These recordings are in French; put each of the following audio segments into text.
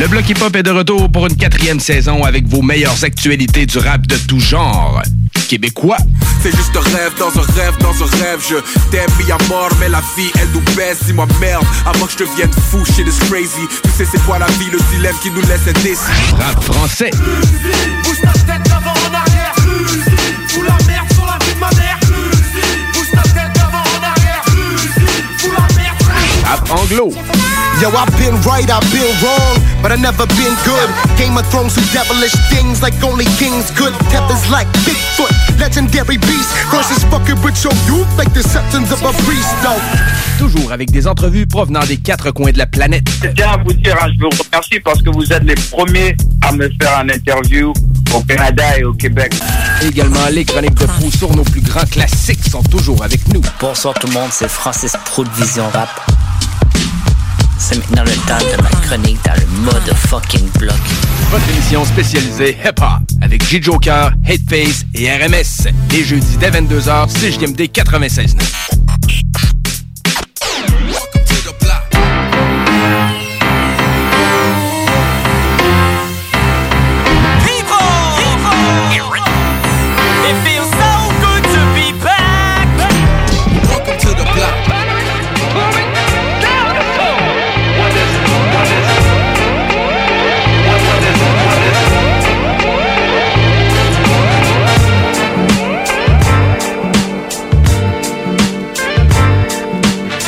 Le Bloc Hip Hop est de retour pour une quatrième saison avec vos meilleures actualités du rap de tout genre. Québécois, C'est juste un rêve dans un rêve dans un rêve. Je t'aime mis à mort mais la vie elle nous baisse. Dis-moi merde avant que je devienne fou shit is crazy. Tu sais c'est quoi la vie le dilemme qui nous laisse indécis rap français, Bouge ta tête d'avant en arrière. Fous la merde sur la vie de ma mère. Bouge ta tête d'avant en arrière. Fous la merde rap anglo, Yo, I've been right, I've been wrong, but I never been good. Game of Thrones do devilish things like only kings could. Tethers like Bigfoot, legendary beast. Versus fucking with your youth like the septons of a priest, though. toujours avec des entrevues provenant des quatre coins de la planète. Je tiens à vous dire, hein, je vous remercie parce que vous êtes les premiers à me faire un interview au Canada et au Québec. Également, les chroniques de fou sur nos plus grands classiques sont toujours avec nous. Bonsoir tout le monde, c'est Francis Pro de Vision Rap. C'est maintenant le temps de ma chronique dans le mode fucking bloc. Votre émission spécialisée hip-hop avec J Joker, Hateface et RMS. Les jeudis dès 22h, CJMD 96.9.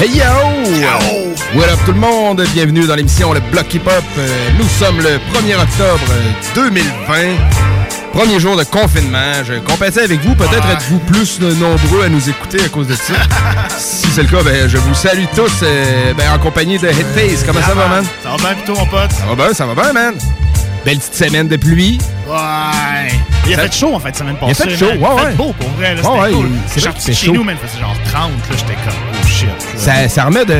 Hey yo! What up tout le monde? Bienvenue dans l'émission Le Bloc Hip Hop. Euh, nous sommes le 1er octobre euh, 2020. Premier jour de confinement. Je compatis avec vous. Peut-être êtes-vous plus euh, nombreux à nous écouter à cause de ça. si c'est le cas, ben, je vous salue tous euh, ben, en compagnie de Headface. Comment ça va, man? Ça va bien plutôt, mon pote? Ça va bien, ça va bien, man. Belle petite semaine de pluie. Ouais. Il a fait chaud en fait semaine Il a passée. fait chaud, ouais, Il a ouais. fait beau pour vrai. Là, c'était cool. c'est chez chaud. nous, man. Il faisait genre 30. Là, j'étais comme. Ça, ça remet de,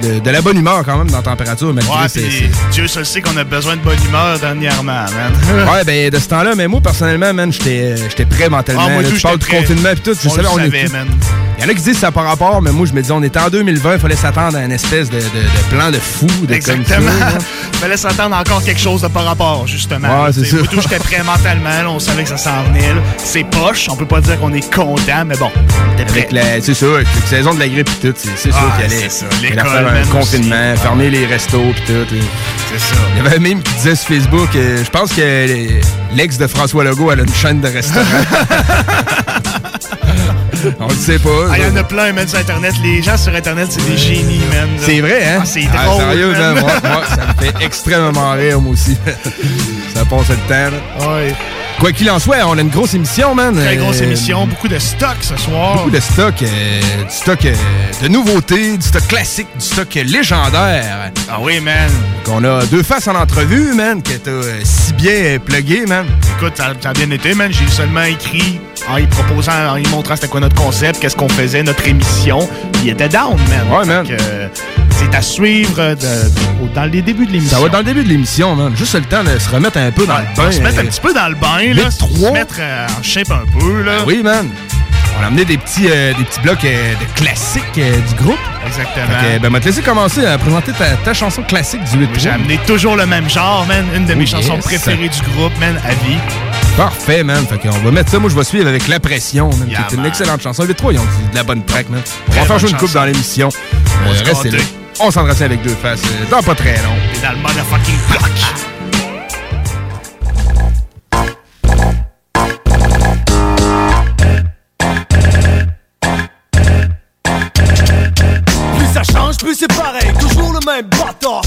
de- de la bonne humeur quand même dans la température, malgré Ouais, c'est- Dieu seul sait qu'on a besoin de bonne humeur dernièrement, man. Ouais, ben de ce temps-là, mais moi personnellement, man, j'étais prêt mentalement. Ah, moi, là. tout, tu parles du confinement pis tout, je On savais, on est savait, tout- man. Il y en a qui disent ça pas rapport, mais moi je me dis on était en 2020, il fallait s'attendre à une espèce de, de- de plan de fou, de Exactement. comme ça. là. Fallait s'attendre à encore quelque chose de par rapport, justement. Ouais, c'est ça. Tout, j'étais prêt mentalement. là, on savait que ça s'en venait. C'est poche. On peut pas dire qu'on est content, mais bon, on était prêt. C'est ça, avec la saison de la grippe et tout, c'est, sûr Ah, qu'il allait, c'est ça. il allait L'école, confinement, aussi. fermer les restos pis tout. et- C'est ça. Il y avait un meme qui disait sur Facebook, euh, je pense que l'ex de François Legault, elle a une chaîne de restaurants. on le sait pas. Ah, il y en a plein, man, sur Internet. Les gens sur Internet, c'est des génies, man. C'est vrai, hein? Ah, c'est drôle. sérieux, man. man, moi, moi, ça me fait extrêmement rire, moi aussi. ça passe le temps, là. Ouais. Quoi qu'il en soit, on a une grosse émission, man. Très grosse Euh, émission. Beaucoup de stock ce soir. Beaucoup de stock, euh, du stock euh, de nouveautés, du stock classique, du stock légendaire. Ah oui, man. Donc, on a deux faces en entrevue, man, que t'as euh, si bien euh, plugué, man. Écoute, ça, ça a bien été, man. J'ai seulement écrit en y proposant, en y montrant c'était quoi notre concept, qu'est-ce qu'on faisait, notre émission. Il était down, man. Ouais, man. Que, euh, c'est à suivre euh, de- de- dans les débuts de l'émission. Ça va être dans le début de l'émission, man. Juste le temps de se remettre un peu dans le bain. se mettre un petit peu dans le bain, là. Se mettre euh, en shape un peu, là. Ben oui, man. On a amené des petits, euh, des petits blocs euh, de classiques du groupe. Exactement. Que, ben, m'a te laisser commencer à présenter ta, ta chanson classique du 8 J'ai amené toujours le même genre, man. Une de mes chansons yes. préférées du groupe, man, à vie. Parfait, man. Fait qu'on va mettre ça. Moi, je vais suivre avec La Pression, man, Yeah, qui est une excellente chanson. Les trois, ils ont dit de la bonne track, man. On va faire jouer une coupe dans l'émission. On va Euh, se restez là. On s'entretient avec deux faces euh, dans pas très long. Et dans le motherfucking bloc. Plus ça change, plus c'est pareil. Toujours le même bâtard,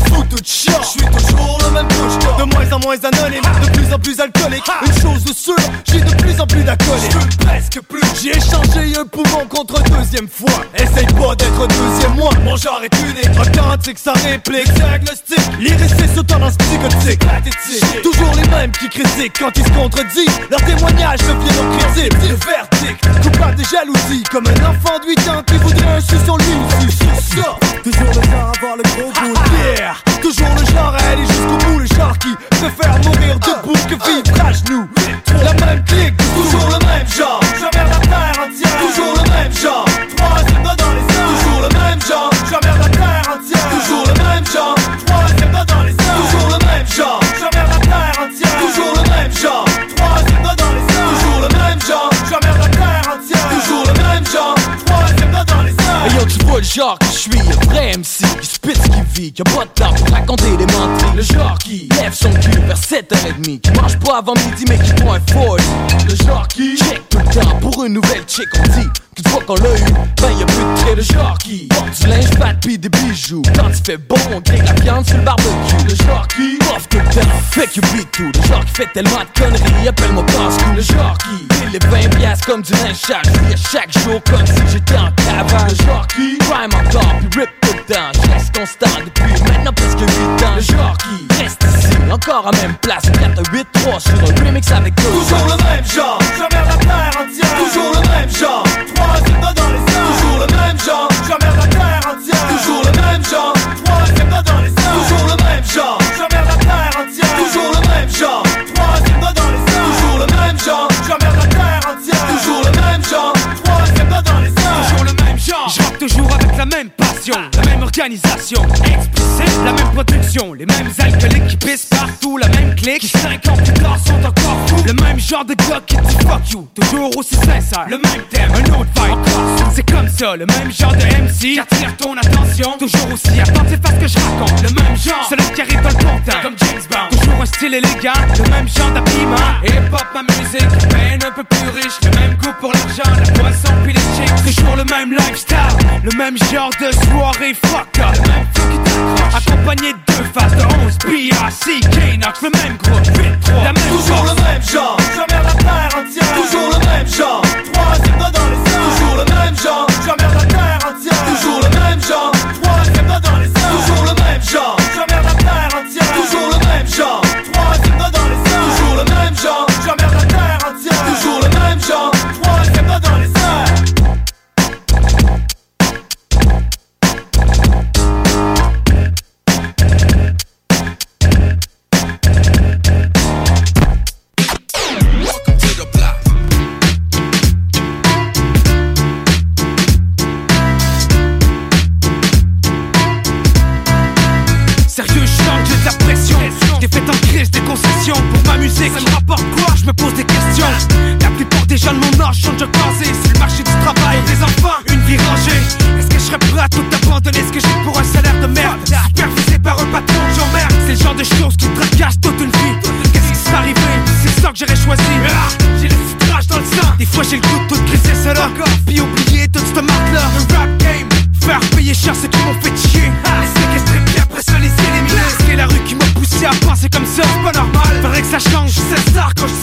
moins anonyme, de plus en plus alcoolique. Une chose sûre, j'ai de plus en plus d'acolytes. Je presque plus. J'ai échangé un poumon contre deuxième fois. Essaye pas d'être deuxième moi. Mon genre est unique, authentique, sans réplique. Diagnostic, l'irrécit sous tendance psychotique. Toujours les mêmes qui critiquent quand ils se contredisent. Leurs témoignages deviennent crédibles. Le verdict, coupable de jalousie. Comme un enfant de 8 ans qui voudrait un sur lui aussi. Sur ça, toujours le genre à avoir le gros de bière. Toujours le genre à aller jusqu'au bout. Le genre qui préfère mourir debout que vivre à genoux. La même clique, toujours le même genre. J'emmerde la terre entière. Toujours le même genre. Doigt dans les airs. Toujours le même genre. J'emmerde la terre entière. Toujours le même genre. Doigt dans les airs. Toujours le même genre. J'emmerde la terre entière. Toujours le même genre. Doigt dans les airs. Toujours le même genre. J'emmerde la terre entière. Toujours le même genre. Doigt dans les airs. Hey yo, tu vois le genre que je suis, vrai MC qui vit, qui a pas de temps pour raconter des menteries. Le genre qui lève son cul vers 7h30, qui mange pas avant midi mais qui boit un foil. Le genre qui check tout le temps pour une nouvelle chick, on dit fois qu'on l'a eu, ben y'a plus de trait. Genre qui porte du linge fat pis des bijoux. Quand il fait bon, on grille la viande sur le barbecue. Le qui offre tout le temps, fait que beat tout. Le qui fait tellement de conneries, appelle-moi casse-cou. Le qui pile les 20 piastres comme du linge vis à chaque jour comme si j'étais en cavale. Le qui crime encore puis rip tout le temps. Je reste constant depuis maintenant presque 8 ans. Le qui reste ici, encore à même place. 4 8 3 sur un remix avec eux. Toujours le même genre, j'emmerde la terre entière. Toujours le même genre, troisième doigt dans les airs. Toujours le même genre, j'emmerde la terre entière. Toujours le même genre, troisième doigt dans les airs. Toujours le même genre, j'emmerde la terre entière. Toujours le même genre, troisième doigt dans les airs. Toujours le même genre, j'emmerde la terre entière. Toujours le même genre, troisième doigt dans les airs. Toujours le même genre, je toujours avec la même passion, la même organisation, les mêmes alcooliques qui pissent partout, la même clique, qui cinq ans plus tard sont encore le même genre de gars qui dit fuck you, toujours aussi sincère, le même thème, un autre vibe, c'est comme ça, le même genre de MC qui attire ton attention, toujours aussi attentif à ce que je raconte, le même genre, celui qui arrive dans le comme James Bond, toujours un style élégant, le même genre d'habillement, hip-hop, ma musique, peine un peu plus riche, le même goût pour l'argent, la boisson puis les chicks, toujours le même lifestyle, le même genre de soirée fuck up, le même flow qui t'accroche, accompagné de deux faces de 11 BRC, K-Nox, le même groupe, 8-3, la même Toujours chose. le même genre, j'emmerde la terre entière. Toujours le même genre, troisième doigt gens de mon casés sur le marché du travail. Des enfants, une vie rangée. Est-ce que je serais prêt à tout abandonner? Ce que j'ai pour un salaire de merde? Supervisé par un patron j'emmerde. C'est le genre de choses qui tracassent toute une vie. Qu'est-ce qui s'est arrivé C'est ça que j'aurais choisi. Ah, J'ai le citrage dans le sang. Des fois j'ai le goût de tout crisser cela. Puis oublier toute cette marque-là. Le rap game. Faire payer cher ceux qui m'ont fait chier. Les séquestrer puis après ça les éliminer. C'est la rue qui m'a poussé à penser comme ça? C'est pas normal. Faudrait que ça change. C'est star quand je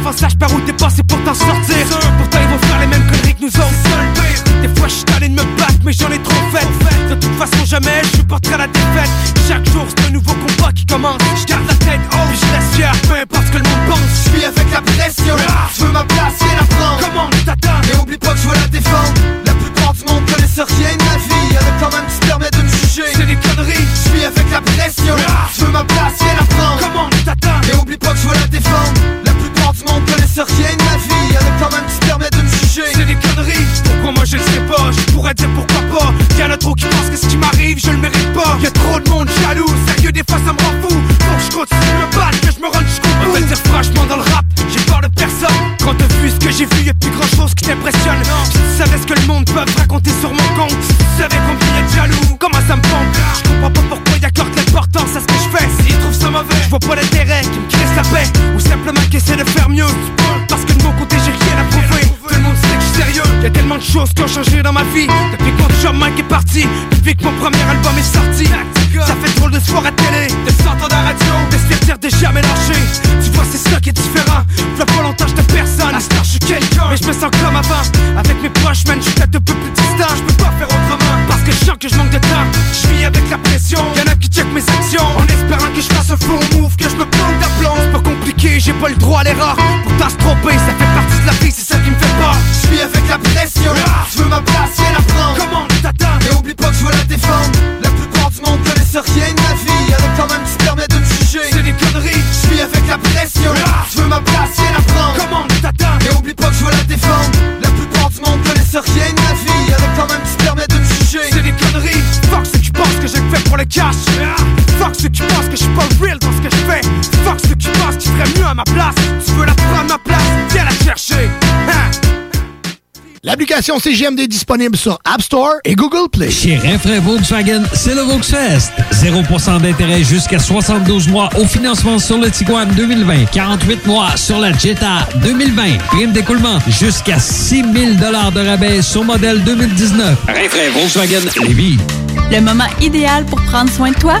enfin sache par où t'es passé pour t'en sortir. Pourtant ils vont faire les mêmes conneries que nous autres. Des fois je suis de me battre mais j'en ai trop fait. De toute façon jamais je supporterai la défaite. Chaque jour c'est un nouveau combat qui commence. Je garde la tête haute, je laisse fier. Peu importe ce que le monde pense Je suis avec la pression. Je veux ma place et la France Comment t'attends Et oublie pas que je veux la défendre. La plupart du monde connaissent rien de ma vie. Y'en quand même qui se permet de me juger. C'est des conneries. Je suis avec la pression. Ah. Je veux ma place et la France Comment t'attends Et oublie pas que je veux la défendre. continue me bal que je me rende jusqu'au bout. Dire franchement dans le rap, j'ai peur de personne. Quand t'as vu ce que j'ai vu, y'a plus grand chose qui t'impressionne. Si tu savais ce que le monde peut raconter sur mon compte, si tu savais combien y'a de jaloux, comment ça me pompe? Je comprends pas pourquoi ils accordent l'importance à ce que je fais. S'ils trouvent ça mauvais, je vois pas l'intérêt qui me crée la paix. Ou simplement qu'essaie de faire mieux. Parce que de mon côté, j'ai rien à prouver. Le monde sait que je suis sérieux. Y'a tellement de choses qui ont changé dans ma vie. Depuis que mon Mike est parti, depuis que mon premier album est sorti. Ça fait drôle de se voir à télé, de s'entendre à radio. De de jamais lâcher Tu vois c'est ça qui est différent. V'là pas longtemps j'étais personne. À star je suis quelqu'un. Mais je me sens comme avant. Avec mes proches man je suis peut-être un peu plus distant. Je peux pas faire autrement. Parce que je sens que je manque de temps. Je vis avec la pression. Y'en a qui check mes actions. En espérant que je fasse un faux move Que je me plante d'aplomb C'est pas compliqué j'ai pas le droit à l'erreur. Pourtant se tromper ça fait L'application CGMD est disponible sur App Store et Google Play. Chez Renfrais Volkswagen, c'est le Volksfest. 0% d'intérêt jusqu'à 72 mois au financement sur le Tiguan 2020. 48 mois sur la Jetta 2020. Prime d'écoulement jusqu'à 6 000 de rabais sur modèle 2019. Renfrais Volkswagen Lévis. Le moment idéal pour prendre soin de toi,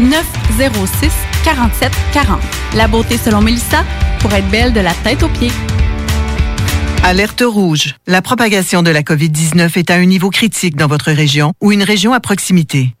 906 47 40. La beauté selon Mélissa pour être belle de la tête aux pieds. Alerte rouge. La propagation de la COVID-19 est à un niveau critique dans votre région ou une région à proximité.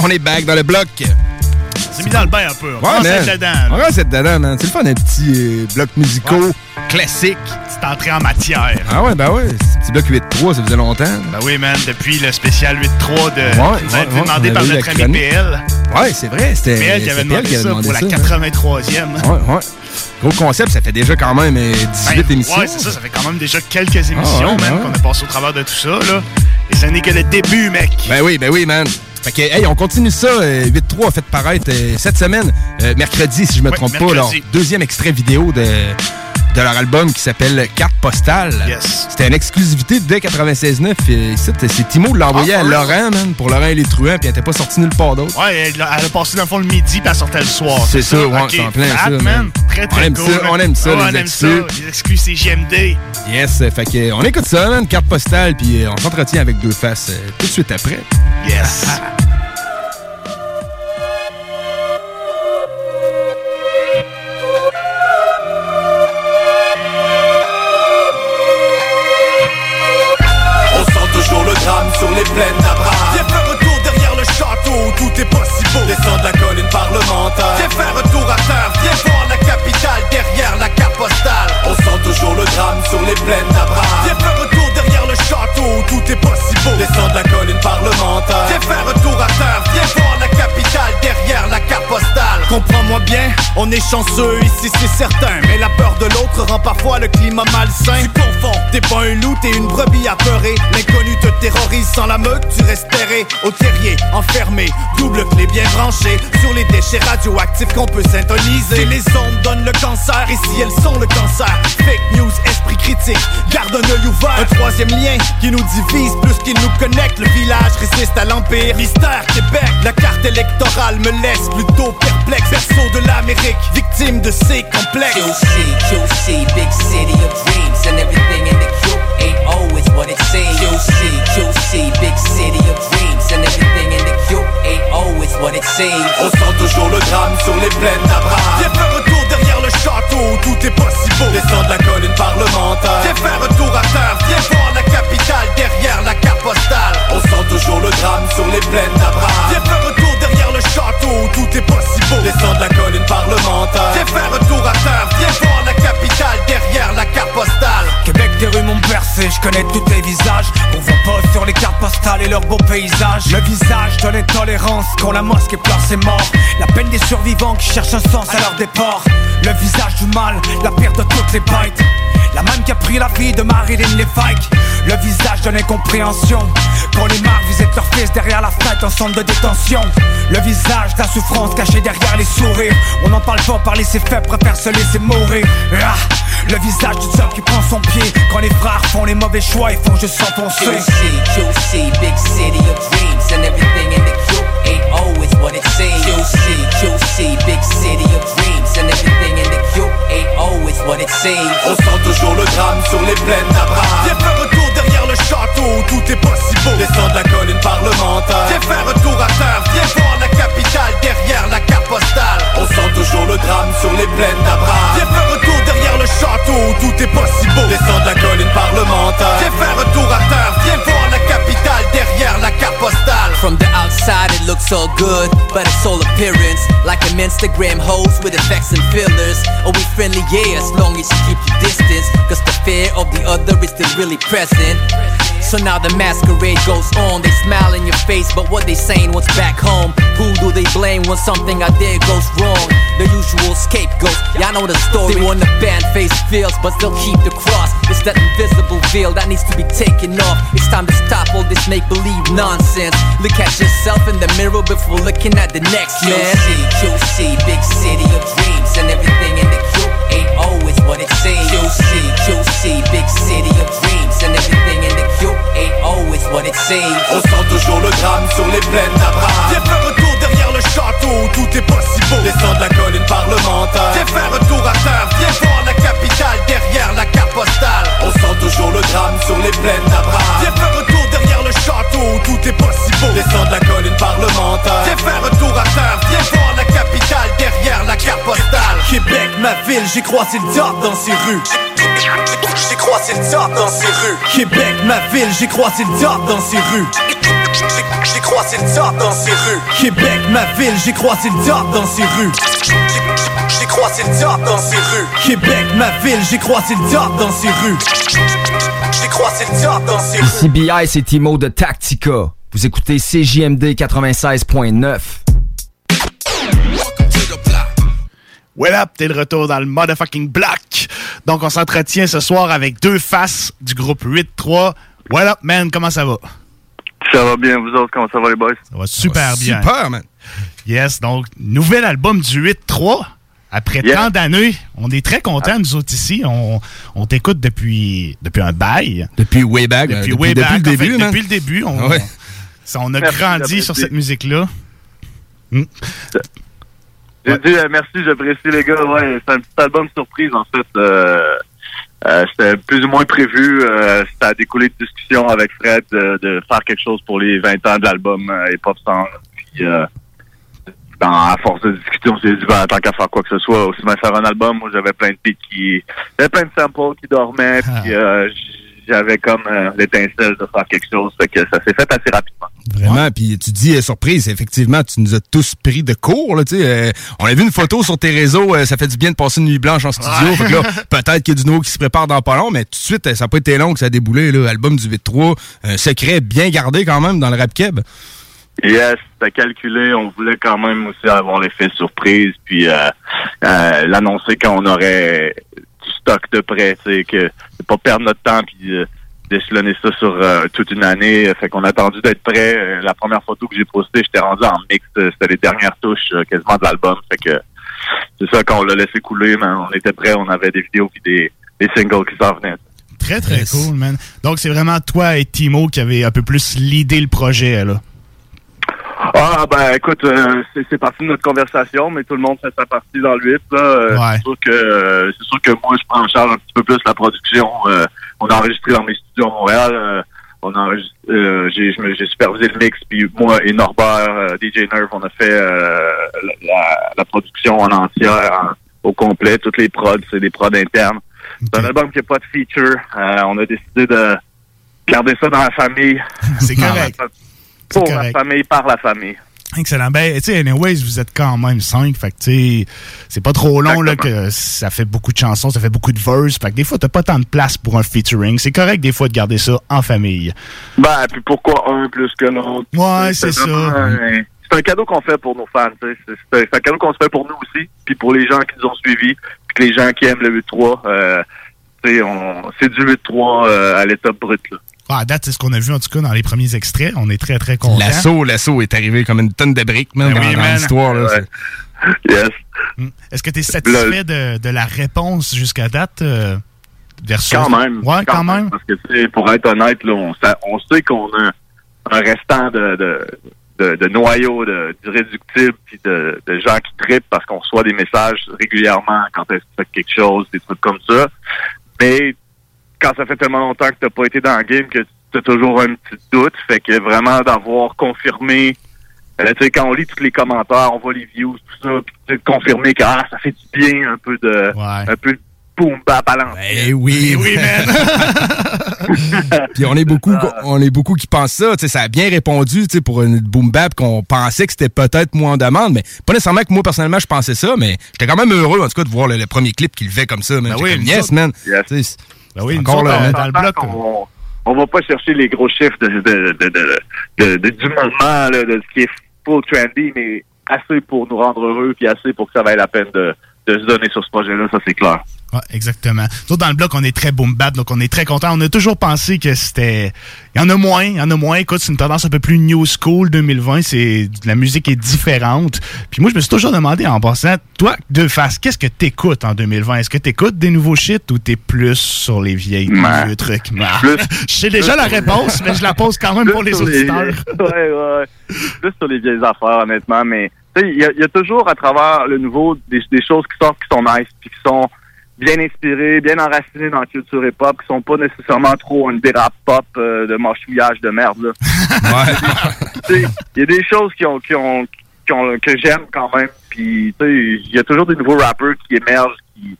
On est back dans le bloc. C'est mis dans le bain un peu. On Ouais, dedans. On être dedans, man. C'est le fun d'un petit euh, bloc musicaux classique. C'est entré en matière. Ah ouais, ben ouais. Petit bloc 8-3, ça faisait longtemps. Ben oui, man, depuis le spécial 8-3 de. Ouais, qui nous a été ouais, demandé par notre ami. PL. Ouais, c'est vrai. C'était PL qui avait demandé ça demandé pour la ça, hein. 83e. Ouais, ouais. Gros concept, ça fait déjà quand même euh, 18 Ben, émissions. Ouais, c'est ça, ça fait quand même déjà quelques émissions, Ah ouais, man, ouais. qu'on a passé au travers de tout ça, là. Et ce n'est que le début, mec. Ben oui, ben oui, man. Fait que, hey, on continue ça. euh, 8-3 a fait paraître euh, cette semaine, euh, mercredi, si je me trompe pas, leur deuxième extrait vidéo de, de leur album qui s'appelle Carte Postale. Yes. C'était une exclusivité dès 96.9. et ici, C'est Timo de l'envoyer Ah, à? Laurent, man, pour Laurent et les truands, puis elle était pas sortie nulle part d'autre. Ouais, elle a, elle a passé dans le fond le midi, puis elle sortait le soir. C'est ça, ouais, Ok, c'est en plein ça, man. man. Très, très On aime cool. ça, on aime ça, les on aime ça, les exclus, c'est GMD. Yes, fait que, on écoute ça, man, Carte Postale, puis euh, on s'entretient avec deux faces euh, tout de suite après. Yes. Viens faire un tour derrière le château où tout est possible. Descends de la colline parlementaire. Viens faire un tour à terre. Viens voir la capitale derrière la carte postale. On sent toujours le drame sur les plaines d'Abraham. Tout est possible. Descends de la colline parlementaire. Viens faire un tour à terre. Viens voir la capitale derrière la carte postale. Comprends-moi bien, on est chanceux ici, c'est certain. Mais la peur de l'autre rend parfois le climat malsain. Tu confonds, t'es pas un loup, t'es une brebis apeurée. L'inconnu te terrorise sans la meute, tu restes au terrier, enfermé. Double clé bien branchée sur les déchets radioactifs qu'on peut syntoniser. Et les ondes donnent le cancer, et si elles sont le cancer, fake news, critique, garde un œil ouvert. Un troisième lien qui nous divise plus qu'il nous connecte. Le village résiste à l'Empire. Mystère Québec, la carte électorale me laisse plutôt perplexe. Berceau de l'Amérique, victime de ces complexes. QC, QC, big city of dreams, and everything in the Q80 is what it seems. QC, QC, big city of dreams, and everything in the ain't always what it seems. On sent toujours le drame sur les plaines d'Abraham. Château, tout est possible. Descends de la colline parlementaire. Viens faire retour à terre, viens voir la capitale derrière la carte postale. On sent toujours le drame sur les plaines d'Abraham. Viens faire retour derrière le château, tout est possible. Descends de la colline parlementaire. Viens faire retour à terre, viens voir la capitale derrière la carte postale. Rues m'ont bercé, je connais tous tes visages. On voit pas sur les cartes postales et leurs beaux paysages. Le visage de l'intolérance quand la mosquée pleure ses morts. La peine des survivants qui cherchent un sens à leur départ. Le visage du mal, la pire de toutes les bites. La même qui a pris la vie de Marilyn Lévesque. Le visage de l'incompréhension Quand les marques visitent leur fils derrière la fenêtre en centre de détention. Le visage de la souffrance cachée derrière les sourires. On n'en parle pas, parler c'est fait, préfère se laisser mourir. Ah, Le visage du seul qui prend son pied. Quand les frères font les mauvais choix et font juste s'enfoncer QC, big city of dreams and everything in the ain't always what it seems. Big city of dreams and everything ain't always what it seems. On sent toujours le drame sur les plaines d'Abraham. Viens faire retour derrière le château, tout est possible. Descends de la colline parlementaire. Viens faire retour à terre, viens voir la capitale derrière la carte postale. On sent toujours le drame sur les plaines d'Abraham. Viens faire retour le château, tout est possible. Descends de la colline parlementaire. Viens faire retour à terre, viens voir la capitale derrière la carte postale. From the outside it looks all good, but it's all appearance Like an Instagram host with effects and fillers Are we friendly? Yeah, as long as you keep your distance Cause the fear of the other is still really present So now the masquerade goes on. They smile in your face, but what they saying what's back home? Who do they blame when something out there goes wrong? The usual scapegoat, y'all know the story. They want the band face feels, but still keep the cross. It's that invisible veil that needs to be taken off. It's time to stop all this make-believe nonsense. Look at yourself in the mirror before looking at the next man. QC, QC, big city of dreams And everything in the Q ain't always what it seems. QC, QC, big city of dreams And everything in the Q ain't always what it seems On sent toujours le drame sur les plaines d'Abraham. Viens faire retour derrière le château, tout est possible. Descends de la colline parlementaire. Viens faire retour à terre, viens voir la capitale derrière la carte postale. On sent toujours le drame sur les plaines d'Abraham. Viens faire retour derrière château, tout est possible. Descends de la colline parlementaire. Viens faire retour à terre, viens voir la capitale derrière la carte postale. Québec, ma ville, j'ai croisé le top dans ces rues. J'ai croisé le top dans ces rues. Québec, ma ville, j'ai croisé le top dans ces rues. J'ai croisé le top dans ces rues. Québec, ma ville, j'ai croisé le top dans ces rues. J'ai croisé le top dans ces rues. Québec, ma ville, j'ai croisé le top dans ces rues. J'ai croisé le top dans ces rues. Ici BI, c'est Timo de Tactica. Vous écoutez CJMD 96.9. Well up, t'es de retour dans le motherfucking block. Donc on s'entretient ce soir avec deux faces du groupe 8-3. Well up, man, comment ça va? Ça va bien, vous autres, comment ça va les boys? Ça va super bien. Super, man. Yes, donc, nouvel album du 8-3. Après Yeah. tant d'années, on est très contents, nous autres ici. On, on t'écoute depuis, depuis un bail. Depuis way back. Depuis, euh, depuis- way depuis back, le en fait, début, man. Depuis le début, on, Ouais. ça, on a Merci grandi sur cette musique-là. Hmm. J'ai dit euh, merci, j'apprécie les gars. Ouais, c'est un petit album surprise en fait. Euh, euh, c'était plus ou moins prévu. Euh, ça a découlé de discussion avec Fred de, de faire quelque chose pour les 20 ans de l'album euh, Hip Hop Song. Puis, euh, dans, à force de discussion, on s'est dit, ben, tant qu'à faire quoi que ce soit, aussi bien faire un album. Moi, j'avais plein de beats qui... J'avais plein de samples qui dormaient. Puis, euh, j'avais comme euh, l'étincelle de faire quelque chose. Fait que ça s'est fait assez rapidement. Vraiment, puis tu dis euh, surprise, effectivement, tu nous as tous pris de court, là, euh, on a vu une photo sur tes réseaux, euh, ça fait du bien de passer une nuit blanche en studio. Ouais. Fait que là, peut-être qu'il y a du nouveau qui se prépare dans pas long, mais tout de suite, euh, ça n'a pas été long que ça a déboulé, là, album du 8-3, un secret bien gardé quand même dans le rap keb. Yes, c'était calculé. On voulait quand même aussi avoir l'effet surprise, puis l'annoncer quand on aurait du stock de prêt, tu sais, que de pas perdre notre temps puis d'échelonner ça sur euh, toute une année. Fait qu'on a attendu d'être prêt. Euh, La première photo que j'ai postée, j'étais rendu en mix. Euh, C'était les dernières touches euh, quasiment de l'album. Fait que c'est ça, quand on l'a laissé couler, mais on était prêt. On avait des vidéos puis des, des singles qui s'en venaient. Très, très cool, man. Donc, c'est vraiment toi et Timo qui avez un peu plus l'idée le projet, là. Ah ben écoute, euh, c'est parti de notre conversation, mais tout le monde fait sa partie dans le 8. Là. Euh, Ouais. C'est sûr que euh, c'est sûr que moi je prends en charge un petit peu plus la production. On a enregistré dans mes studios à Montréal. Euh, on a, euh, j'ai, supervisé le mix, puis moi et Norbert, euh, DJ Nerve, on a fait la, la production en entière, en- au complet, toutes les prods, c'est des prods internes. C'est un album qui n'a pas de feature. On a décidé de garder ça dans la famille. C'est correct. Pour la famille, par la famille. Excellent. Ben, tu sais, anyways, vous êtes quand même cinq. Fait que, tu sais, c'est pas trop long, là, que ça fait beaucoup de chansons, ça fait beaucoup de verses. Fait que des fois, t'as pas tant de place pour un featuring. C'est correct, des fois, de garder ça en famille. Ben, puis pourquoi un plus que l'autre? Ouais, c'est ça. un- C'est un cadeau qu'on fait pour nos fans. tu sais. C'est un, cadeau qu'on se fait pour nous aussi, puis pour les gens qui nous ont suivis, puis que les gens qui aiment le 8-3. Euh, tu sais, on- c'est du 8-3 euh, à l'état brut. Là. À date, c'est ce qu'on a vu, en tout cas, dans les premiers extraits. On est très, très contents. L'assaut, l'assaut est arrivé comme une tonne de briques, man, Ben dans, oui, dans man. l'histoire. Ouais. Yes. Hmm. Est-ce que tu es satisfait de, de la réponse jusqu'à date euh, versus... Quand même. Ouais, quand, même. Parce que, pour être honnête, là, on, sa- on sait qu'on a un restant de, de, de, de noyau de, d'irréductibles puis de, de gens qui trippent parce qu'on reçoit des messages régulièrement quand est-ce que quelque chose, des trucs comme ça. Mais quand ça fait tellement longtemps que tu n'as pas été dans le game que tu as toujours un petit doute, fait que vraiment d'avoir confirmé euh, tu sais, quand on lit tous les commentaires, on voit les views, tout ça, puis confirmer que ah, ça fait du bien un peu de un peu de boom bap à l'ancienne. Eh oui, oui, Puis on est beaucoup, on est beaucoup qui pensent ça. Tu sais, ça a bien répondu tu sais, pour une boom bap qu'on pensait que c'était peut-être moins en demande, mais pas nécessairement que moi personnellement je pensais ça, mais j'étais quand même heureux en tout cas de voir le, le premier clip qu'il fait comme ça. Man. Ben oui, comme, yes, man. Yes. Ben oui, encore nous là, autres, man. on On va pas chercher les gros chiffres de, de, de, de, de- de- du moment, là, de ce qui est full trendy, mais assez pour nous rendre heureux, puis assez pour que ça vaille la peine de, de se donner sur ce projet-là, ça c'est clair. Ouais, exactement. Nous dans le bloc, on est très boom bap, donc on est très content. On a toujours pensé que c'était. Il y en a moins, il y en a moins. Écoute, c'est une tendance un peu plus new school 2020. C'est la musique est différente. Puis moi, je me suis toujours demandé en passant, toi, deux faces, qu'est-ce que t'écoutes en 2020 Est-ce que t'écoutes des nouveaux shit ou t'es plus sur les vieilles Ouais. vieux trucs? Ah. Plus- Je sais déjà la réponse, mais je la pose quand même pour les auditeurs. ouais, ouais. Plus sur les vieilles affaires, honnêtement, mais tu sais, il y, a- il y a toujours à travers le nouveau des, des choses qui sortent qui sont nice, puis qui sont bien inspirées, bien enracinées dans la culture hip-hop, qui sont pas nécessairement trop une dérap pop euh, de mâchouillage de merde. Il y a des choses qui ont, qui ont, qui ont- que j'aime quand même, puis tu sais, il y a toujours des nouveaux rappers qui émergent, qui,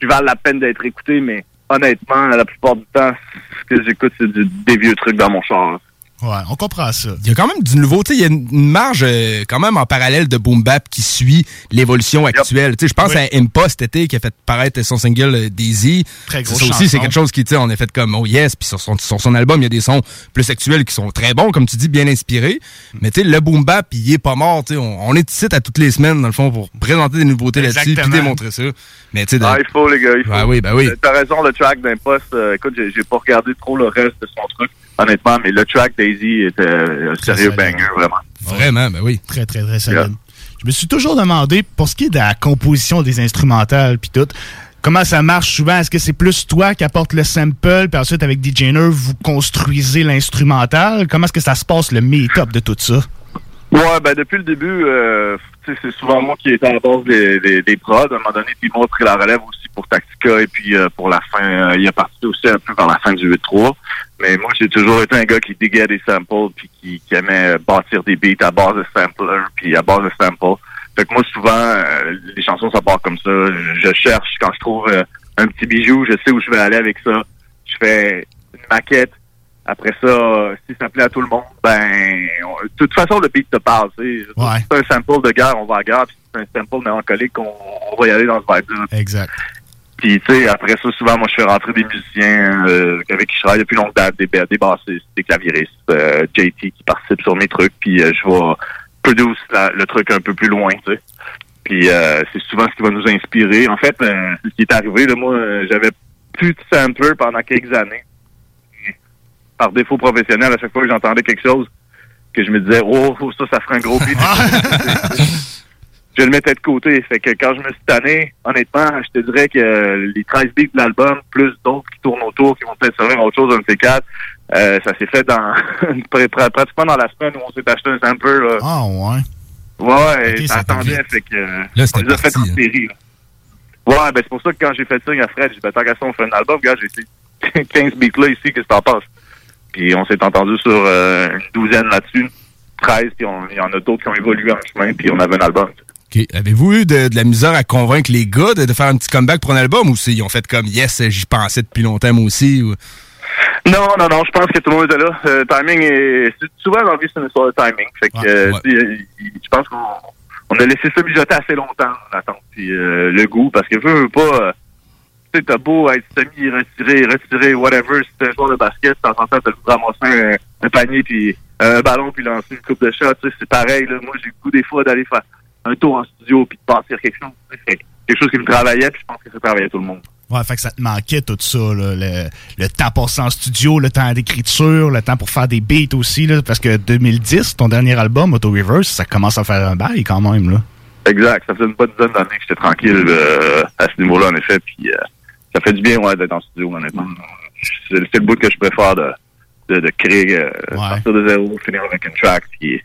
qui valent la peine d'être écoutés, mais honnêtement, la plupart du temps, ce que j'écoute, c'est des vieux trucs dans mon char. Ouais, on comprend ça. Il y a quand même du nouveau, tu sais, il y a une marge euh, quand même en parallèle de Boom Bap qui suit l'évolution actuelle. Tu sais, je pense à Impa cet été qui a fait paraître son single euh, Daisy. Très Ça grosse aussi, c'est quelque chose qui, tu sais, on a fait comme oh yes, puis sur son, sur son album, il y a des sons plus actuels qui sont très bons, comme tu dis, bien inspirés. Mais tu sais, le Boom Bap, il est pas mort, tu sais, on, on est ici à toutes les semaines, dans le fond, pour présenter des nouveautés là-dessus, puis démontrer ça. Mais tu sais, Ah, il faut, les gars, il faut. Ah oui, ben oui. T'as raison, le track d'Impost, euh, écoute, j'ai pas regardé trop le reste de son truc, honnêtement, mais le track Daisy était euh, un sérieux solide. banger, vraiment. Vraiment, ben oui. Très, très, très solide. Je me suis toujours demandé, pour ce qui est de la composition des instrumentales puis tout, comment ça marche souvent? Est-ce que c'est plus toi qui apporte le sample, puis ensuite avec DJ Nerve, vous construisez l'instrumental? Comment est-ce que ça se passe, le meet-up de tout ça? Ouais, ben depuis le début, euh, c'est souvent moi qui étais à la base des, des, des prods. À un moment donné, puis moi, a pris la relève aussi pour Tactica et puis euh, pour la fin, euh, il a participé aussi un peu vers la fin du 8-3. Mais moi, j'ai toujours été un gars qui diguait des samples puis qui, qui aimait bâtir des beats à base de sampler puis à base de samples. Fait que moi, souvent, euh, les chansons, ça part comme ça. Je cherche quand je trouve euh, un petit bijou, je sais où je vais aller avec ça. Je fais une maquette. Après ça, si ça plaît à tout le monde, ben, on- de toute façon, le beat te parle. tu sais. Si c'est un sample de guerre, on va à guerre. Puis si c'est un sample mélancolique, on, on va y aller dans ce vibe-là. Exact. Puis, tu sais, après ça, souvent, moi, je fais rentrer des musiciens euh, avec qui je travaille depuis longue date, des, ba- des bassistes, des claviéristes, euh, JT qui participe sur mes trucs, puis euh, je vais produce la- le truc un peu plus loin, tu sais. Puis, euh, c'est souvent ce qui va nous inspirer. En fait, euh, ce qui est arrivé, là, moi, euh, j'avais plus de sampler pendant quelques années. Par défaut professionnel, à chaque fois que j'entendais quelque chose, que je me disais, oh, oh, ça, ça ferait un gros beat. je le mettais de côté. Fait que quand je me suis tanné, honnêtement, je te dirais que les 13 beats de l'album, plus d'autres qui tournent autour, qui vont peut-être servir à autre chose, un de ces quatre, euh, ça s'est fait dans pr- pr- pratiquement dans la semaine où on s'est acheté un sample. Là. Ah, ouais. Ouais, Ok, ça attendait, fait que euh, Là, on les a fait parti, en série. là. Ouais, ben c'est pour ça que quand j'ai fait ça à Fred, j'ai dit, ben, tant qu'à ça, on fait un album, gars, j'ai essayé 15 beats là ici, qu'est-ce que t'en penses? Puis on s'est entendu sur euh, une douzaine là-dessus, 13, puis il y en a d'autres qui ont évolué en chemin, puis on avait un album. Avez-vous eu de, de la misère à convaincre les gars de, de faire un petit comeback pour un album ou ils ont fait comme yes, j'y pensais depuis longtemps moi aussi? ou- Non, non, non, je pense que tout le monde était là. Euh, timing est. Souvent dans la vie, c'est une histoire de timing. Fait que euh, tu sais, il- il- je pense qu'on on a laissé ça mijoter assez longtemps en attente. Puis euh, le goût, parce que veux, veux pas. Euh, tu sais, t'as beau être semi retiré, retiré, whatever, si t'es un joueur de basket, en train de ramasser un, un panier puis un ballon puis lancer une coupe de shot, tu sais, c'est pareil. Là. Moi, j'ai le goût des fois d'aller faire un tour en studio puis de bâtir quelque chose. C'est quelque chose qui me travaillait, puis je pense que ça travaillait tout le monde. Ouais, fait que ça te manquait tout ça, là, le, le temps passé en studio, le temps d'écriture, le temps pour faire des beats aussi, là, parce que 2010, ton dernier album, Auto Reverse, ça commence à faire un bail quand même, là. Exact. Ça fait une bonne dizaine d'années que j'étais tranquille euh, à ce niveau-là, en effet. Puis euh, ça fait du bien ouais, d'être en studio, honnêtement. C'est le bout que je préfère de, de, de créer, euh, partir de zéro, finir avec une track. C'est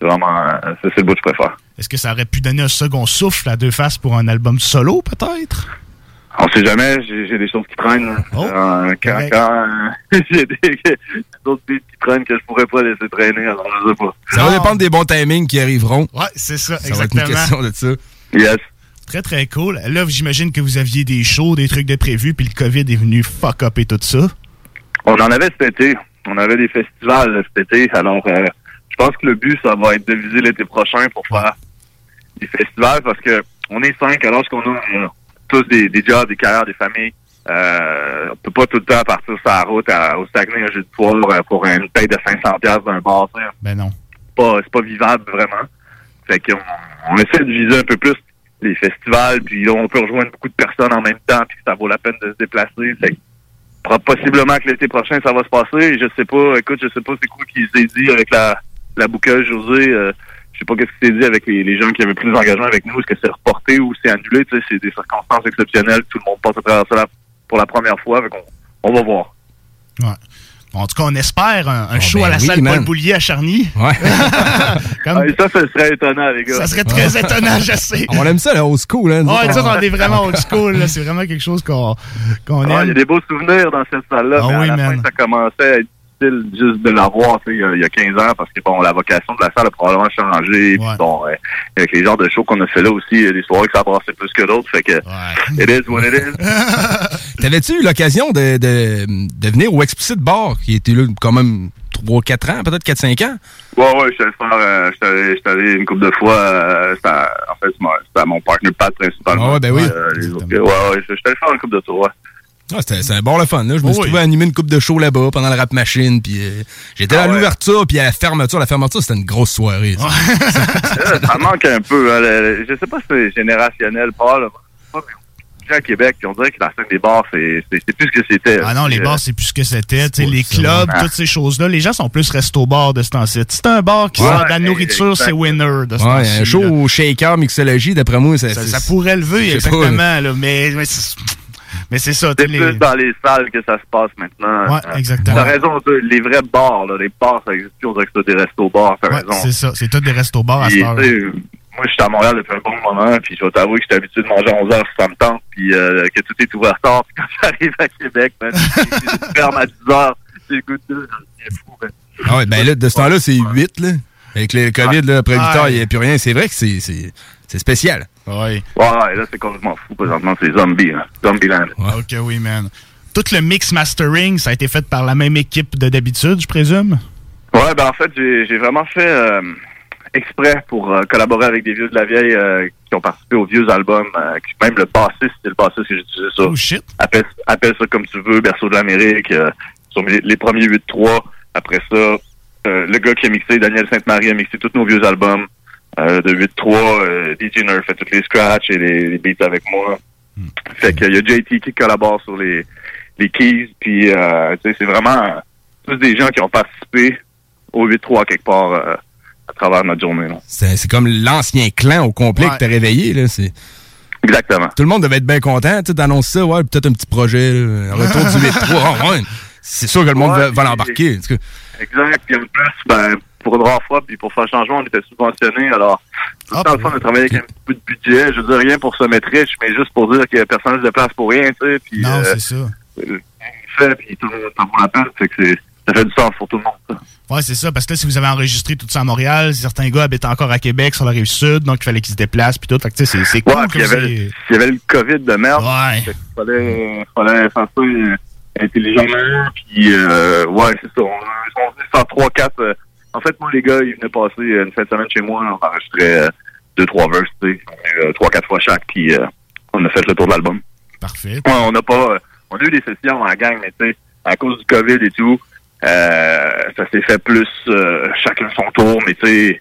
vraiment, euh, c'est le bout que je préfère. Est-ce que ça aurait pu donner un second souffle à deux faces pour un album solo, peut-être? On sait jamais, j'ai des choses qui traînent. Euh, quand quand euh, j'ai des d'autres beats qui traînent que je pourrais pas laisser traîner, alors je sais pas. Ça va dépendre des bons timings qui arriveront. Ouais, c'est ça, Ça va être une exactement. question de ça. Yes. Très, très cool. Là, j'imagine que vous aviez des shows, des trucs de prévus, puis le COVID est venu fuck up et tout ça. On en avait cet été. On avait des festivals cet été. Alors, euh, je pense que le but, ça va être de viser l'été prochain pour faire des festivals parce que on est cinq alors qu'on a euh, tous des, des jobs, des carrières, des familles. Euh, on peut pas tout le temps partir sur la route à- au Saguenay un jeu de soir euh, pour une paye de 500 pièces d'un bar. Ben non. C'est pas, pas vivable vraiment. Fait qu'on on essaie de viser un peu plus les festivals, puis là, on peut rejoindre beaucoup de personnes en même temps, puis ça vaut la peine de se déplacer. Fait possiblement que l'été prochain, ça va se passer. Je sais pas, écoute, je sais pas c'est quoi qui s'est dit avec la, la bouqueuse José. Euh, je sais pas qu'est-ce qui s'est dit avec les, les gens qui avaient plus d'engagement avec nous. Est-ce que c'est reporté ou c'est annulé? Tu sais, c'est des circonstances exceptionnelles. Tout le monde passe à travers ça pour la première fois. Fait qu'on on va voir. Ouais. Bon, en tout cas, on espère un, un show ben à la oui, salle man. Paul Boulier à Charny. Ouais. Comme- Ah, ça, ça serait étonnant, les gars. Ça serait très étonnant, je sais. On aime ça, le old school. Hein, Ouais, ça, on- est vraiment old school. là. C'est vraiment quelque chose qu'on qu'on Ah, Il y a aime. des beaux souvenirs dans cette salle-là. Ah mais à oui, la man. fin, ça commençait à être juste de l'avoir tu sais, il y a- il y a 15 ans parce que bon, la vocation de la salle a probablement changé. Puis bon, euh, avec les genres de shows qu'on a fait là aussi, a des soirées que ça brassait plus que d'autres. Fait que it is what it is. T'avais-tu eu l'occasion de, de, de venir au Explicit Bar, qui était là quand même 3-4 ans, peut-être 4-5 ans? Ouais, ouais, je suis allé faire, euh, je suis allé- une couple de fois, euh, à- en fait, c'est mon- c'était mon partner Pat principalement. Ah ouais, ben oui. Euh, ouais, ouais, suis allé faire une couple de ouais. Ah, c'était c'est un bon le fun. Là. Je me suis oui. trouvé animer une coupe de show là-bas pendant la rap machine. Puis euh, j'étais Ah à ouais. l'ouverture, puis à la fermeture. La fermeture, c'était une grosse soirée. ça. Ça manque un peu. Hein, le- je sais pas si c'est générationnel, pas là. Pas, mais à Québec, puis on dirait que la scène des bars, c'est plus ce que c'était. Ah non, les Euh, bars, c'est plus ce que c'était. Les clubs, Ah. toutes ces choses-là, les gens sont plus resto-bar de ce temps-ci. Si c'est un bar qui Ouais, sort de la nourriture, c'est winner de ce Ouais, temps-ci. un show là. au shaker, mixologie, d'après moi, ça, Ça, c'est- ça pourrait lever, exactement. là. mais mais c'est ça. C'est plus les- dans les salles que ça se passe maintenant. Ouais, Euh, exactement. T'as raison, les vrais bars, là, les bars, ça existe plus, on dirait que c'est des restos-bars, t'as Ouais, raison. c'est ça. C'est tout des restos-bars à ce heure. moi, je suis à Montréal depuis un bon moment, puis je vais t'avouer que je suis habitué de manger à 11 heures si ça me tente, puis euh, que tout est ouvert tard. Puis quand j'arrive à Québec, c'est ferme à 10 heures, j'ai le goût de c'est fou. Ah ouais, ben là, de ce temps-là, c'est 8, là. Avec le COVID, là, après 8 Ouais. heures, il n'y a plus rien. C'est vrai que c'est- c'est c'est spécial. Ouais. Ouais, là, c'est complètement fou, présentement, c'est zombie, hein. Zombieland. Ok, oui, man. Tout le mix mastering, ça a été fait par la même équipe de d'habitude, je présume? Ouais, ben en fait, j'ai vraiment fait euh, exprès pour euh, collaborer avec des vieux de la vieille euh, qui ont participé aux vieux albums. même le bassiste, c'était le bassiste que j'ai utilisé ça. Oh shit! Appelle, appelle ça comme tu veux, Berceau de l'Amérique. sur les, les premiers 8-3. Après ça, euh, le gars qui a mixé, Daniel Sainte-Marie, a mixé tous nos vieux albums. Euh, de 8-3, euh, DJ Nerf fait tous les scratchs et les, les beats avec moi. Fait qu'il y a JT qui collabore sur les, les keys. Puis, euh, tu sais, c'est vraiment tous des gens qui ont participé au 8-3 quelque part euh, à travers notre journée. là. C'est c'est comme l'ancien clan au complet Ouais. que t'as réveillé. Là. c'est- Exactement. Tout le monde devait être bien content. Tu annonces ça, ouais, peut-être un petit projet, là, un retour du 8-3. Ah, ouais. C'est sûr que le monde Ouais, va, l'embarquer. Exact. Puis en plus, ben, pour une rare fois, puis pour faire changement, on était subventionné. Alors, tout le temps le fun de travailler avec un petit peu de budget. Je veux dire rien pour se mettre riche, mais juste pour dire que personne ne se déplace pour rien, tu sais. Puis, Non, euh, c'est ça. euh, fait, puis tout le monde vaut la peine. Fait que c'est ça fait du sens pour tout le monde. ça. Ouais, c'est ça, parce que là, si vous avez enregistré tout ça à Montréal, certains gars habitent encore à Québec, sur la rive sud, donc il fallait qu'ils se déplacent, puis tout. Fait que, c'est c'est cool Ouais, que il y il y avait le COVID de merde. Ouais. Fait qu'il fallait, fallait faire ça intelligemment. Puis, euh, ouais, c'est ça. On, on faisait faire 3-4. En fait, moi, les gars, ils venaient passer euh, une fin de semaine chez moi. On enregistrait euh, deux, trois verses, tu sais. Euh, Trois, quatre fois chaque. Puis, euh, on a fait le tour de l'album. Parfait. Ouais, on n'a pas. on a eu des sessions en gang, mais tu sais, à cause du COVID et tout, euh, ça s'est fait plus euh, chacun son tour, mais tu sais,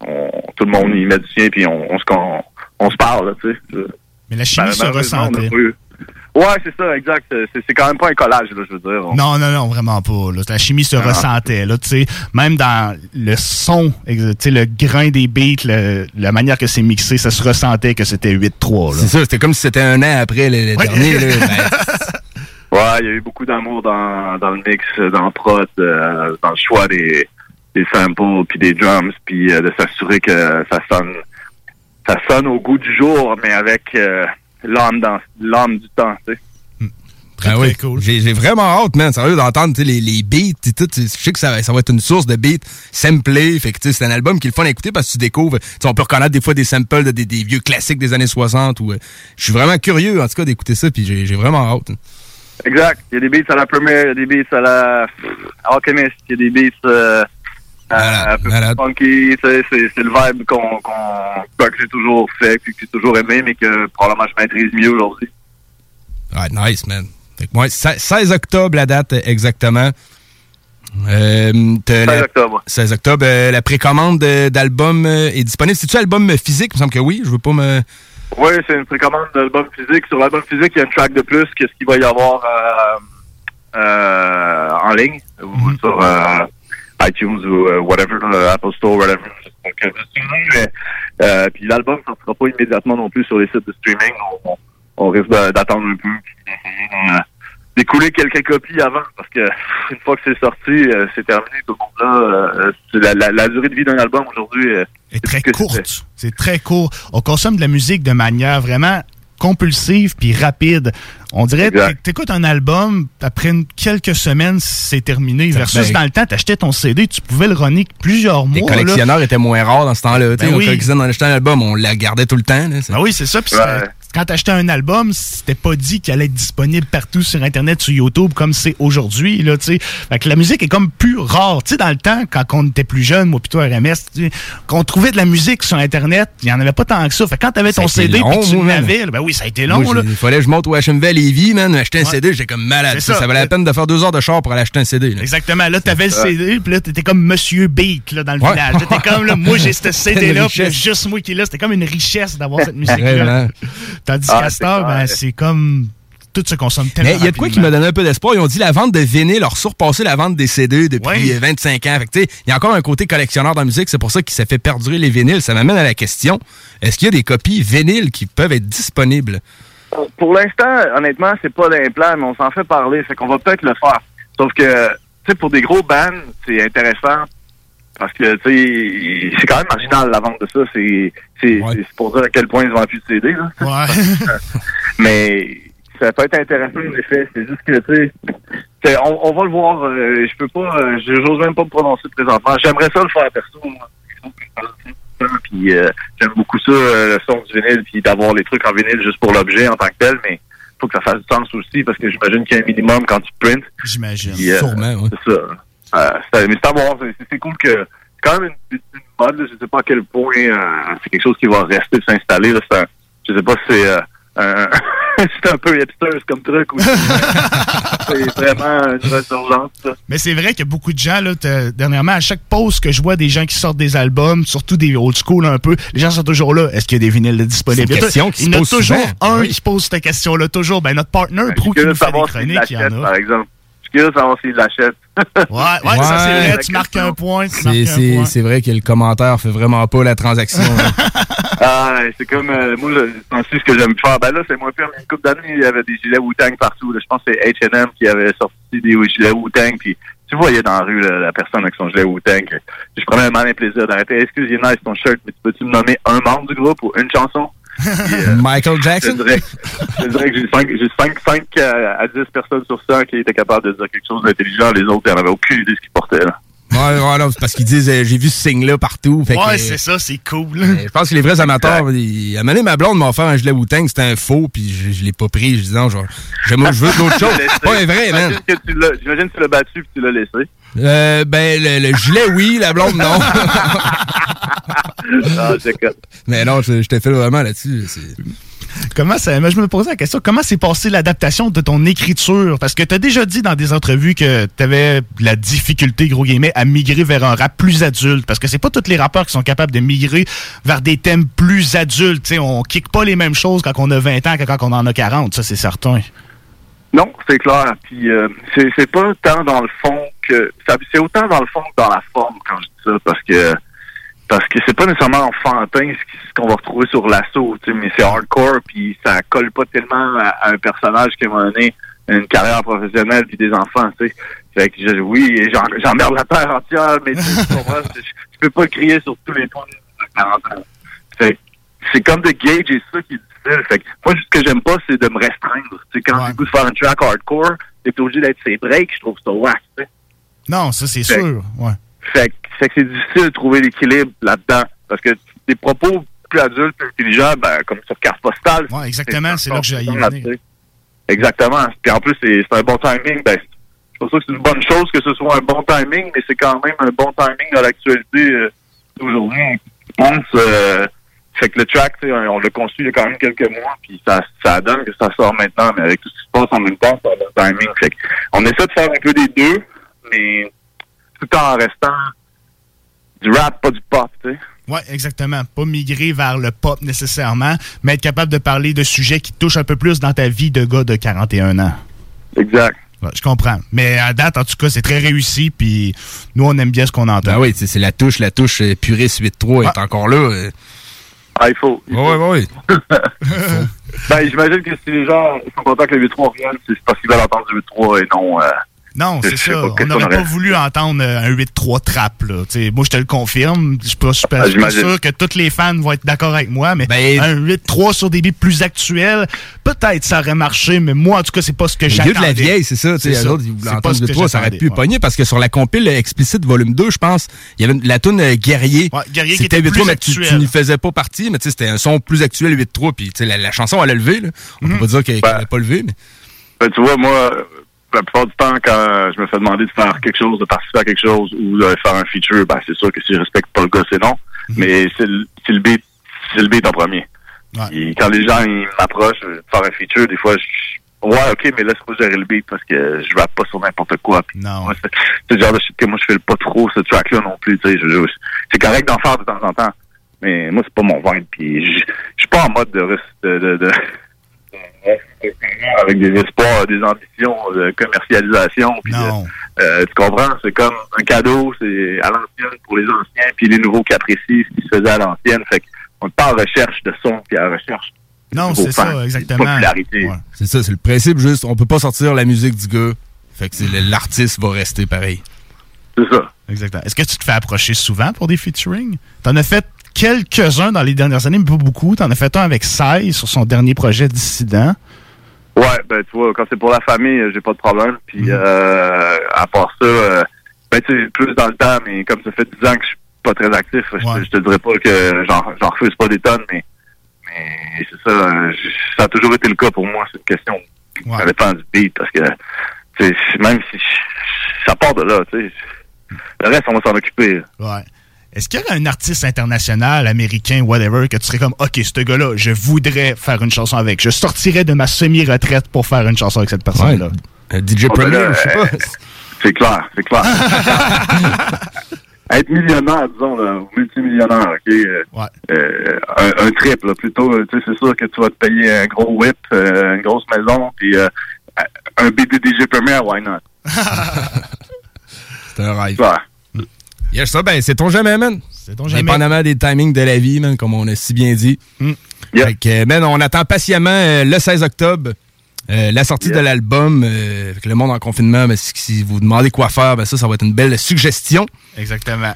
on- tout le monde y met du sien, puis on, on se on se parle, tu sais. Mais la chimie Ben, se malheureusement, on a ressentait. eu- Ouais, c'est ça, exact. C'est c'est quand même pas un collage, là, je veux dire. On- Non, non, non, vraiment pas. là. La chimie se Ah. ressentait. Là, tu sais, même dans le son, ex- tu sais, le grain des beats, le- la manière que c'est mixé, ça se ressentait que c'était 8-3. là. C'est ça, c'était comme si c'était un an après le, le Ouais. dernier. Là. Ben, Ouais, il y a eu beaucoup d'amour dans, dans le mix, euh, dans le prod, euh, dans le choix des, des samples, puis des drums, puis euh, de s'assurer que ça sonne ça sonne au goût du jour, mais avec euh, l'âme dans l'âme du temps, tu sais. Ben oui. J'ai j'ai vraiment hâte, man, sérieux, d'entendre les, les beats et tout. Je sais que ça, va- ça va être une source de beats samplés. Fait que c'est un album qui est le fun à écouter parce que tu découvres. on peut reconnaître des fois des samples de des, des vieux classiques des années 60. Ou, euh, je suis vraiment curieux, en tout cas, d'écouter ça. Puis j'ai j'ai vraiment hâte. Exact. Il y a des beats à la première, il y a des beats à la Alchemist, il y a des beats euh, euh, un peu plus funky. C'est le vibe qu'on que j'ai toujours fait, puis que j'ai toujours aimé, mais que probablement je maîtrise mieux aujourd'hui. Ouais, nice, man. Moi, 16 octobre, la date euh, exactement. Euh, t'as 16 la- octobre. 16 octobre. euh, la précommande euh, d'album euh, est disponible. C'est-tu album physique? Il me semble que oui. Je veux pas me. Oui, c'est une précommande d'album physique. Sur l'album physique, il y a une track de plus que ce qu'il va y avoir euh, euh, en ligne, ou sur euh, iTunes ou euh, whatever, là, Apple Store, whatever. Donc, euh, mais, euh, puis l'album ne sortira pas immédiatement non plus sur les sites de streaming. On, on- on risque d'attendre un peu, d'essayer euh, d'écouler quelques copies avant, parce que une fois que c'est sorti, euh, c'est terminé, tout le monde là. euh, la, la, la durée de vie d'un album aujourd'hui euh, est très courte. C'est très court. On consomme de la musique de manière vraiment compulsive puis rapide. On dirait que t'écoutes un album, après une- quelques semaines, c'est terminé. Versus ben- dans le temps, t'achetais ton CD, tu pouvais le runner plusieurs mois. Les là. collectionneurs étaient moins rares dans ce temps-là. Tu sais, Ben on oui. collectionnait dans achetait un album, on la gardait tout le temps. là. Ben oui, c'est ça. Quand t'achetais un album, c'était pas dit qu'il allait être disponible partout sur Internet, sur YouTube, comme c'est aujourd'hui. Là, tu sais. fait que la musique est comme plus rare. Tu sais, dans le temps, quand on était plus jeune, moi plutôt RMS, qu'on trouvait de la musique sur Internet, il y en avait pas tant que ça. Fait que quand t'avais ton CD long, que tu l'avais, ben oui, ça a été long. Moi, là. Il fallait que je monte au HMV Lévis, man, acheter un Ouais. CD, j'étais comme malade. Ça, ça. valait la peine de faire deux heures de char pour aller acheter un CD. là. Exactement. Là, t'avais le. CD, puis là, t'étais comme Monsieur Beat, là, dans le Ouais. village. T'étais comme, là, moi, j'ai ce CD-là, juste moi qui est là. C'était comme une richesse d'avoir cette musique-là. Tandis Ah, qu'à c'est ben, c'est comme. Tout se consomme tellement Mais il y a de quoi qui me donne un peu d'espoir. Ils ont dit la vente de vinyle a surpassé la vente des CD depuis euh, 25 ans. Fait que, tu sais, il y a encore un côté collectionneur dans la musique. C'est pour ça qu'il s'est fait perdurer les vinyles. Ça m'amène à la question est-ce qu'il y a des copies vinyles qui peuvent être disponibles? Pour l'instant, honnêtement, c'est pas l'implant, mais on s'en fait parler. Fait qu'on va peut-être le faire. Sauf que, tu sais, pour des gros bands, c'est intéressant. Parce que, tu sais, c'est quand même marginal la vente de ça. C'est c'est c'est pour dire à quel point ils vendent plus de CD. Là. mais ça peut être intéressant, en effet. C'est juste que, tu sais, tu sais, on, on va le voir. euh, je peux pas, euh, je- j'ose même pas me prononcer présentement. J'aimerais ça le faire perso. moi. Puis euh, j'aime beaucoup ça, euh, le son du vinyle, puis d'avoir les trucs en vinyle juste pour l'objet en tant que tel, mais faut que ça fasse du sens aussi, parce que j'imagine qu'il y a un minimum quand tu printes. J'imagine. Euh, C'est ça. Euh, c'est- mais c'est à voir. C'est- cool que c'est quand même une, une mode. là. Je sais pas à quel point euh, c'est quelque chose qui va rester de s'installer. là. C'est un- Je sais pas si c'est euh, un, c'est un peu hipster comme truc ou c'est vraiment une resurgence. ça. Mais c'est vrai qu'il y a beaucoup de gens, là, dernièrement, à chaque pause que je vois des gens qui sortent des albums, surtout des old school un peu, les gens sont toujours là. Est-ce qu'il y a des vinyles disponibles? C'est une question qui Il y se en a pose toujours souvent. un Oui. qui se pose cette question-là, toujours. Ben, notre partner, Je Pro, suis qui curieux nous fait des chroniques, il y en a. par exemple. De savoir s'il l'achète. Ouais, ouais, ça c'est vrai. Tu marques un point, tu C'est- marques un C'est point. c'est vrai que le commentaire fait vraiment pas la transaction. hein. Ah, ouais, c'est comme, euh, moi, je pense ce que j'aime faire. Ben là, c'est moins pire. mais Une couple d'années, il y avait des gilets Wu-Tang partout. là. Je pense que c'est H&M qui avait sorti des gilets Wu-Tang. Puis tu voyais dans la rue là, la personne avec son gilet Wu-Tang. Je prenais un malin plaisir d'arrêter. Excuse, il est nice ton shirt, mais tu peux-tu me nommer un membre du groupe ou une chanson? Michael Jackson? Je dirais, je dirais que j'ai 5, j'ai 5, 5 à 10 personnes sur 100 qui étaient capables de dire quelque chose d'intelligent. Les autres, ils n'en avaient aucune idée de ce qu'ils portaient. Là. Ouais, ouais, non, c'est parce qu'ils disent euh, j'ai vu ce signe-là partout. Fait Ouais, c'est ça, c'est cool. euh, Je pense que les vrais amateurs, ils- à un moment donné, ma blonde m'a offert un gilet Wu-Tang, c'était un faux, puis je, je l'ai pas pris. Je dis non, genre, je veux d'autres choses. Pas un vrai, man. J'imagine que tu l'as- battu et tu l'as laissé. Euh, ben, le, le gilet, oui, la blonde, non. ah, Mais non, je, je t'ai fait vraiment là-dessus. Comment ça, moi, je me posais la question, comment s'est passée l'adaptation de ton écriture? Parce que tu as déjà dit dans des entrevues que tu avais la difficulté, gros guillemets, à migrer vers un rap plus adulte. Parce que c'est pas tous les rappeurs qui sont capables de migrer vers des thèmes plus adultes. T'sais, on kick pas les mêmes choses quand on a 20 ans que quand on en a 40, ça c'est certain. Non, c'est clair. Puis euh, c'est c'est pas tant dans le fond que c'est autant dans le fond que dans la forme quand je dis ça parce que parce que c'est pas nécessairement enfantin ce qu'on va retrouver sur l'assaut, mais c'est hardcore puis ça colle pas tellement à, à un personnage qui m'a donné une carrière professionnelle puis des enfants, tu sais. Fait que je, oui, j'emmerde la terre entière, mais je, je peux pas crier sur tous les toits de 40 ans. Fait que c'est comme de gauge et ça qui est difficile. Fait que moi, ce que j'aime pas, c'est de me restreindre. Sais, quand j'ai le goût de faire un track hardcore, t'es obligé d'être ses breaks, je trouve ça tu sais. Non, ça c'est sûr. Ouais. Fait, que- fait que c'est difficile de trouver l'équilibre là-dedans. Parce que des propos plus adultes, plus intelligents, ben, comme sur carte postale. Ouais, exactement, c'est là que j'ai sais. Exactement. Puis en plus, c'est un bon timing. Ben, pour ça que c'est une bonne chose que ce soit un bon timing, mais c'est quand même un bon timing dans l'actualité euh, d'aujourd'hui. Je pense. Euh, fait que le track, tu sais, on l'a conçu il y a quand même quelques mois, puis ça, ça donne que ça sort maintenant, mais avec tout ce qui se passe en même temps, c'est un bon timing. Fait que on essaie de faire un peu des deux, mais tout en restant du rap, pas du pop, tu sais. Ouais, exactement. Pas migrer vers le pop nécessairement, mais être capable de parler de sujets qui touchent un peu plus dans ta vie de gars de 41 ans. Exact. Ouais, je comprends. Mais à date, en tout cas, c'est très réussi, puis nous, on aime bien ce qu'on entend. Ben oui, c'est c'est la touche, la touche euh, Puriste 8.3 est encore là. euh. Ah, il faut. il Ouais, ouais, ouais. Ben, j'imagine que si les gens sont contents que le 8-3 revienne, c'est parce qu'ils veulent entendre du 8-3 et non... Euh, Non, c'est ça. pas On n'aurait pas voulu entendre euh, un 8-3 trap. Là. T'sais, moi, je te le confirme. Je suis pas, je suis pas- Ah, sûr que tous les fans vont être d'accord avec moi, mais Ben, un 8-3 sur des beats plus actuels, peut-être ça aurait marché, mais moi, en tout cas, c'est pas ce que j'attendais. de la vieille, c'est ça. C'est ça. autres, ils voulaient C'est pas entendre ce le que 3, ça aurait pu ouais. pogner parce que sur la compile explicite volume 2, je pense, il y avait la tune euh, Guerrier. Guerrier qui C'était était 8.3, plus mais tu, tu n'y faisais pas partie, mais tu sais, c'était un son plus actuel 8.3, puis tu sais, la, la chanson, elle a levé, là. On Mhm. peut pas dire qu'elle n'avait pas levé, mais. Ben, tu vois, moi, la plupart du temps, quand je me fais demander de faire quelque chose, de participer à quelque chose ou de faire un feature, ben, c'est sûr que si je respecte pas le gars, c'est non. Mais c'est le, beat, c'est le beat en premier. Et quand les gens, ils m'approchent de faire un feature, des fois, je, ouais, ok, mais laisse-moi gérer le beat parce que je rappe pas sur n'importe quoi. Puis, non. c'est le genre de shit que moi, je fais pas trop, ce track-là non plus, C'est correct d'en faire de temps en temps. Mais moi, c'est pas mon vibe. Puis, je suis pas en mode de, de, de, de- avec des espoirs, des ambitions de commercialisation. Puis de- euh, tu comprends? C'est comme un cadeau, c'est à l'ancienne pour les anciens, puis les nouveaux qui apprécient ce qui se faisait à l'ancienne. Fait qu'on n'est pas en recherche de son, puis en recherche de Non, c'est ça, exactement. popularité. C'est ça, c'est le principe juste. On peut pas sortir la musique du gars. Fait que l'artiste va rester pareil. C'est ça. Exactement. Est-ce que tu te fais approcher souvent pour des featuring? T'en as fait quelques-uns dans les dernières années, mais pas beaucoup. T'en as fait un avec Sai sur son dernier projet Dissident. Ouais, ben tu vois, quand c'est pour la famille, euh, j'ai pas de problème. Puis euh, à part ça, euh, ben tu sais, plus dans le temps, mais comme ça fait 10 ans que je suis pas très actif, je, te- je te dirais pas que j'en refuse pas des tonnes, mais, mais c'est ça, ça a toujours été le cas pour moi, c'est une question. Ça dépend du beat, parce que même si ça part de là, tu sais, le reste, on va s'en occuper. Ouais. Est-ce qu'il y aurait un artiste international, américain, whatever, que tu serais comme, OK, ce gars-là, je voudrais faire une chanson avec. Je sortirais de ma semi-retraite pour faire une chanson avec cette personne-là. DJ Oh, ben là, euh, C'est clair, c'est clair. Être millionnaire, disons, là, ou multimillionnaire, OK? euh, euh, un, un trip, là, plutôt, euh, tu sais, c'est sûr que tu vas te payer un gros whip, euh, une grosse maison, puis euh, un BDDG Premier, why not? C'est un rêve. Ouais. Yes, ça, ben, c'est ton jamais, man? C'est ton jamais. Indépendamment des timings de la vie, man, comme on a si bien dit. Fait que, man, on attend patiemment euh, le 16 octobre. euh, la sortie de l'album, euh, avec le monde en confinement, ben, si, si vous demandez quoi faire, ben ça, ça va être une belle suggestion. Exactement.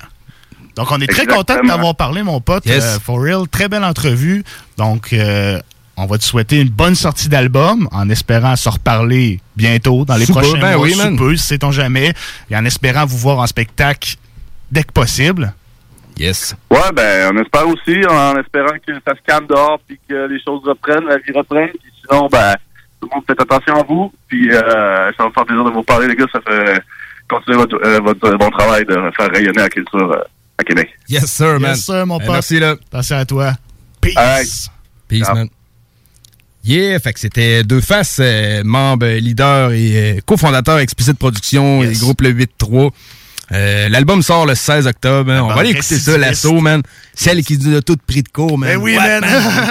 Donc, on est très Exactement. content de t'avoir parlé, mon pote. Yes. Euh, for real, très belle entrevue. Donc, euh, on va te souhaiter une bonne sortie d'album en espérant se reparler bientôt dans les Sous prochains ben mois. oui, sous peu, sait-on jamais. Et en espérant vous voir en spectacle dès que possible. Yes. Ouais, ben, on espère aussi, en espérant que ça se calme dehors, puis que les choses reprennent, la vie reprenne. Puis sinon, ben, tout le monde faites attention à vous. Puis euh, ça va me faire plaisir de vous parler, les gars. Ça fait continuer votre, euh, votre bon travail de faire rayonner la culture euh, à Québec. Yes, sir, man. Yes, sir, mon pote. Merci, là. Attention à toi. Peace. Peace, man. Yeah, fait que c'était Deux Faces, euh, membre, euh, leader et euh, cofondateur Explicit Production et groupe le 8-3. Euh, L'album sort le 16 octobre. hein. On va aller écouter ça, l'assaut, man. Celle qui nous a tout pris de court, man. Ben oui, What, man.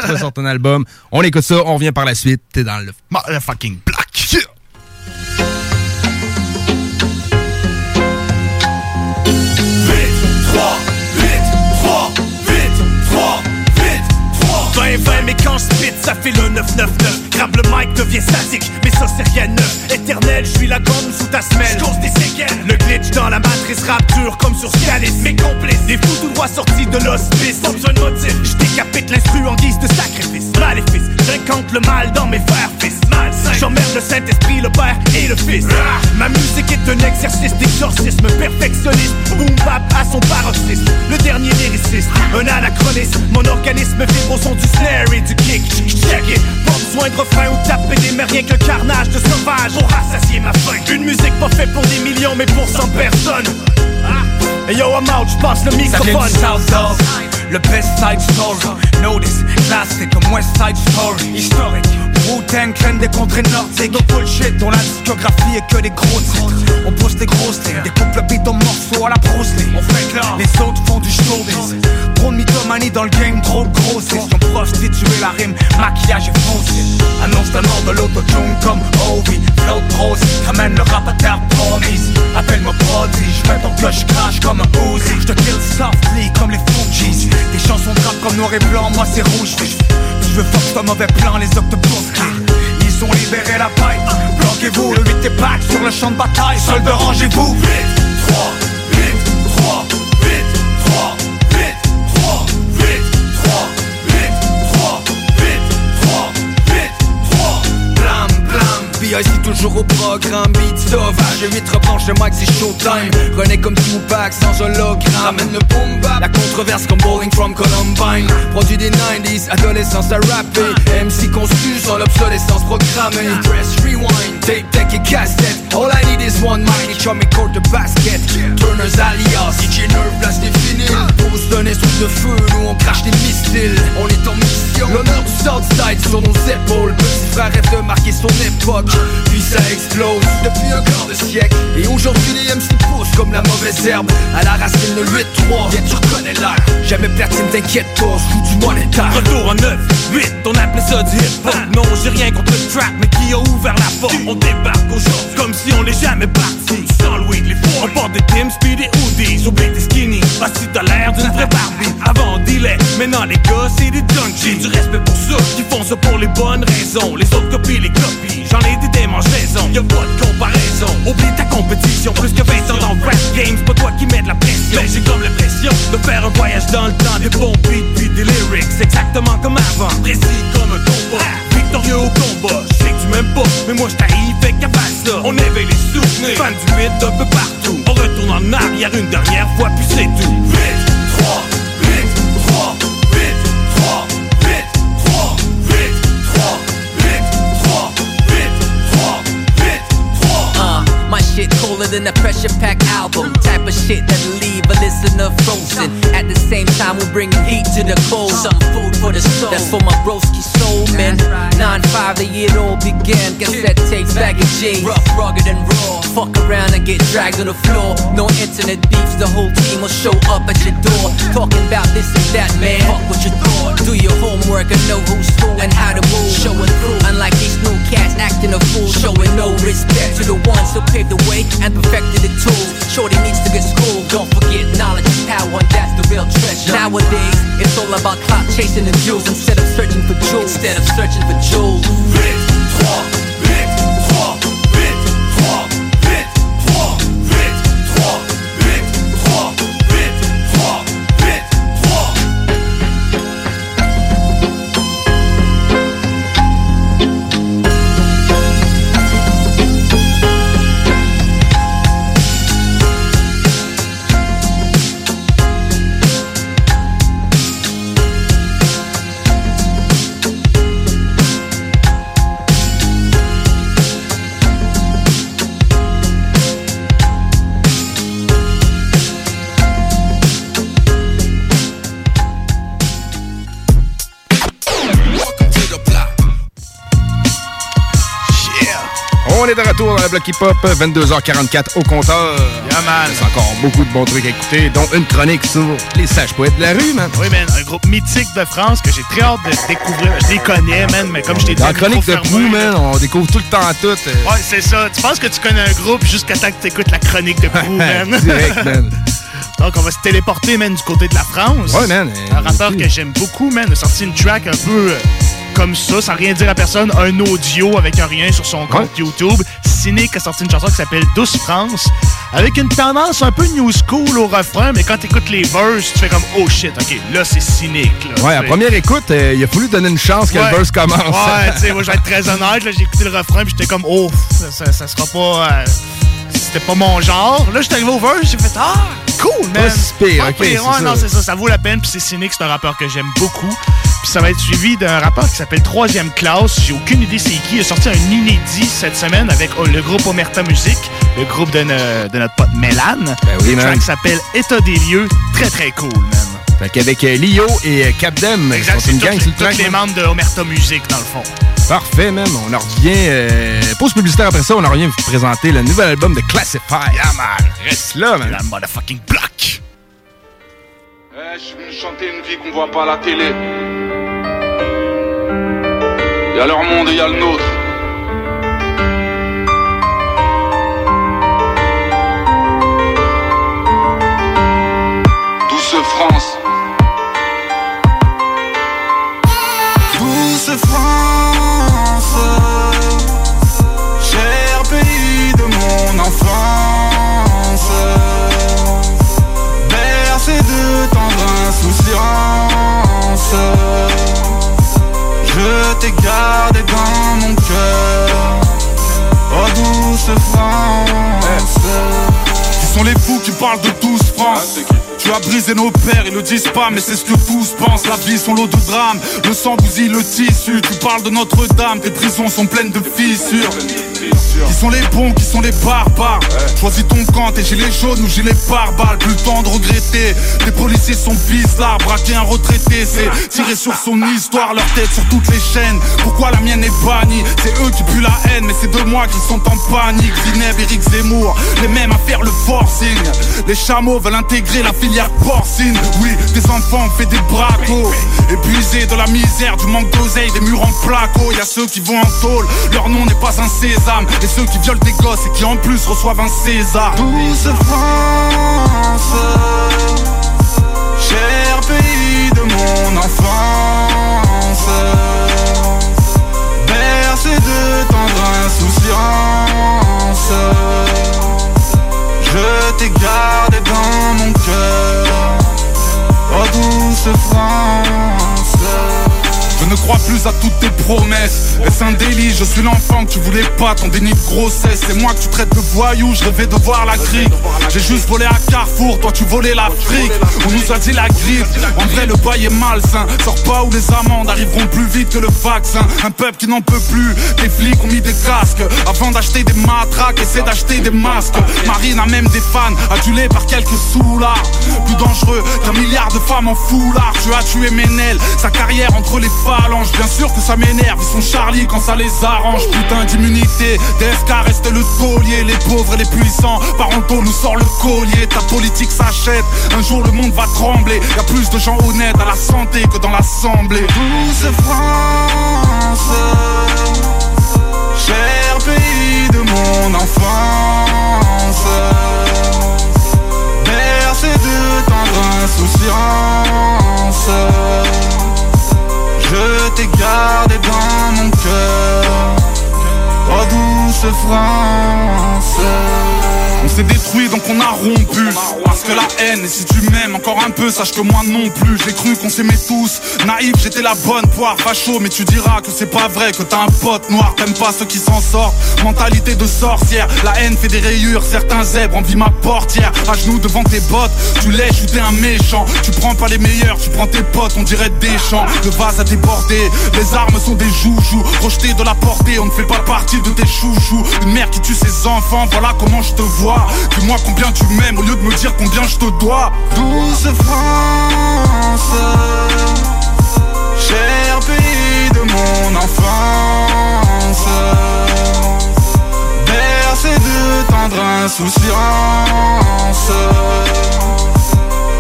On sort un album. On écoute ça, on revient par la suite. T'es dans le... Motherfucking block. Vite, 3, 3. 20, 20, mais quand je spit, ça fait le 999. Grave le mic devient statique, mais ça c'est rien neuf. Éternel, je suis la gomme sous ta semelle. J'cause des séquelles. Le glitch dans la matrice rap dur comme sur Scalis. Mes complices, des fous tout droit sortis de l'hospice. Besoin de motif, je décapite l'instru en guise de sacrifice. Maléfice, j'incante le mal dans mes frères, fils. Malsain, j'emmerde le Saint-Esprit, le Père et le Fils. Ma musique est un exercice d'exorcisme perfectionniste. Boom bap à son paroxysme. Le dernier lyriciste, un anachronisme. Mon organisme vibre au son du snare et du kick. Check it, pas besoin de refrain ou de taper des mains, rien que le carnage de sauvage pour rassasier ma faim. Une musique pas faite pour des millions, mais pour 100 personnes. Hey yo, I'm out, j'passe le Ça vient microphone. du Dog, le best side story. Notice, classique comme West Side Story. Historique. Wu-Tang traîne des contrées nordiques. No bullshit, dont la discographie est que des gros titres. On pousse des grosses lignes, découpe le beat en morceaux à la Bruce. On fait clair, les autres font du showbiz. Dans le game, trop de grossesse. On prostituer la rime, maquillage et foncier. Annonce la mort de l'autotune comme Ovi. Flow prose, ramène le rap à terre promise. Appelle-moi prodige, mets ton cloche crash comme un Uzi. J'te kill softly comme les Fujis. Des chansons de comme noir et blanc, moi c'est rouge. Tu veux fuck ton mauvais plan, les octopus. Ils ont libéré la paille. Bloquez-vous, le 8 est back sur le champ de bataille. Soldats, rangez-vous. 3, vite, 3, vite, 3, blam, B.I.C. toujours au programme Beat sauvage, 8 rebranche le mic c'est showtime. René comme Tupac sans hologramme. Ramène le boom bap, la controverse comme Bowling from Columbine. Produit des 90s, adolescence à rapper. MC conçu sans l'obsolescence programmée. Press rewind, tape deck et cassette All I need is one mic et et court de basket. Turners alias, DJ Nerve place vinyles. Pose d'un esprit de feu, nous on crache des missiles. On est en mission, l'honneur du Southside sur nos épaules. Petit frère rêve de marquer son époque Puis ça explose depuis un quart de siècle. Et aujourd'hui les MC poussent comme la mauvaise herbe À la racine de 8-3, bien tu reconnais l'air. Jamais platine t'inquiète pas, je du monétaire Retour en 9, 8, on appelait ça du hip-hop. Non, j'ai rien contre le trap, mais qui a ouvert la porte? On débarque aujourd'hui comme si on n'est jamais parti. Sans weed, les on porte des Tims puis des hoodies. Oublie tes skinny, parce que t'as l'air d'une vraie Barbie. Avant on dealait, maintenant les gars c'est des junkies. Du respect pour ceux qui font ça pour les bonnes raisons. Les autres copies, les copies, j'en ai des démangeaisons. Y'a pas de comparaison, oublie ta compétition. Plus que 20 ans dans le rap game, c'est pas toi qui mets de la pression. Mais j'ai comme l'impression de faire un voyage dans le temps, des bons beats puis des lyrics. Exactement comme avant, précis comme un combat. Victorieux au combat, je sais que tu m'aimes pas, mais moi je t'arrive qu'à faire ça. On éveille les souvenirs, fan du beat un peu partout. On retourne en arrière une dernière fois, puis c'est tout. Cooler than a pressure pack album. Type of shit that'll leave a listener frozen. At the same time, we're bringing heat to the cold. Some food for the soul. That's for my broski soul, man. 9-5, the year it all began. Cassette tapes, baggy J. Rough, rugged, and raw. Fuck around and get dragged on the floor. No internet beefs, the whole team will show up at your door. Talking about this and that, man. Fuck what you thought. Do your homework and know who's who and how to move. Showing through, unlike these new cats acting a fool. Showing no respect to the ones who paved the way and perfected the tools. Shorty needs to get schooled. Don't forget knowledge is power, and that's the real treasure. Nowadays, it's all about clock chasing the jewels instead of searching for jewels. Instead of searching for jewels. Retour dans le bloc hip-hop, 22h44 au compteur. Yeah, man. C'est encore beaucoup de bons trucs à écouter, dont une chronique sur les sages poètes de la rue, man. Oui, man, un groupe mythique de France que j'ai très hâte de découvrir. Je les connais, man, mais comme je t'ai dit... La chronique de Prou, man, on découvre tout le temps tout. euh. Ouais, c'est ça. Tu penses que tu connais un groupe jusqu'à temps que tu écoutes la chronique de Prou, man? Direct, man. Donc, on va se téléporter, man, du côté de la France. Ouais, man. Un rappeur que j'aime beaucoup, man, a sorti une track un peu euh, comme ça, sans rien dire à personne, un audio avec un rien sur son compte YouTube. Cynic a sorti une chanson qui s'appelle Douce France, avec une tendance un peu new school au refrain, mais quand tu écoutes les verses, tu fais comme oh shit, ok, là c'est cynique. Là, Ouais, à première écoute, euh, il a fallu donner une chance que Ouais. le verse commence. Ouais, tu sais, moi je vais être très honnête, là, j'ai écouté le refrain puis j'étais comme oh, ça, ça, ça sera pas. euh, c'était pas mon genre. Là, j'étais arrivé au verse, j'ai fait ah, cool, man. Pas si pire, Pas ok, pire, ouais, non, c'est ça, ça vaut la peine. Puis c'est cynique, c'est un rappeur que j'aime beaucoup. Puis ça va être suivi d'un rappeur qui s'appelle Troisième Classe. J'ai aucune idée c'est qui. Il a sorti un inédit cette semaine avec oh, le groupe Omerta Music, le groupe de, ne- de notre pote Mélan. Ben oui, le track s'appelle État des lieux. Très, très cool, man. Fait qu'avec euh, Lio et euh, Capdem, ils Exact, sont c'est une gang sur le tous track. les membres de Omerta Music, dans le fond. Parfait, même. On en revient. Euh, pause publicitaire après ça, on en revient vous présenter le nouvel album de Classify. Ah, man. Reste là, man. La motherfucking block. Eh, je suis venu chanter une vie qu'on voit pas à la télé. Y a leur monde et y a le nôtre. Douce France. Qui sont les fous qui parlent de tous France Tu as brisé nos pères, ils le disent pas, mais c'est ce que tous pensent. La vie, son lot de drames, le sang bousille le tissu. Tu parles de Notre-Dame, tes prisons sont pleines de fissures. Qui sont les bons, qui sont les barbares. Choisis ton camp, tes gilets jaunes ou gilets pare-balles Plus le temps de regretter. Tes policiers sont bizarres, braquer un retraité C'est tirer sur son histoire, leur tête sur toutes les chaînes. Pourquoi la mienne est bannie? C'est eux qui puent la haine, mais c'est de moi qui sont en panique. Zineb, Eric Zemmour, les mêmes à faire le forcing. Les chameaux veulent intégrer la filière porcine Oui, des enfants fait des bracos. Épuisés de la misère, du manque d'oseille, des murs en placo. Y'a ceux qui vont en tôle, leur nom n'est pas un sésame. Et ceux qui violent des gosses et qui en plus reçoivent un César. Douce France, cher pays de mon enfance, bercé de tendre insouciance, je t'ai gardé dans mon cœur, oh douce France. Je ne crois plus à toutes tes promesses. Est-ce un délit? Je suis l'enfant que tu voulais pas. Ton déni de grossesse C'est moi que tu traites de voyou. Je rêvais de voir la grille J'ai juste volé à Carrefour. Toi tu volais l'Afrique. On nous a dit la grippe. En vrai le bail est malsain. Sors pas où les amendes arriveront plus vite que le vaccin. Un peuple qui n'en peut plus. Les flics ont mis des casques Avant d'acheter des matraques. Essaie d'acheter des masques. Marine a même des fans Adulés par quelques soulards. Plus dangereux qu'un milliard de femmes en foulard. Tu as tué Ménel. Sa carrière entre les Bien sûr que ça m'énerve Ils sont Charlie quand ça les arrange. Putain d'immunité DFK reste le taulier. Les pauvres et les puissants Parentot nous sort le collier. Ta politique s'achète Un jour le monde va trembler. Y a plus de gens honnêtes à la santé que dans l'assemblée. Douce France, cher pays de mon enfance, bercé de tendre insouciance, je t'ai gardé dans mon cœur, oh douce France. On s'est détruit donc on a rompu. Parce que la haine et si tu m'aimes encore un peu Sache que moi non plus. J'ai cru qu'on s'aimait tous. Naïf j'étais la bonne poire facho. Mais tu diras que c'est pas vrai Que t'as un pote noir. T'aimes pas ceux qui s'en sortent. Mentalité de sorcière. La haine fait des rayures. Certains zèbres envient ma portière. À genoux devant tes bottes. Tu lèches ou t'es un méchant. Tu prends pas les meilleurs Tu prends tes potes. On dirait des champs. Le vase a débordé. Les armes sont des joujoux. Rejetés de la portée. On ne fait pas partie de tes chouchous. Une mère qui tue ses enfants. Voilà comment je te vois Dis-moi combien tu m'aimes au lieu de me dire combien je te dois Douce France, cher pays de mon enfance, insouciance.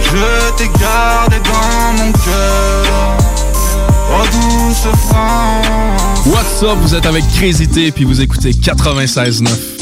Je t'ai gardé dans mon cœur. Oh douce France. What's up, vous êtes avec Crazy puis vous écoutez 96.9.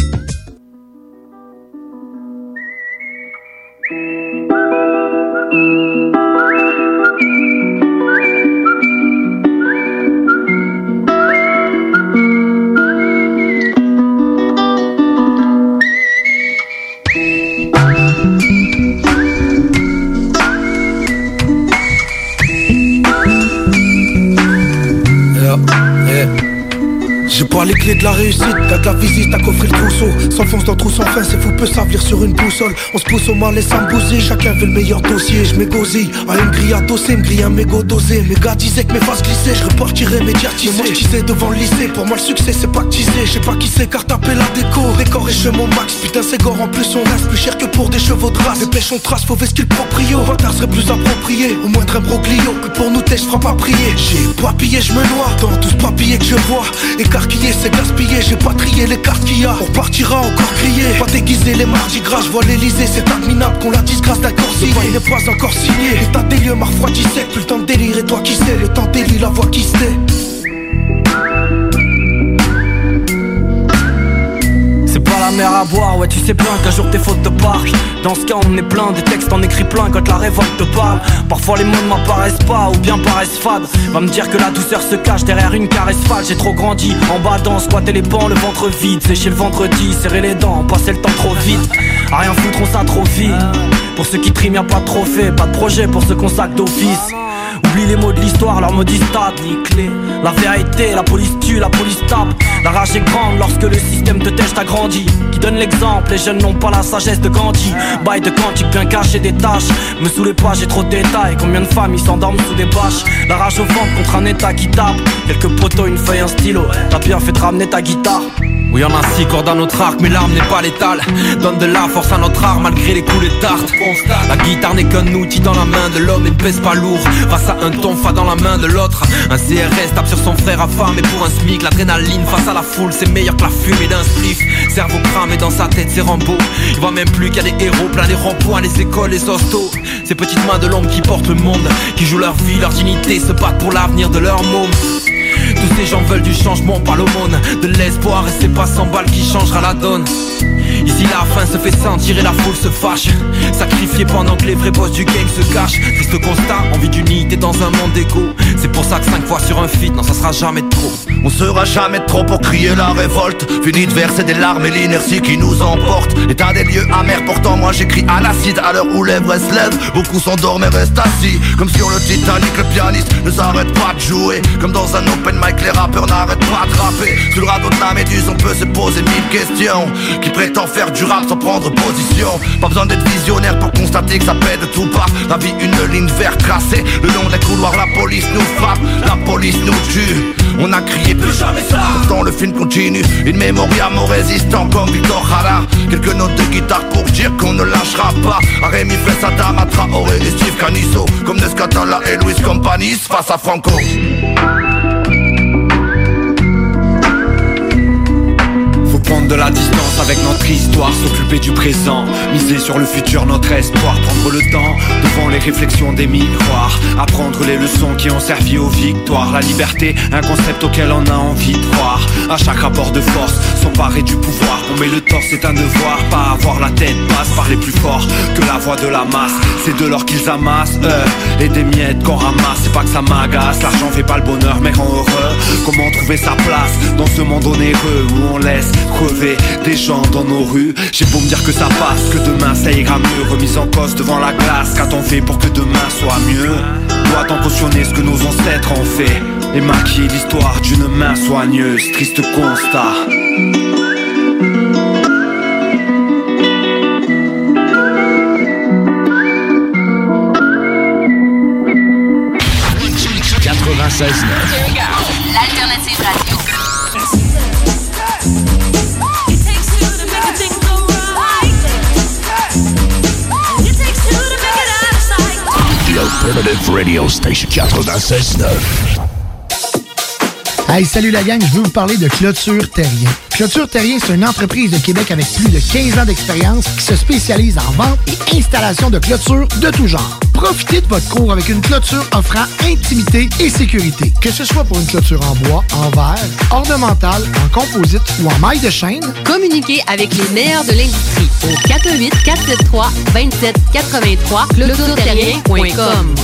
Clés de la réussite, t'as de la visite, t'as coffré le trousseau. S'enfonce dans trou sans fin, c'est fou, peut s'avenir sur une boussole. On se pousse au mal et ça me chacun veut le meilleur dossier Je m'égosille, à une grille à doser, une grille un mégot dosé Mes gars disaient que mes faces glissaient, je repartirais médiatisé Moi je devant le lycée, pour moi le succès c'est pas tisé Je sais pas qui c'est car taper la déco, décor et chez mon max Putain c'est gore. En plus on reste plus cher que pour des chevaux de race. Les pêches on trace, faut qu'il proprio Retard serait plus approprié, au moindre imbroglio Que pour nous je feras pas prier. J'ai pas pillé, je me noie dans tout ce que je vois. Écarquillé c'est gaspillé, j'ai pas trié les cartes qu'il y a. On partira encore crier, pas déguiser les mardis gras. Je vois l'Elysée, c'est adminable qu'on la disgrâce d'un corps signé Il n'est pas encore signé, l'état des lieux m'a refroidissé. Plus le temps de délire et toi qui sais, le temps délie la voix qui sait à boire, ouais tu sais bien qu'un jour tes fautes te parquent Dans ce cas on est plein, des textes en écrit plein quand la révolte te parle. Parfois les mots ne m'apparaissent pas ou bien paraissent fades. Va me dire que la douceur se cache derrière une caresse fade. J'ai trop grandi, en bas dans squatter les bancs, le ventre vide. Sécher le vendredi, serrer les dents, passer le temps trop vite. À rien foutre on s'atrophie Pour ceux qui triment y'a pas de trophée, pas de projet pour ceux qu'on sac d'office Oublie les mots de l'histoire, leur mot stade, clé. La vérité, la police tue, la police tape. La rage est grande lorsque le système te tèche grandi Qui donne l'exemple, les jeunes n'ont pas la sagesse de Gandhi. Bail de quantique bien caché des tâches. Me saoulez pas, j'ai trop de détails. Combien de familles s'endorment sous des bâches La rage au ventre contre un état qui tape. Quelques poteaux, une feuille, un stylo. T'as bien fait de ramener ta guitare. Oui, y'en a six corps dans notre arc, mais l'arme n'est pas létale. Donne de la force à notre arme malgré les coups de tarte. La guitare n'est qu'un outil dans la main de l'homme et ne pèse pas lourd. Face à un tonfa dans la main de l'autre. Un CRS tape sur son frère affamé pour un SMIC. L'adrénaline face à la foule, c'est meilleur que la fumée d'un spliff. Cerveau cramé dans sa tête, c'est Rambo. Il voit même plus qu'il y a des héros plein les ronds-points, les écoles, les hostos. Ces petites mains de l'homme qui portent le monde, qui jouent leur vie, leur dignité, se battent pour l'avenir de leur môme. Tous ces gens veulent du changement, pas l'aumône. De l'espoir et c'est pas 100 balles qui changera la donne Ici la fin se fait sentir et la foule se fâche Sacrifié pendant que les vrais boss du game se cachent. Triste constat, envie d'unité dans un monde d'égo C'est pour ça que 5 fois sur un feat, non ça sera jamais trop. On sera jamais trop pour crier la révolte. Fini de verser des larmes et l'inertie qui nous emporte. État des lieux amers, pourtant moi j'écris à l'acide. À l'heure où l'Everest se lève, beaucoup s'endorment et restent assis. Comme sur le Titanic, le pianiste ne s'arrête pas de jouer. Comme dans un open mic, les rappeurs n'arrêtent pas de rapper. Sur le radeau de la méduse, on peut se poser mille questions. Qui prétend faire rap sans prendre position. Pas besoin d'être visionnaire pour constater que ça pète de tout part La vie une ligne verte tracée. Le long des couloirs la police nous frappe. La police nous tue. On a crié plus jamais ça. Pourtant le film continue. Une mémoire à mon résistant comme Victor Jara. Quelques notes de guitare pour dire qu'on ne lâchera pas. A Rémi Flessada, Traoré et Steve Canisso. Comme Nescatala et Louis Compagnie face à Franco de la distance avec notre histoire, s'occuper du présent, miser sur le futur, notre espoir, prendre le temps devant les réflexions des miroirs, apprendre les leçons qui ont servi aux victoires, la liberté, un concept auquel on a envie de croire, à chaque rapport de force, s'emparer du pouvoir, on met le torse, c'est un devoir, pas avoir la tête basse, parler plus fort que la voix de la masse, c'est de l'or qu'ils amassent, euh, et des miettes qu'on ramasse, c'est pas que ça m'agace, l'argent fait pas le bonheur mais rend heureux, comment trouver sa place dans ce monde onéreux où on laisse des gens dans nos rues. J'ai beau me dire que ça passe, que demain ça ira mieux. Remise en cause devant la glace, qu'a-t-on fait pour que demain soit mieux? Doit-on cautionner ce que nos ancêtres ont fait Et maquiller l'histoire d'une main soigneuse, triste constat. L'alternative Radio Station 96.9. Hey, salut la gang, je veux vous parler de Clôture Terrien. Clôture Terrien, c'est une entreprise de Québec avec plus de 15 ans d'expérience qui se spécialise en vente et installation de clôtures de tout genre. Profitez de votre cours avec une clôture offrant intimité et sécurité. Que ce soit pour une clôture en bois, en verre, ornementale, en composite ou en maille de chaîne, Communiquez avec les meilleurs de l'industrie au 418 473 2783 clôtureterrien.com.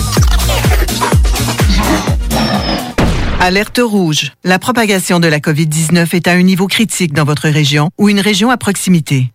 Alerte rouge. La propagation de la COVID-19 est à un niveau critique dans votre région ou une région à proximité.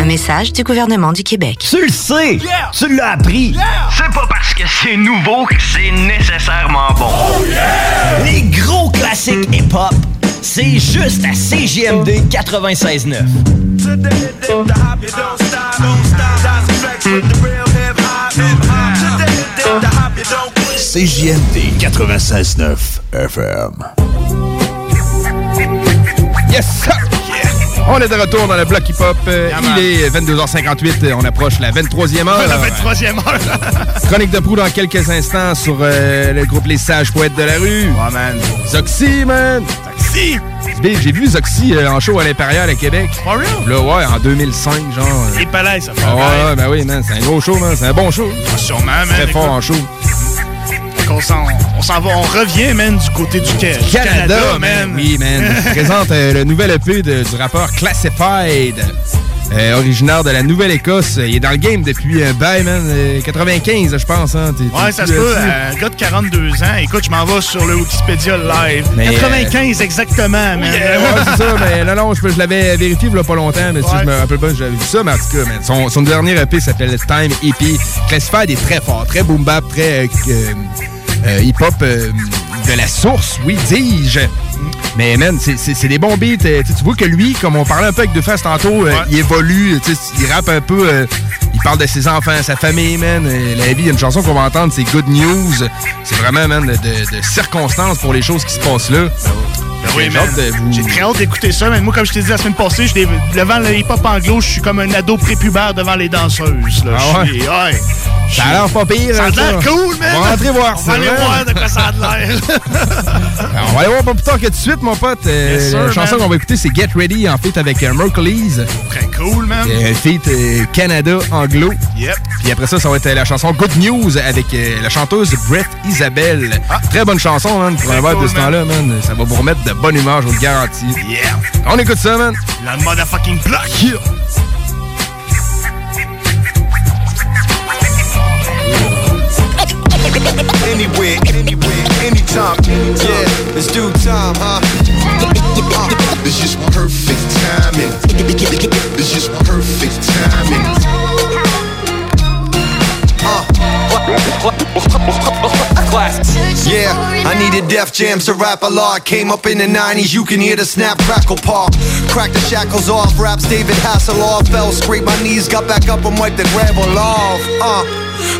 Un message du gouvernement du Québec. Tu le sais! Tu l'as appris! C'est pas parce que c'est nouveau que c'est nécessairement bon. Les gros classiques hip-hop, c'est juste à CGMD 96.9. CJMD 96.9 FM. Yes! sir! On est de retour dans le bloc hip-hop. Euh, il est 22h58. euh, On approche la 23e heure. La 23e heure. Chronique de proue dans quelques instants sur euh, le groupe Les Sages Poètes de la rue. Ouais, man. Zoxy, man. Zoxy. J'ai vu Zoxy euh, en show à l'Impérial à Québec. For real? Là, ouais, en 2005, genre. Les palais, ça fait Ah ouais, ben oui, man. C'est un gros show, man. C'est un bon show. Sûrement, man. Très fort en show. Fait qu'on s'en- On s'en va, on revient, man, du côté du, Ca- du Canada, Canada, man. man. Oui, man. Je présente euh, le nouvel EP de- du rappeur Classified. euh, originaire de la Nouvelle-Écosse. Il est dans le game depuis un bail, man. euh, 95, je pense. Hein. Ouais, ça se peut. euh, Un gars de 42 ans. Écoute, je m'en vais sur le Wikipédia live. Mais, euh, 95 exactement, man. Yeah, ouais, c'est ça, mais non, non, je, je l'avais vérifié il y a pas longtemps, mais si je me rappelle pas, j'avais vu ça, mais en tout cas, man, son, son dernier EP s'appelle Time EP. Classified est très fort, très boom bap, très euh, euh, hip-hop euh, de la source, oui, dis-je. Mais man, c'est- des bons beats. euh, tu vois que lui, comme on parlait un peu avec De Face tantôt, euh, il évolue, il rappe un peu, euh, il parle de ses enfants, sa famille, man. euh, la vie, il y a une chanson qu'on va entendre, c'est Good News. C'est vraiment, man, de, de- de circonstances pour les choses qui se passent là. Ben oui. J'ai très hâte d'écouter ça, mais moi, comme je t'ai dit la semaine passée, je devant le hip-hop anglo, je suis comme un ado prépubère devant les danseuses. Là. Ah ouais? Ça a l'air pas pire. Ça a hein, l'air cool, man! On va rentrer voir On ça. va aller voir de quoi ça a l'air. Alors, on va aller voir pas plus tard que tout de suite, mon pote. Euh, Yes, la chanson qu'on va écouter, c'est Get Ready en feat avec euh. Très cool, man. Euh, feat euh, Canada anglo. Yep. Puis après ça, ça va être la chanson Good News avec euh, la chanteuse Brett Isabelle. Très bonne chanson, man. Pour un cool, de ce temps-là, man. Ça va vous remettre de bonne humeur, je vous le garantis. Yeah. On écoute ça, man. La motherfucking block. Anywhere, anywhere, anytime. Yeah, it's due time, huh? Uh, it's just perfect timing. It's just perfect timing. Yeah, I needed Def Jam to rap a lot. Came up in the 90s, you can hear the snap, crackle, pop. Crack the shackles off, raps David Hasselhoff. Fell, scraped my knees, got back up and wiped the gravel off. Uh,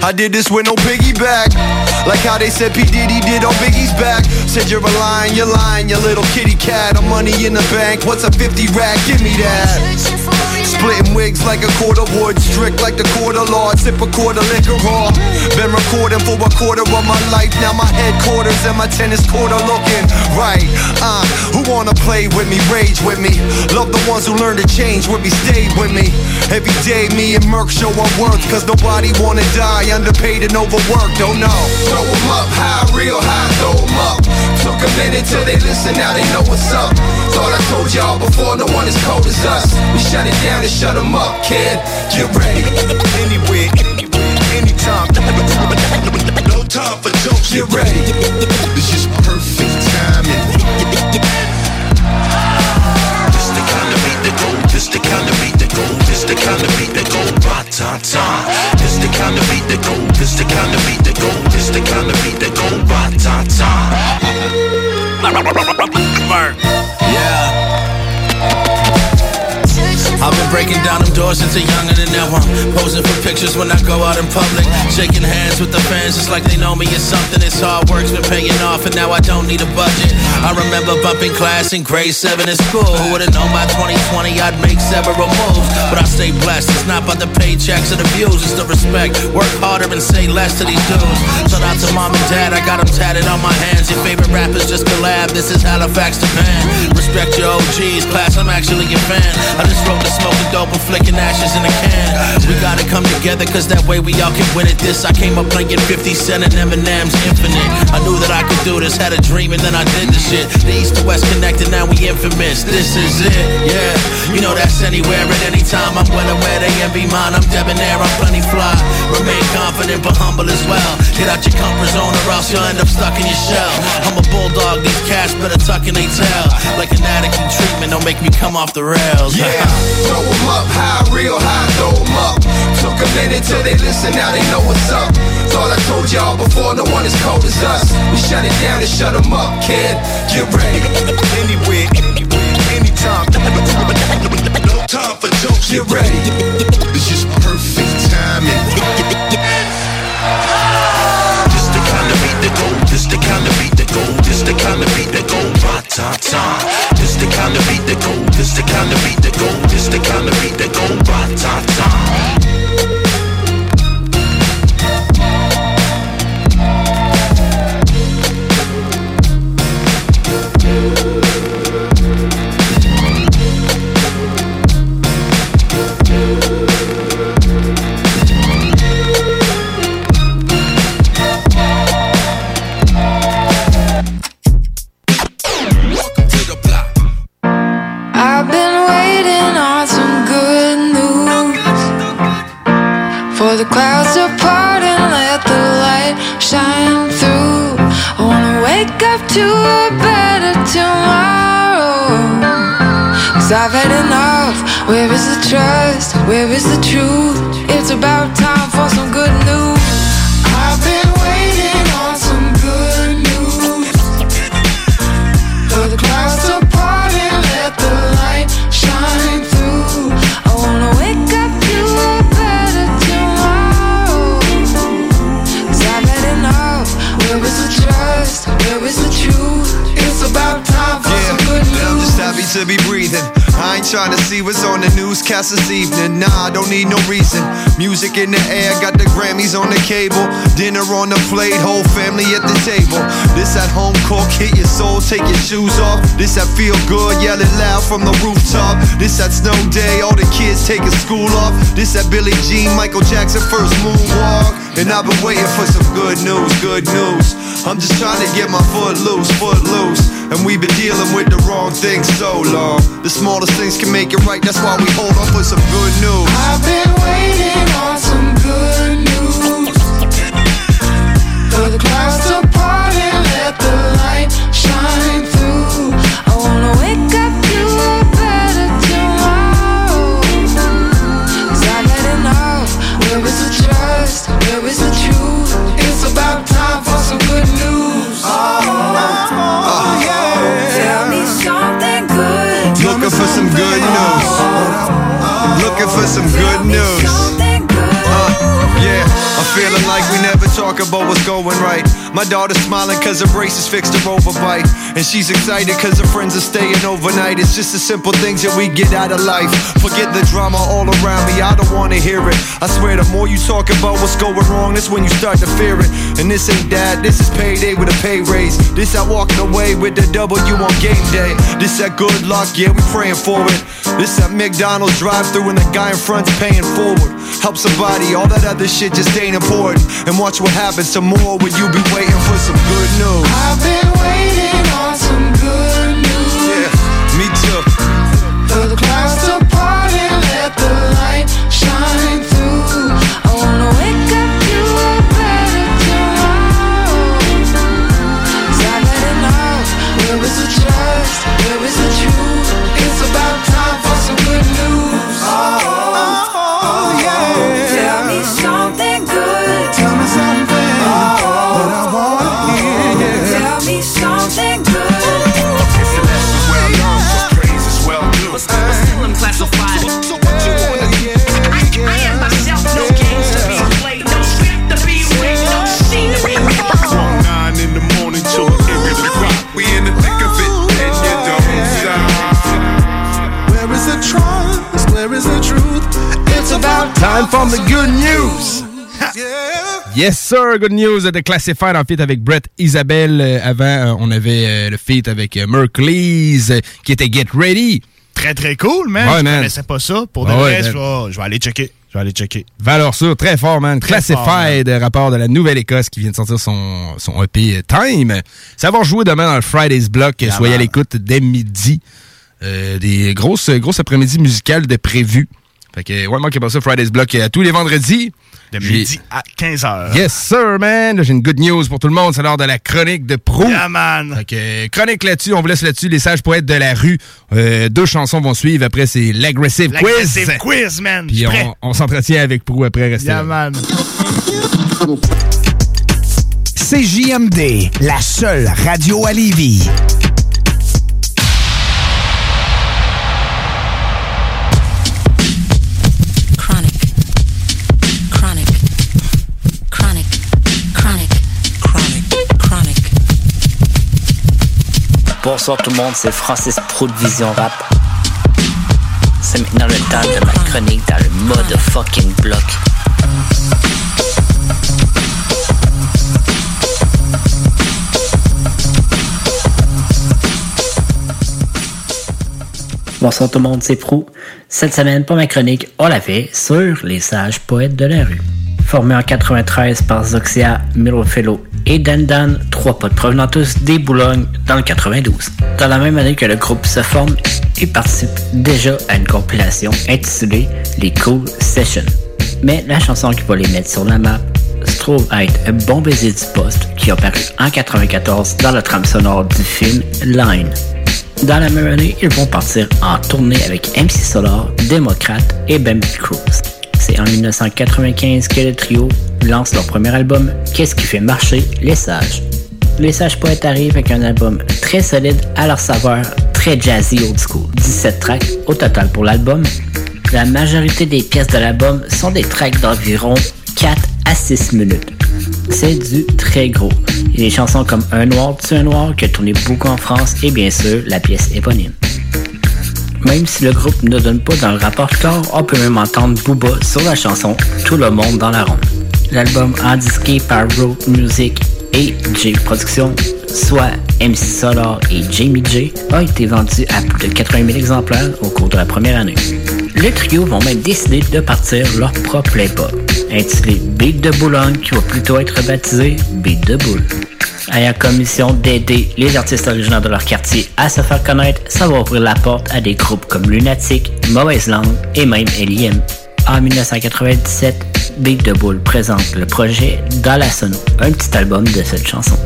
I did this with no piggyback. Like how they said P. Diddy did on Biggie's back. Said you're a lion, you're lying, you little kitty cat. I'm money in the bank, what's a 50 rack? Give me that. Splitting wigs like a quarter wood, strict like the quarter lord, sip a quarter liquor raw. Been recording for a quarter of my life, now my headquarters and my tennis court are looking right. Uh, who wanna play with me, rage with me? Love the ones who learn to change with me, stay with me. Every day, me and Merc show our worth, cause nobody wanna die underpaid and overworked, don't know. Throw 'em up high, real high, throw 'em up. Took a minute till they listen, now they know what's up. Thought I told y'all before, no one as cold as us. We shut it down and shut 'em up, kid. Get ready. Anywhere, anywhere, anytime. No time for jokes, get ready. It's just perfect timing. This the kind of beat that go, this the kind of beat that go, this the kind of beat that go, ba-ta-ta. This the kind of beat that go, this the kind of beat that go, this the kind of beat that go, ba-ta-ta. Yeah. I've been breaking down them doors since a than now. I'm posing for pictures when I go out in public. Shaking hands with the fans, it's like they know me as something. It's hard work's been paying off, and now I don't need a budget. I remember bumping class in grade 7 in school. Who would've known by 2020 I'd make several moves? But I stay blessed, it's not about the paychecks or the views, it's the respect. Work harder and say less to these dudes. Shout out to mom and dad, I got them tatted on my hands. Your favorite rappers just collab, this is Halifax, Japan. Respect your OGs, class, I'm actually a fan. I just wrote the smoking dope and flicking ashes in a can. We gotta come together, cause that way we all can win at this. I came up playing 50 Cent and Eminem's Infinite. I knew that I could do this, had a dream and then I did the shit. The East to West connected, now we infamous. This is it, yeah. You know that's anywhere at any time. I'm well aware they envy mine. I'm debonair, I'm plenty fly. Remain confident but humble as well. Get out your comfort zone or else you'll end up stuck in your shell. I'm a bulldog, these cats better tuck in they tail. Like an addict in treatment, don't make me come off the rails. Yeah, throw 'em up high, real high, throw 'em up. Took a minute till they listen, now they know what's up. Thought I told y'all before, no one as cold as us. We shut it down and shut 'em up, kid. Get ready. Anywhere, anytime. No time for jokes, get ready. It's just perfect timing. This the kind of beat that go, this the kind of beat that go, ba-ta-ta. This the kind of beat that go, this the kind of beat that go, this the kind of beat that go, ba-ta-ta. Where is the truth? It's about time for some good news. I've been waiting on some good news. For the clouds to part and let the light shine through. I wanna wake up to a better tomorrow. Cause I've had enough. Where is the trust? Where is the truth? It's about time for some trying to see what's on the newscast this evening. Nah, I don't need no reason. Music in the air, got the Grammys on the cable. Dinner on the plate, whole family at the table. This at home cook, hit your soul, take your shoes off. This that feel good, yell it loud from the rooftop. This that snow day, all the kids taking school off. This that Billie Jean, Michael Jackson first moonwalk. And I've been waiting for some good news, good news. I'm just trying to get my foot loose, foot loose. And we've been dealing with the wrong things so long. The smallest things can make it right, that's why we hold on for some good news. I've been waiting on some good news. The clouds for some good news. Uh, yeah, I'm feeling like we never talk about what's going right. My daughter's smiling cause her braces fixed her overbite. And she's excited cause her friends are staying overnight. It's just the simple things that we get out of life. Forget the drama all around me, I don't wanna hear it. I swear the more you talk about what's going wrong, that's when you start to fear it. And this ain't that, this is payday with a pay raise. This that walking away with the W on game day. This that good luck, yeah, we praying for it. This that McDonald's drive through and the guy in front's paying forward. Help somebody, all that other shit just ain't important. And watch what happens some more when you be waiting for some good news. I've been waiting on some good news. Yeah, me too. The clouds for the good news. Yes, sir. Good news de Classified en feat avec Brett Isabelle. Euh, avant, euh, on avait euh, le feat avec euh, qui était Get Ready. Très, très cool, man. Ouais, je man. connaissais pas ça. Pour de vrai, je vais, aller checker. Je vais aller checker. Valeur sûre, très fort, man. Très Classified, rapport de la Nouvelle-Écosse qui vient de sortir son, son EP Time. Ça va jouer demain dans le Friday's Block. Yeah, Soyez à l'écoute dès midi. Des grosses, grosses après-midi musicales de prévues. Fait que, ouais, manquez pas ça, Friday's Block euh, tous les vendredis. De midi à 15h. Yes, sir, man. Là, J'ai une good news pour tout le monde. C'est l'heure de la chronique de pro. Yeah, man. Fait que, chronique là-dessus, on vous laisse là-dessus. Les sages poètes de la rue. Euh, deux chansons vont suivre. Après, c'est l'aggressive quiz. L'aggressive quiz, man. Puis on, on s'entretient avec Prou après. Restez Yeah, là. man. CJMD, la seule radio à Lévis. Bonsoir tout le monde, c'est Francis Pro de Vision Rap. C'est maintenant le temps de ma chronique dans le mode fucking bloc. Bonsoir tout le monde, c'est Prou. Cette semaine, pour ma chronique, on l'a fait sur les sages poètes de la rue. Formé en 93 par Zoxia, Mirofello et Dandan, trois potes provenant tous des Boulognes dans le 92. Dans la même année que le groupe se forme, il participe déjà à une compilation intitulée Les Cool Sessions. Mais la chanson qui va les mettre sur la map se trouve être un bon baiser du poste qui a paru en 94 dans la trame sonore du film Line. Dans la même année, ils vont partir en tournée avec MC Solar, Démocrate et Bambi Cruz. C'est en 1995 que le trio lance leur premier album, Qu'est-ce qui fait marcher les sages? Les sages poètes arrivent avec un album très solide à leur saveur, très jazzy old school. 17 tracks au total pour l'album. La majorité des pièces de l'album sont des tracks d'environ 4 à 6 minutes. C'est du très gros. Il y a des chansons comme Un noir tue un noir qui a tourné beaucoup en France et bien sûr la pièce éponyme. Même si le groupe ne donne pas dans le rapport score, on peut même entendre Booba sur la chanson Tout le monde dans la ronde. L'album disqué par Road Music et J Productions, soit MC Solar et Jamie J, a été vendu à plus de 80 000 exemplaires au cours de la première année. Le trio vont même décider de partir leur propre playboy, intitulé Beat de Boulogne, qui va plutôt être baptisé Beat de Boule. Ayant comme mission d'aider les artistes originaires de leur quartier à se faire connaître, ça va ouvrir la porte à des groupes comme Lunatic, Mauvaise Langue et même Alien. En 1997, Big de Bull présente le projet Dans la Sono, un petit album de cette chanson.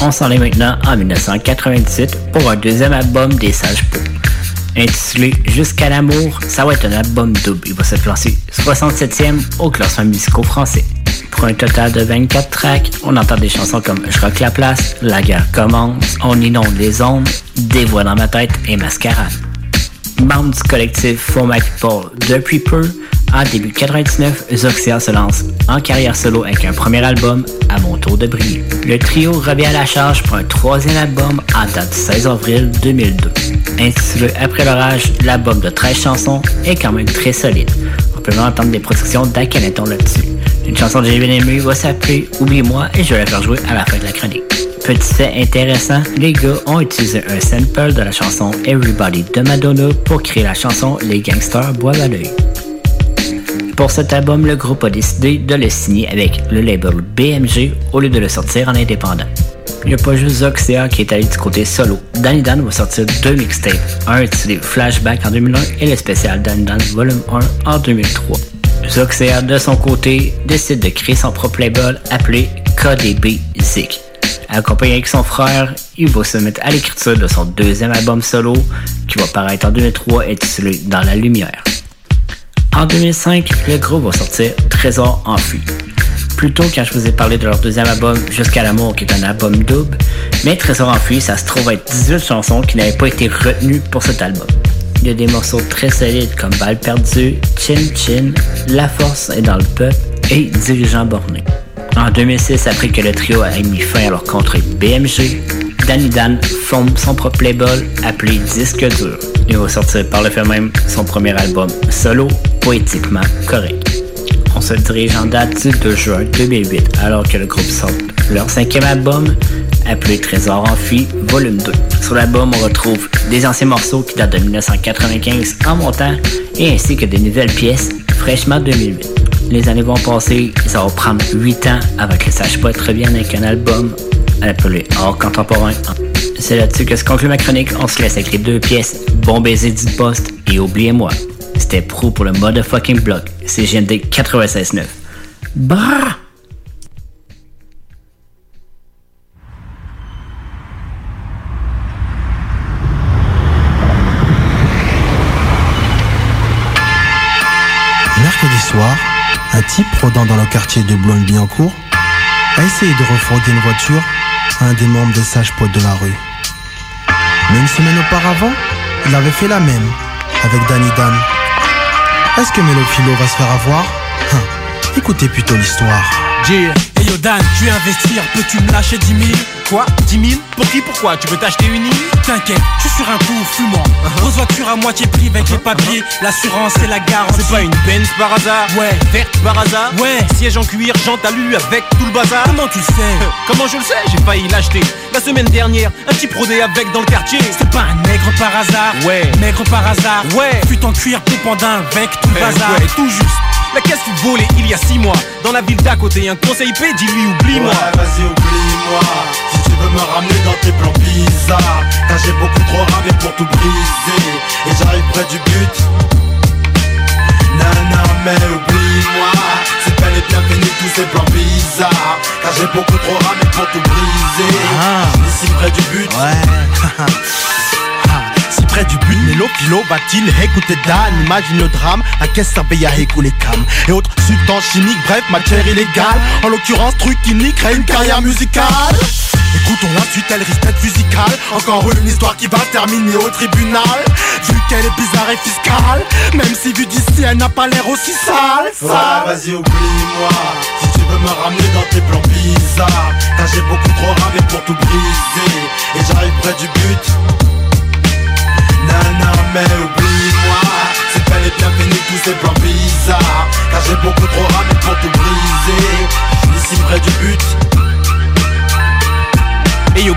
On s'en est maintenant en 1998 pour un deuxième album des Sages Pots. Intitulé Jusqu'à l'amour, ça va être un album double. Il va se classer 67e au classement musical français. Pour un total de 24 tracks, on entend des chansons comme Je rock la place, La guerre commence, On inonde les ondes, Des voix dans ma tête et Mascarade. Membre du collectif For My People depuis peu, en début 99, Zoxia se lance en carrière solo avec un premier album, À mon tour de briller. Le trio revient à la charge pour un troisième album en date du 16 avril 2002. Intitulé Après l'orage, l'album de 13 chansons est quand même très solide. On peut même entendre des productions d'Akhenaton là-dessus. Une chanson que j'ai bien va s'appeler Oublie-moi et je vais la faire jouer à la fin de la chronique. Petit fait intéressant, les gars ont utilisé un sample de la chanson Everybody de Madonna pour créer la chanson Les gangsters boivent à l'œil. Pour cet album, le groupe a décidé de le signer avec le label BMG au lieu de le sortir en indépendant. Il n'y a pas juste Zoxia qui est allé du côté solo. Danny Dan va sortir deux mixtapes, un intitulé Flashback en 2001 et le spécial Danny Dan Volume 1 en 2003. Zoxia, de son côté, décide de créer son propre label appelé KDB Zik. Accompagné avec son frère, il va se mettre à l'écriture de son deuxième album solo qui va paraître en 2003 intitulé Dans la lumière. En 2005, le groupe va sortir Trésor enfui. Plus tôt, quand je vous ai parlé de leur deuxième album Jusqu'à l'amour, qui est un album double, mais Trésor enfui, ça se trouve être 18 chansons qui n'avaient pas été retenues pour cet album. Il y a des morceaux très solides comme Balle perdue, Chin Chin, La force est dans le peuple et Dirigeant borné. En 2006, après que le trio a mis fin à leur contrat BMG, Danny Dan fonde son propre label appelé Disque Dur. Il va sortir par le fait même son premier album solo, poétiquement correct. On se dirige en date du 2 juin 2008 alors que le groupe sort leur cinquième album appelé Trésor enfui, volume 2. Sur l'album, on retrouve des anciens morceaux qui datent de 1995 en montant et ainsi que des nouvelles pièces fraîchement 2008. Les années vont passer, ça va prendre 8 ans avant que Sage Poète revienne avec un album appelé Hors contemporain. C'est là-dessus que se conclut ma chronique. On se laisse avec les deux pièces Bon baiser du poste et Oubliez-moi. C'était pro pour le motherfucking block. C'est GND 96.9. Brrr! Mercredi soir, un type rôdant dans le quartier de Boulogne-Billancourt a essayé de refroidir une voiture à un des membres des sages poètes de la rue. Mais une semaine auparavant, il avait fait la même avec Danny Dan. Est-ce que Mélophilo va se faire avoir? Hein, Écoutez plutôt l'histoire. Yeah. Hey yo Dan, tu veux investir, peux-tu me lâcher 10 000 Quoi 10 000 Pour qui Pourquoi? Tu veux t'acheter une île? T'inquiète, je suis sur un coup fumant. Grosse voiture à moitié prix avec les papiers, l'assurance et la garantie. C'est pas une Benz par hasard? Ouais. Verte par hasard? Ouais. Siège en cuir, jante alu avec tout le bazar. Comment tu le sais? Comment je le sais? J'ai failli l'acheter La semaine dernière, un petit prodé avec dans le quartier. C'est pas un nègre par hasard. Ouais. Nègre par hasard. Ouais. Fut en cuir pendant avec tout le Eh bazar. ouais, tout juste La caisse fut volée il y a six mois Dans la ville d'à côté, un conseil paix, dis-lui oublie-moi Ouais, vas-y, oublie-moi. Si tu veux me ramener dans tes plans bizarres, car j'ai beaucoup trop ramé pour tout briser. Et j'arrive près du but. Nana, mais oublie-moi. C'est bel et bien fini tous ces plans bizarres. Car j'ai beaucoup trop ramé pour tout briser. Ici près du but. Ouais. Près du but, Mélo Pilo va-t-il écouter Dan Imagine le drame, la caisse servait à écouler cam Et autres substances chimiques, bref, matière illégale En l'occurrence, truc qui niquerait une carrière musicale. Écoutons la suite, elle risque d'être musicale Encore une histoire qui va terminer au tribunal. Vu qu'elle est bizarre et fiscale. Même si vu d'ici, elle n'a pas l'air aussi sale, Ouais, vas-y, oublie-moi. Si tu veux me ramener dans tes plans bizarres, car j'ai beaucoup trop ramé pour tout briser. Et j'arrive près du but. Non, non, mais oublie-moi. C'est pas les bienvenus, tous ces plans bizarres. Car j'ai beaucoup trop ramé pour tout briser. Ici près du but. Et hey,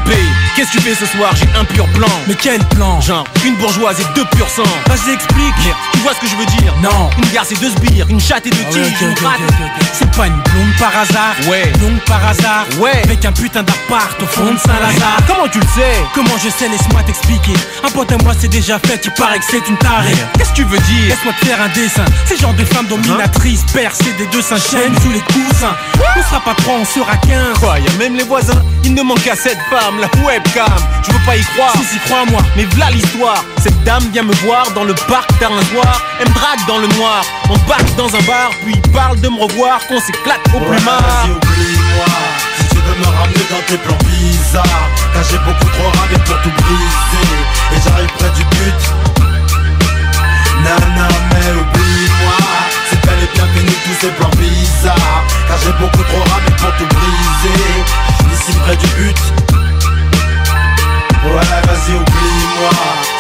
qu'est-ce que tu fais ce soir? J'ai un pur plan. Mais quel plan? Genre, une bourgeoise et deux pur sang. Vas-y explique Merde, tu vois ce que je veux dire? Non. Une garce et deux sbires, une chatte et deux Ah ouais, ok. C'est pas une blonde par hasard? Ouais. Blonde par hasard? Ouais. Avec un putain d'appart au fond de Saint-Lazare. Comment tu le sais? Comment je sais, laisse-moi t'expliquer. Un pote à moi c'est déjà fait, il paraît que c'est une tarée. Qu'est-ce que tu veux dire? Laisse-moi te faire un dessin. C'est genre de femme dominatrice Percée des deux chaînes sous les coussins. On sera pas trois, on sera quinze. Quoi, y'a même les voisins. Il ne manque qu'à cette femme, la webcam Je veux pas y croire. Si, si, crois-moi. Mais v'là l'histoire. Cette dame vient me voir dans le parc tard un soir Elle me drague dans le noir. On batte dans un bar Puis parle de me revoir Qu'on s'éclate au Ouais, plumard vas-y, oublie-moi. Si tu veux me ramener dans tes plans bizarres Car j'ai beaucoup trop ramé pour tout briser. Et j'arrive près du but. Nana mais oublie-moi. C'est bel et bien fini tous ces plans bizarres Car j'ai beaucoup trop ramé pour tout briser. Ici près du but Ouais vas-y oublie-moi.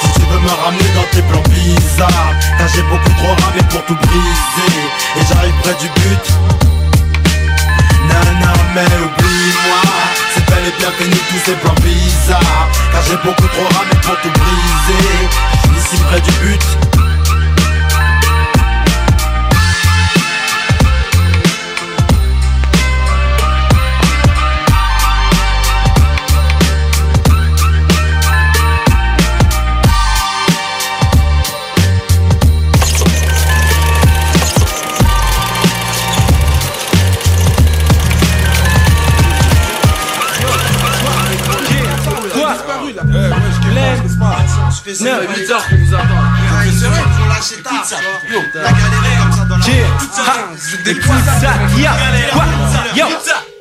Si tu veux me ramener dans tes plans bizarres. Car j'ai beaucoup trop ramé pour tout briser. Et j'arrive près du but. Nana mais oublie-moi. C'est bel et bien fini tous ces plans bizarres. Car j'ai beaucoup trop ramé pour tout briser. Ici près du but Ça fait bizarre qu'on vous attend. C'est vrai, faut lâcher tard. Yo, la galéré comme ça dans la Des pizzas, ya, quoi, yo.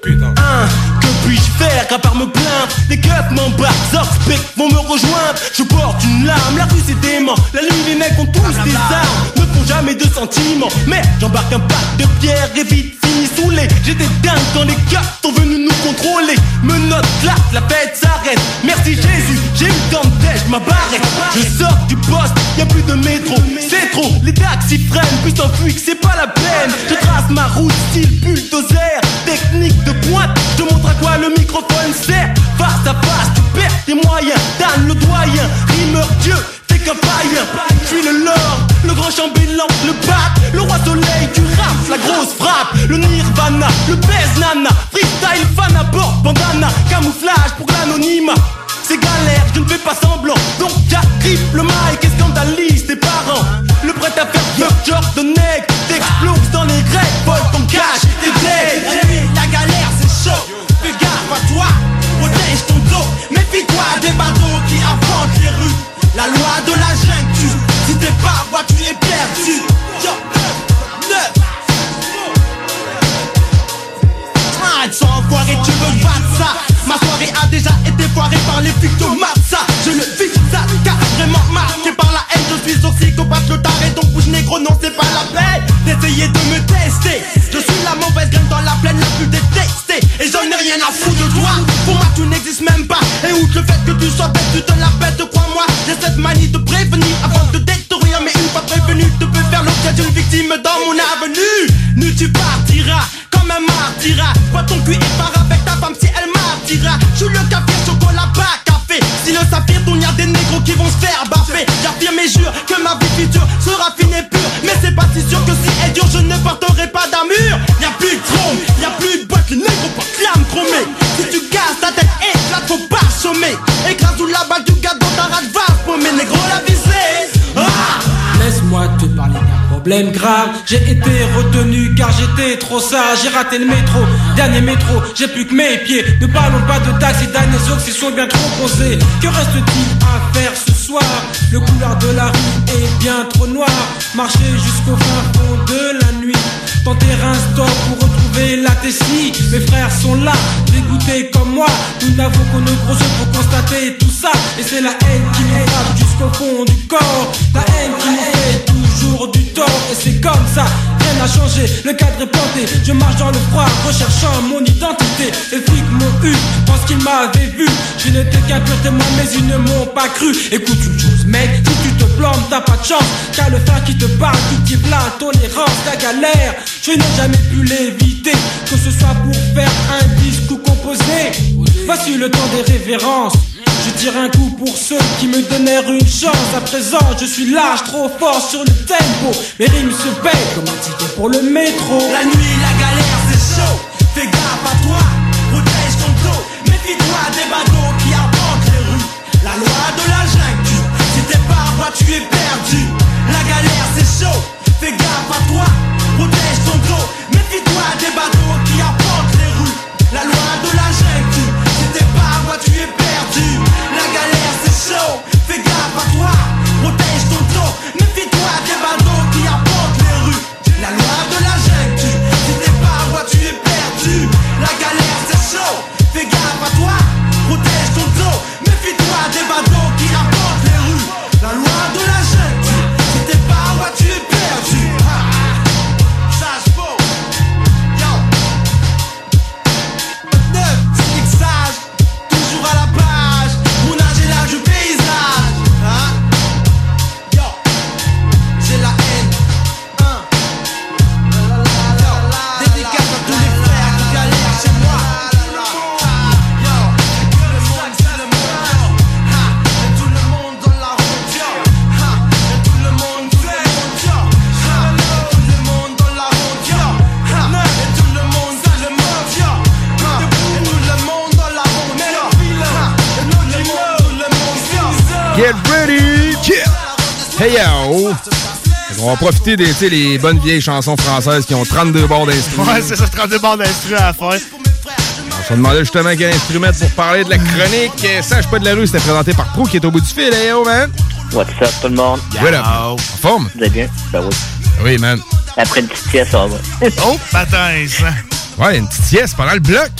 Que puis-je faire à part me plaindre Les keufs m'embarquent, Zorspec vont me rejoindre. Je porte une larme, la rue c'est dément La nuit les mecs ont tous des armes. Ne font jamais de sentiments. Mais j'embarque un pack de pierres et vite fini saoulé J'étais dingue quand les keufs sont venus contrôler Menottes claque, la fête s'arrête. Merci Jésus, j'ai eu tant de ma barrette Je sors du poste, y a plus de métro. C'est trop, les taxis freinent Puis s'enfuient que c'est pas la peine. Je trace ma route style bulldozer. Technique de pointe, je montre à quoi le microphone sert. Face à face, tu perds tes moyens Dan le doyen, rimeur Dieu T'es qu'un païen, suis le lord Le grand chambellan, le pape Le roi soleil, tu rafles la grosse frappe. Le nirvana, le baise nana. Freestyle, fan bandana Camouflage pour l'anonymat c'est galère, je ne fais pas semblant. Donc j'arrive le mic et scandalise tes parents. Le prêt à faire le genre de T'exploses dans les grecs, vol ton cash et t'aides La galère c'est chaud, fais gaffe à toi, protège ton dos, méfie-toi des bateaux qui affrontent les rues. La loi de la jungle tue, si t'es pas moi tu es Ma soirée a déjà été foirée par les flics de Matza Je le vis ça carrément marqué par la haine. Je suis aussi psychopathe le taré donc bouge négro non c'est pas la peine D'essayer de me tester. Je suis dans la plaine la plus détestée. Et j'en ai rien à foutre de toi. Pour moi tu n'existes même pas. Et outre le fait que tu sois bête tu te la pètes crois-moi. J'ai cette manie de prévenir avant de détruire. Mais une fois prévenu tu peux faire l'objet d'une victime dans mon avenue. Nu tu partiras comme un martyra Vois ton cul et pars avec ta femme si elle martyra Je suis le café chocolat pas Si le saphir tourne y'a des négros qui vont se faire baffer J'affirme et jure que ma vie future sera fine et pure. Mais c'est pas si sûr que si elle dure je ne porterai pas d'armure. Y'a plus de chrome, y'a plus de boîte, les négros pas flamme chromée. Si tu casses ta tête éclate faut pas chômer. Écrase ou la balle du gars dans ta rate va mes négros la visée problème grave. J'ai été retenu car j'étais trop sage. J'ai raté le métro, dernier métro, j'ai plus que mes pieds. Ne parlons pas de taxi, d'années sont bien trop posés. Que reste-t-il à faire ce soir? Le couloir de la rue est bien trop noir. Marcher jusqu'au fin fond de la nuit. Tenter un stop pour retrouver la Tessie. Mes frères sont là, dégoûtés comme moi. Nous n'avons qu'on nos gros yeux pour constater tout ça. Et c'est la haine qui nous frappe jusqu'au fond du corps. La haine qui nous fait toujours du tort. Et c'est comme ça, rien a changé, le cadre est planté. Je marche dans le froid, recherchant mon identité. Les flics m'ont eu, pense qu'ils m'avaient vu. Je n'étais qu'un pur témoin, mais ils ne m'ont pas cru. Écoute une chose, mec, si tu te plantes, t'as pas de chance. Car le frère qui te parle, cultive la tolérance, la galère. Je n'ai jamais pu l'éviter, que ce soit pour faire un disque ou composer. Voici le temps des révérences. Un coup pour ceux qui me donnèrent une chance. À présent, je suis large, trop fort sur le tempo. Mes rimes se payent comme un ticket pour le métro. La nuit, la galère, c'est chaud. Fais gaffe à toi, protège ton dos. Méfie-toi des badauds qui arpentent les rues. La loi de la jungle, si t'es par voie, tu es perdu. La galère, c'est chaud. Fais gaffe à toi, protège ton dos. Méfie-toi des badauds qui arpentent profiter des les bonnes vieilles chansons françaises qui ont 32 bords d'instruments. Ouais, c'est ça, 32 bandes d'instru à la fin. On se demandait justement quel instrument pour parler de la chronique. Euh, Sache pas de la rue, c'était présenté par Pro qui est au bout du fil. Hey yo, man! What's up, tout le monde? What up? En forme? Vous allez bien? Ben oui. Oui, man. Après une petite sieste, ça va. oh, patin, ça. Ouais, une petite sieste pendant le bloc.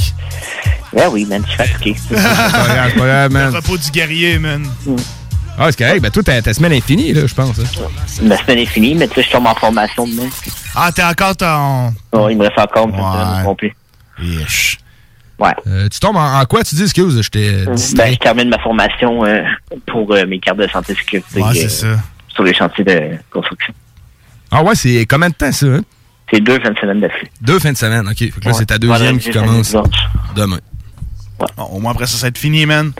Ben oui, man, je suis fatigué. C'est pas grave, c'est pas grave, man. Le repos du guerrier, man. Ah, c'est correct. Ben, toi, ta, ta semaine est finie, là, je pense. hein. Ma semaine est finie, mais tu sais, je tombe en formation demain. Ah, t'es encore ton. Oh, il me reste encore. Yesh. Ouais. Euh, tu tombes en, en quoi, tu dis, excuse, je t'ai Ben, je termine ma formation euh, pour euh, mes cartes de santé et sécurité Ouais, c'est euh, ça. sur les chantiers de construction. Ah ouais, c'est combien de temps, ça? Hein? C'est deux fins de semaine d'affilée. Deux fins de semaine, OK. Fait que là, Ouais. c'est ta deuxième qui commence dimanche. Bon, au moins après ça, ça va être fini, man.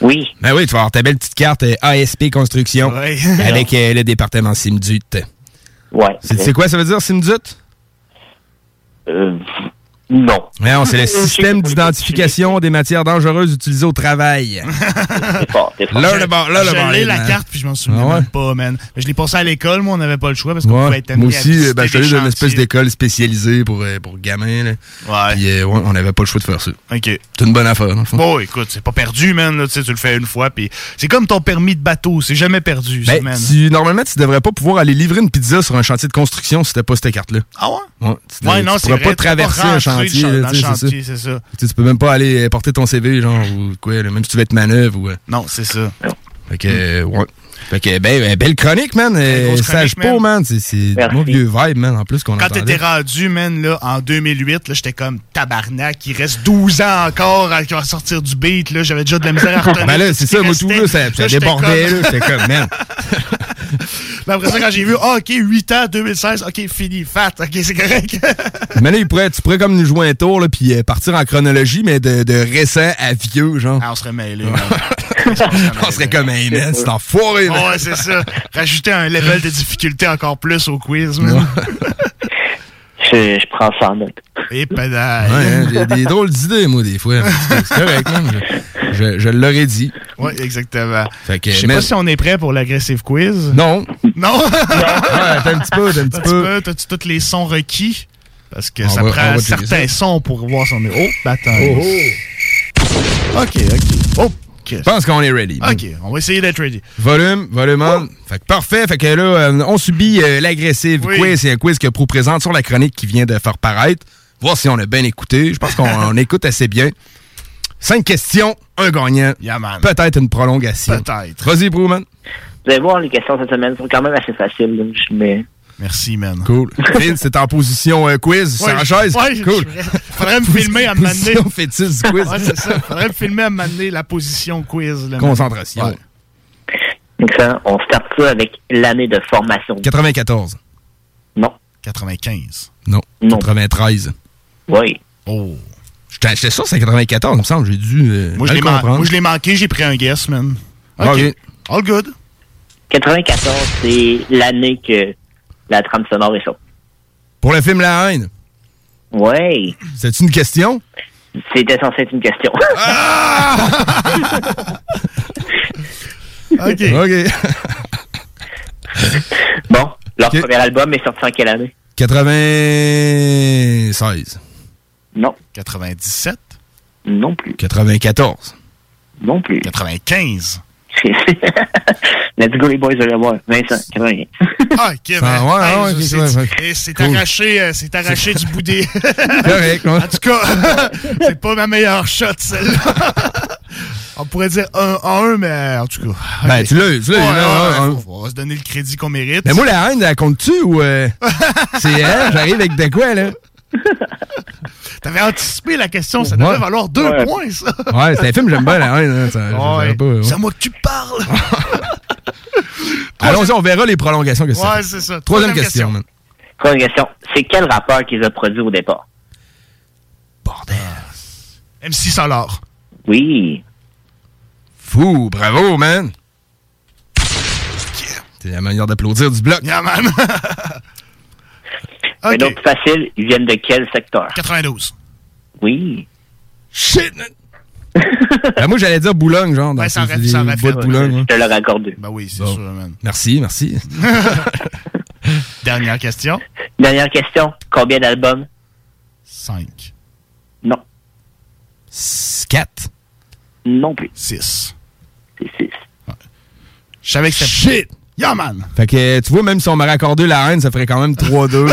Oui. Ben oui, tu vas avoir ta belle petite carte euh, ASP Construction Ouais. avec euh, le département Simdut. Ouais. C'est c'est quoi ça veut dire, Simdut? Euh, non. Non, c'est le système d'identification des matières dangereuses utilisées au travail. C'est fort, c'est fort. Là, le bar- là, le Je bar- l'ai, la carte, puis je m'en souviens Ah ouais? même pas, man. Mais je l'ai passé à l'école, moi, on n'avait pas le choix parce qu'on Ouais. pouvait être amené Moi à aussi, visiter euh, ben, je suis allé dans une espèce chantiers. d'école spécialisée pour, euh, pour gamins. Là. Ouais. Puis, euh, ouais, on n'avait pas le choix de faire ça. OK. C'est une bonne affaire, dans le fond. Bon, écoute, c'est pas perdu, man. Là, tu sais, tu le fais une fois, puis c'est comme ton permis de bateau, c'est jamais perdu, ça, Ben, man. tu- normalement, tu devrais pas pouvoir aller livrer une pizza sur un chantier de construction si t'as pas cette carte-là. Ah ouais? Ouais, tu, Ouais, tu non, c'est pourrais vrai, pas traverser un rentrer chantier. dans là, le chantier, c'est ça. Tu sais, tu peux même pas aller euh, porter ton CV, genre, ou quoi, là, même si tu veux être manœuvre ou. euh. Non, c'est ça. Fait que, euh, ouais. Fait que, ben, ben, belle chronique, man. Euh, Sage chronique, pas, man. C'est- mon vieux vibe, man, en plus qu'on Quand entendait. t'étais rendu, man, là, en 2008, là, j'étais comme tabarnak. Il reste 12 ans encore à, à sortir du beat, là. J'avais déjà de la misère à retenir. Ben là, c'est ça, moi, tout, là, ça, ça débordait, comme- là. J'étais comme, man. Mais après ça, quand j'ai vu, ah, OK, 8 ans, 2016, OK, fini, fat, OK, c'est correct. Mais là, il pourrait, tu pourrais comme nous jouer un tour, là, puis euh, partir en chronologie, mais de, de récent à vieux, genre. Ah, on serait mêlés, on serait comme, hey, man, c'est enfoiré, man. Ouais, c'est ça. Rajouter un level de difficulté encore plus au quiz, man. Je, je prends ça en note. Et pédale. Ouais, hein, j'ai des drôles d'idées, moi, des fois. C'est correct, man. Je, je, je l'aurais dit. Ouais, exactement. Fait que, Je sais mais- pas si on est prêt pour l'agressive quiz. Non. Non? Ouais, t'as un petit peu, t'as un petit peu. T'as-tu tous les sons requis? Parce que On ça va- prend certains ça. sons pour voir si on est. Oh, bâton. Oh, Ok, ok. Oh, Je pense qu'on est ready. ok, on va essayer d'être ready. Volume, volume on. Fait que parfait. Fait que là, euh, on subit euh, l'agressive Oui. quiz. C'est un quiz que Pro présente sur la chronique qui vient de faire paraître. Voir si on a bien écouté. Je pense qu'on on écoute assez bien. Cinq questions, un gagnant. Yeah, man. Peut-être une prolongation. Peut-être. Vas-y, Pro, man. Vous allez voir, les questions cette semaine sont quand même assez faciles. là. Merci, man. Cool. Vince, c'est en position euh, quiz, Ouais, sans chaise. ouais, cool. Faudrait me filmer à m'amener. Position fétiche quiz. Ouais, c'est ça. Faudrait me filmer à m'amener la position quiz. là, Concentration. man. Excellent. On start ça avec l'année de formation. 94. Non. 95. Non. 93. Oui. Oh. J'étais sûr que c'est 94, il me semble. J'ai dû. euh, Moi, je l'ai man- comprendre. moi, je l'ai manqué, j'ai pris un guess, man. Ah, OK. ok. All good. 94, c'est l'année que la trame sonore est sortie. Pour le film La haine? Oui. C'est une question? C'était censé être une question. OK. OK. bon, leur premier album est sorti en quelle année? 96. Non. 97. Non plus. 94. Non plus. 95. Let's go, les boys, de le voir. Vincent, 95. Ah, OK, Ah, ben, ouais, hey, ouais, c'est- ouais, ouais. et c'est Cool. arraché, euh, c'est arraché du bout des... Correct, ouais. En tout cas, c'est pas ma meilleure shot, celle-là. On pourrait dire 1 1, mais en tout cas... Ben, ok. tu l'as tu l'as Ouais, ouais, ouais, ouais, ouais. On va se donner le crédit qu'on mérite. Mais moi, la haine, elle compte-tu ou. euh, c'est elle? J'arrive avec de quoi, là? T'avais anticipé la question, ça devait Ouais. valoir deux Ouais. points, ça. Ouais, c'est un film, j'aime bien la haine. hein, ça- Ouais. j'aurais pas, ouais. C'est à moi que tu parles. Allons-y, on verra les prolongations que c'est. Ouais, c'est ça. Troisième Troisième question, question. man. Troisième question. C'est quel rappeur qui les a produits au départ? MC Solar. Oui. Fou, bravo, man. C'est la manière d'applaudir du bloc. Yeah, man. Un autre facile, ils viennent de quel secteur? 92. Oui. Shit, man. Ben, moi, j'allais dire Boulogne, genre. Dans Ouais, ça ça Boulogne. Je ouais. te l'aurais accordé. Ben oui, c'est Bon. sûr, man. Merci, merci. Dernière question. Dernière question. Combien d'albums? 5. Non. 4. Non plus. 6. C'est 6. Je savais que c'était... Shit! Yeah, man. Fait que, tu vois, même si on m'aurait accordé la haine, ça ferait quand même 3-2.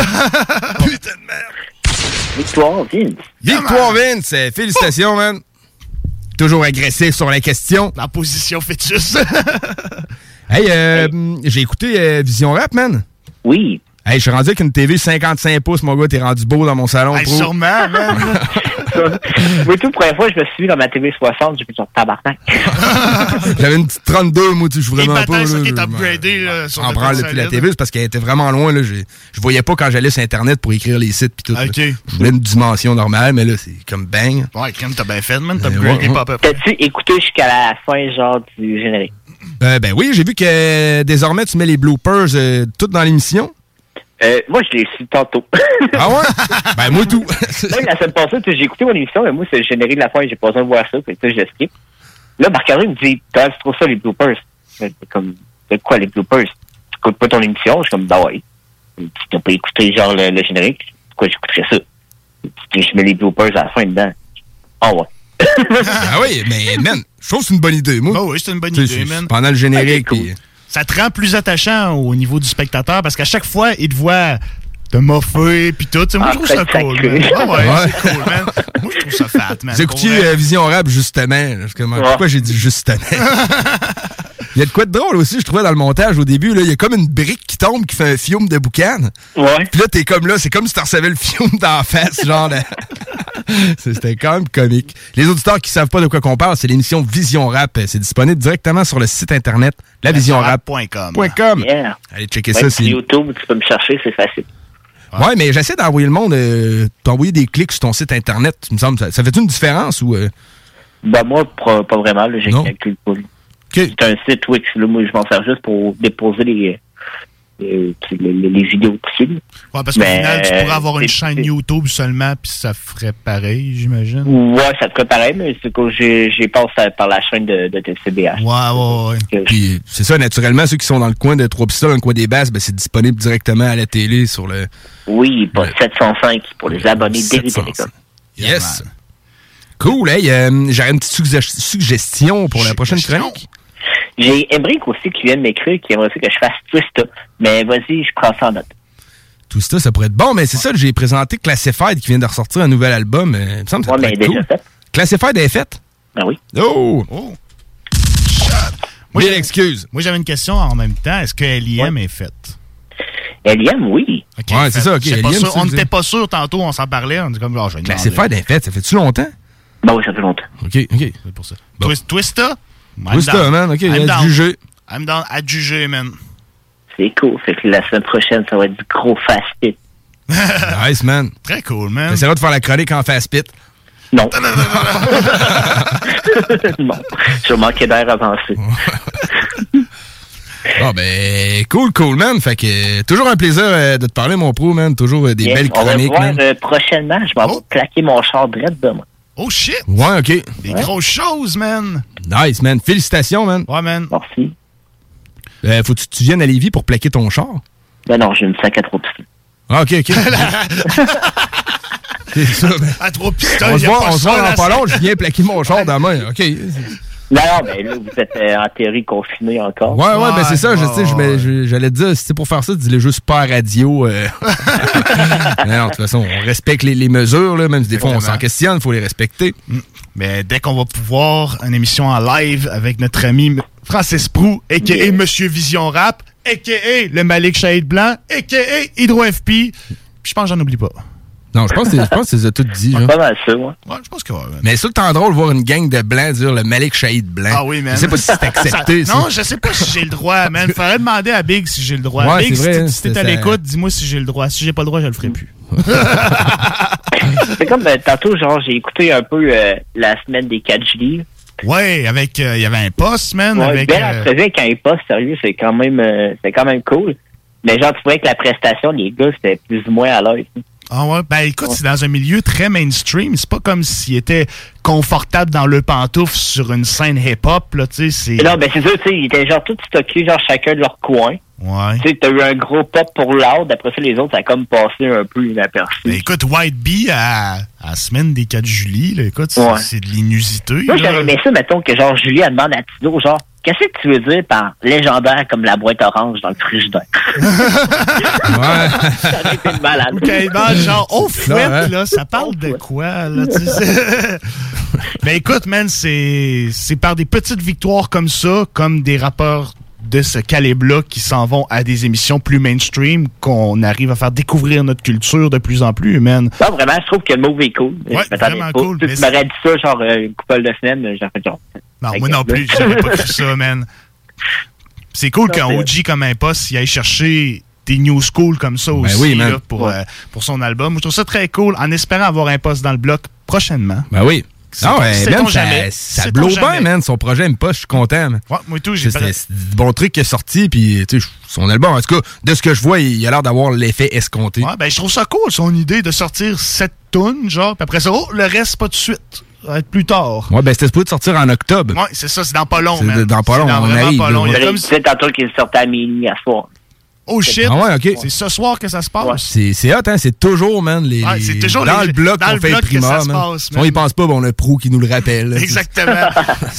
Victoire, Vince. Victoire, Vince! Félicitations, man. Toujours agressif sur la question. La position fœtus. Hey, euh, j'ai écouté euh, Vision Rap, man. Oui. Hey, je suis rendu avec une TV 55 pouces, mon gars, t'es rendu beau dans mon salon. Hey, sûrement, man. Oui, tout, première fois, je me suis vu dans ma TV 60, j'ai pu sur tabarnak. J'avais une petite 32, moi, tu je vraiment pas. là, qui est je- upgradé, là, sur en temps depuis la. TV, c'est parce qu'elle était vraiment loin. Là. Je voyais pas quand j'allais sur Internet pour écrire les sites pis tout. là. Ok. Je voulais une dimension normale, mais là, c'est comme bang. Ouais, crème, t'as bien fait, man. T'as Ben, upgradé ouais, pop-up. T'as-tu écouté jusqu'à la fin, genre, du générique? Euh, ben oui, j'ai vu que euh, désormais, tu mets les bloopers euh, toutes dans l'émission. Euh, moi, je l'ai su tantôt. Ah ouais? ben moi tout. Même la semaine passée, tu j'ai écouté mon émission, mais moi, c'est le générique de la fin, j'ai pas besoin de voir ça, ça, je le skip. Là, Marc-André me dit, t'as tu trouves ça, les bloopers? Comme, de quoi, les bloopers? Tu écoutes pas ton émission? Je suis comme, bah ouais. Si t'as pas écouté, genre, le, le générique, pourquoi j'écouterais ça? Puis je mets les bloopers à la fin dedans. Ah ouais. ah oui, mais man, je trouve que c'est une bonne idée, moi. Bah oui, c'est une bonne Tu idée, c'est- man. Pendant le générique, cool. puis- Ça te rend plus attachant au niveau du spectateur parce qu'à chaque fois, il te voit te moffer puis tout. Moi, Ah, je trouve ça peut-être cool, man. Ah ouais, Ouais. c'est cool, man. Moi, je trouve ça fat, man. Vous écoutiez euh, Vision Rap justement. là, parce que, Pourquoi j'ai dit justement? Il y a de quoi de drôle aussi, je trouvais, dans le montage au début. là, Il y a comme une brique qui tombe qui fait un fiume de boucan. Ouais. Puis là, t'es comme là, c'est comme si tu recevais le fiume d'en face, genre. de- C'est- C'était quand même comique. Les auditeurs qui savent pas de quoi qu'on parle, c'est l'émission Vision Rap. C'est disponible directement sur le site internet lavisionrap.com. Yeah. Allez checker Ouais, ça. sur c'est- YouTube, tu peux me chercher, c'est facile. Ouais, mais j'essaie d'envoyer le monde, euh, t'envoyer des clics sur ton site internet. Il me semble, ça, ça fait une différence ou. euh? Ben, moi, pas, pas vraiment, j'ai calculé pas. C'est un site Wix, là, moi, je m'en sers juste pour déposer les, les, les, les vidéos dessus. Ouais, parce qu'au final, tu pourrais avoir une chaîne YouTube seulement puis ça ferait pareil, j'imagine. Ouais, ça te fait pareil, mais c'est que j'ai, j'ai passé par la chaîne de, de TCBH. Ouais, ouais, ouais. Puis c'est ça, naturellement, ceux qui sont dans le coin de Trois-Pistoles, dans le coin des Basses, ben, c'est disponible directement à la télé sur le. Oui, pas 705 pour les abonnés d'Éric Télécom. Yes! Cool, hey, euh, j'aurais une petite sugge- suggestion pour la prochaine chronique. J'ai Embrick aussi qui vient de m'écrire qui aimerait que je fasse Twista. Mais vas-y, je prends ça en note. Tout ça, ça pourrait être bon, mais c'est ça, j'ai présenté Classified qui vient de ressortir un nouvel album. euh, il me semble que ça Ouais, mais être déjà fait. Classified est fait? Ah oui. Oh! Moi, Mille j'ai- excuses. Moi, j'avais une question en même temps. Est-ce que LIM est faite? Alien, oui. ouais, c'est ça, ok. C'est pas Alien, sûr. ça, On n'était pas sûr tantôt, on s'en parlait. On dit comme, oh, Ben, faire des fêtes, ça fait-tu longtemps? Ben oui, ça fait longtemps. Ok, ok. C'est pour ça. Twist, Twista? Twista, man, ok, I'm à down. juger. I'm down à juger, man. C'est cool. Fait que la semaine prochaine, ça va être du gros fast-pit. nice, man. Très cool, man. T'essaieras de faire la chronique en fast pit? Non. non. Je manquer d'air avancé. Bon, ben, cool, cool, man. Fait que, euh, toujours un plaisir euh, de te parler, mon pro, man. Toujours euh, des Yes, belles on va chroniques, voir man. euh, prochainement. Je vais plaquer mon char direct demain. Oh shit! Ouais, ok. Des grosses choses, man. Nice, man. Félicitations, man. Ouais, man. Merci. Euh, faut que tu, tu viennes à Lévis pour plaquer ton char? Ben non, j'ai une sac à trois pistons. Ah, ok, ok. C'est ça, ben. À trois pistons, On se voit, on se voit dans pas long, je viens plaquer mon char demain. OK. Ouais, Non, non, mais là, vous êtes euh, en théorie confiné encore. ouais, ben c'est ça. Je sais, je je- j'allais te dire, si c'est pour faire ça, dis-le juste pas à radio. euh. Mais non, de toute façon, on respecte les, les mesures, là, même si des fois on s'en questionne, il faut les respecter. Mais dès qu'on va pouvoir, une émission en live avec notre ami M- Francis Prou, a.k.a. Monsieur Vision Rap, a.k.a. le Malik Shahid Blanc, a.k.a. Hydro FP. Puis je pense que j'en oublie pas. Non, je pense que c'est- je pense que toutes dit. Pas mal ça, moi. Ouais, je pense que ouais. Mais c'est tout le temps drôle de voir une gang de blancs dire le Malik Shahid blanc. Ah oui, man. Je sais pas si c'est accepté. Ça- non, je sais pas si j'ai le droit, man. Faudrait demander à Big si j'ai le droit. Ouais, Big, vrai, si t'es- à l'écoute, dis-moi si j'ai le droit. Si j'ai pas le droit, je le ferai plus. C'est comme euh, tantôt, genre, j'ai écouté un peu euh, la semaine des 4 juillet. Ouais, avec, euh, il y avait un poste, man. Ouais, avec, belle euh, entrevue avec un poste, sérieux, c'est quand même euh, c'est quand même cool. Mais genre, tu vois que la prestation, les gars, c'était plus ou moins à l'aise. Ah ouais, ben écoute, c'est dans un milieu très mainstream. C'est pas comme s'il était confortable dans le pantoufle sur une scène hip-hop, là, tu sais. Non, ben c'est ça, tu sais, ils étaient genre tous stockés, genre chacun de leur coin. Ouais. Tu sais, t'as eu un gros pop pour l'autre, après ça, les autres, ça a comme passé un peu inaperçu. Ben écoute, White Bee à, à la semaine des 4 juillet, là, écoute, c'est Ouais. c'est de l'inusité. Moi, j'aurais aimé ça, mettons, que genre, Julie, elle demande à Tino, genre, qu'est-ce que tu veux dire par légendaire comme la boîte orange dans le frigidaire? ça aurait été malade. Qu'elle demande genre, oh, fouette, hein? là, ça parle de quoi, là, tu sais? Ben écoute, man, c'est c'est par des petites victoires comme ça, comme des rappeurs de ce calibre-là qui s'en vont à des émissions plus mainstream qu'on arrive à faire découvrir notre culture de plus en plus, man. Non, vraiment, je trouve que le move est cool. Ouais, je vraiment pas. cool, Tu mais tu m'aurais dit ça, genre, euh, une couple de semaines, j'aurais fait genre. Non, moi non plus, j'aurais pas cru ça, man. C'est cool qu'un OG comme un poste, il aille chercher des new school comme ça aussi Ben oui, man. là, pour, Ouais. euh, pour son album. Je trouve ça très cool, en espérant avoir un poste dans le bloc prochainement. Ben oui. C'est- Non, ouais, sait-on man, ça, blow bien, man. Son projet aime pas, je suis content. man. Ouais, moi tout, j'ai C'est c'est du bon truc qui est sorti, puis tu sais, son album, en tout cas, de ce que je vois, il a l'air d'avoir l'effet escompté. Ouais, ben je trouve ça cool, son idée de sortir cette tonnes, genre, puis après ça, oh, le reste, pas tout de suite. Ça va être plus tard. Ouais, ben c'était supposé de sortir en octobre. Ouais, c'est ça, c'est dans pas long, C'est man. dans pas C'est long, on arrive, pas là, long. Il y a ouais. comme- tantôt qu'il sortait à minuit à soir. Oh shit! Ah ouais. C'est ce soir que ça se passe. C'est c'est hot, hein? C'est toujours, man, les, Ouais, c'est toujours dans les- le bloc qu'on fait le que ça primeur, se man. passe, man. ils pensent pas, bon, le pro qui nous le rappelle. là. Exactement.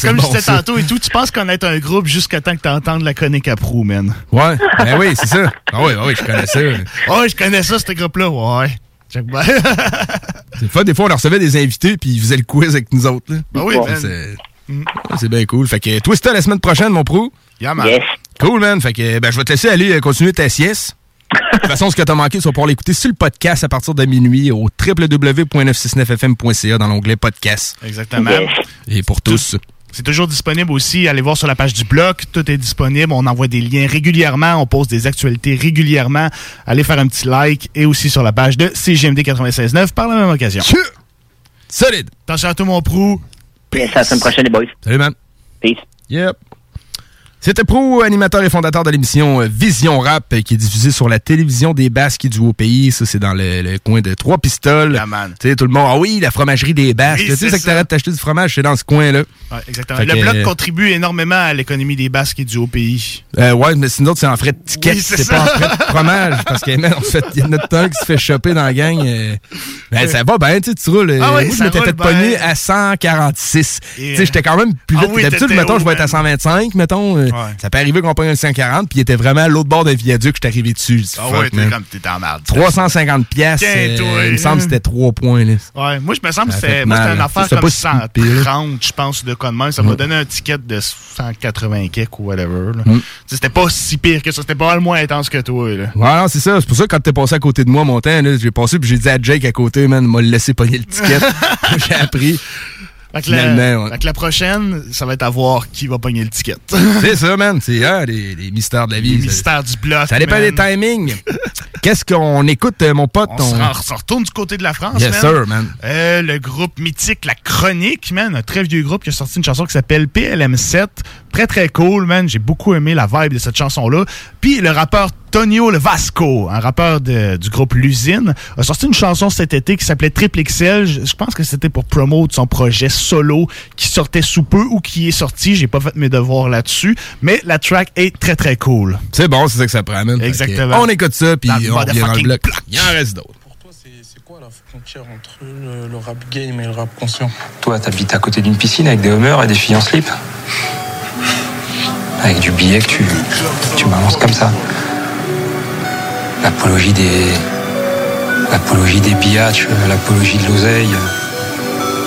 Comme bon, je disais tantôt et tout, tu penses qu'on est un groupe jusqu'à temps que tu entendes la chronique à Prou, man. Ouais, ben oui, c'est ça. Ah oui, oui, je connais ça. Ouais, je connais ça, ce groupe-là. Ouais. C'est le fun, des fois, on leur recevait des invités, puis ils faisaient le quiz avec nous autres. Là. Ben oui, man. C'est bien cool. Fait que Twista la semaine prochaine, mon pro. Yeah, man. Yes. Cool, man. Fait que ben, je vais te laisser aller euh, continuer ta sieste. De toute façon, ce que t'as manqué, tu vas pouvoir l'écouter sur le podcast à partir de minuit au www.969fm.ca dans l'onglet podcast. Exactement. Et pour tous. C'est toujours disponible aussi. Allez voir sur la page du blog. Tout est disponible. On envoie des liens régulièrement. On pose des actualités régulièrement. Allez faire un petit like et aussi sur la page de CGMD 96.9 par la même occasion. Solide. Attention à tout mon prou. Peace. À la semaine prochaine, les boys. Salut, man. Peace. Yep. C'était Pro, animateur et fondateur de l'émission euh, Vision Rap, euh, qui est diffusée sur la télévision des Basques du Haut-Pays. Ça, c'est dans le, le coin de Trois-Pistoles. Tu sais, tout le monde, ah oui, la fromagerie des Basques. Oui, tu sais, que t'arrêtes d'acheter du fromage, c'est dans ce coin-là. Ouais, exactement. Fait Le que, blog euh, contribue énormément à l'économie des Basques et du Haut-Pays. Euh, ouais, mais sinon, c'est en frais de ticket. Oui, c'est pas en frais de fromage. Parce que, man, on se fait, il y a notre temps qui se fait choper dans la gang. euh, ben, ça va bien, tu sais, tu roules. Ah oui, moi, je m'étais fait pogner à 146. Et, Tu sais, j'étais quand même plus Ah vite. D'habitude, mettons, je vais être à man. 125, mettons. Euh. Ça peut arriver qu'on prenne le 140, puis il était vraiment à l'autre bord d'un viaduc, je suis arrivé dessus. Ah ouais, t'es comme t'es en merde. 350 pièces. Toi. il me semble que c'était 3 points. Là. Ouais, moi, je me semble que c'était une hein. affaire comme pas si pire. 130, je pense, de quoi de même. Ça m'a donné un ticket de 180 kek ou whatever. Mm. C'était pas si pire que ça. C'était pas mal moins intense que toi. Là. Ouais, non, c'est ça. C'est pour ça que quand t'es passé à côté de moi, mon temps, j'ai passé puis j'ai dit à Jake à côté, man, m'a laissé pogner le ticket. j'ai appris. Fait que, la, Finalement, ouais. fait que la prochaine, ça va être à voir qui va pogner le ticket. C'est ça, man. C'est hein, les, les mystères de la vie. Les ça- mystères du bloc. Ça dépend man. des timings. Qu'est-ce qu'on écoute, euh, mon pote? On se retourne du côté de la France, Yes, man. sir, man. Euh, le groupe mythique La Chronique, man, un très vieux groupe qui a sorti une chanson qui s'appelle PLM7. Très, très cool, man. J'ai beaucoup aimé la vibe de cette chanson-là. Puis le rappeur Tonio Le Vasco, un rappeur de- du groupe L'Usine, a sorti une chanson cet été qui s'appelait Triple XL. Je, je pense que c'était pour promouvoir son projet solo qui sortait sous peu ou qui est sorti. J'ai pas fait mes devoirs là-dessus. Mais la track est très, très cool. C'est bon, c'est ça que ça prend, man. Exactement. On écoute ça, puis on revient dans le bloc. Il en reste d'autres. C'est quoi la frontière entre le, le rap game et le rap conscient? Toi, t'habites à côté d'une piscine avec des homers et des filles en slip. Avec du billet que tu, tu balances comme ça. L'apologie des. L'apologie des l'apologie de l'oseille,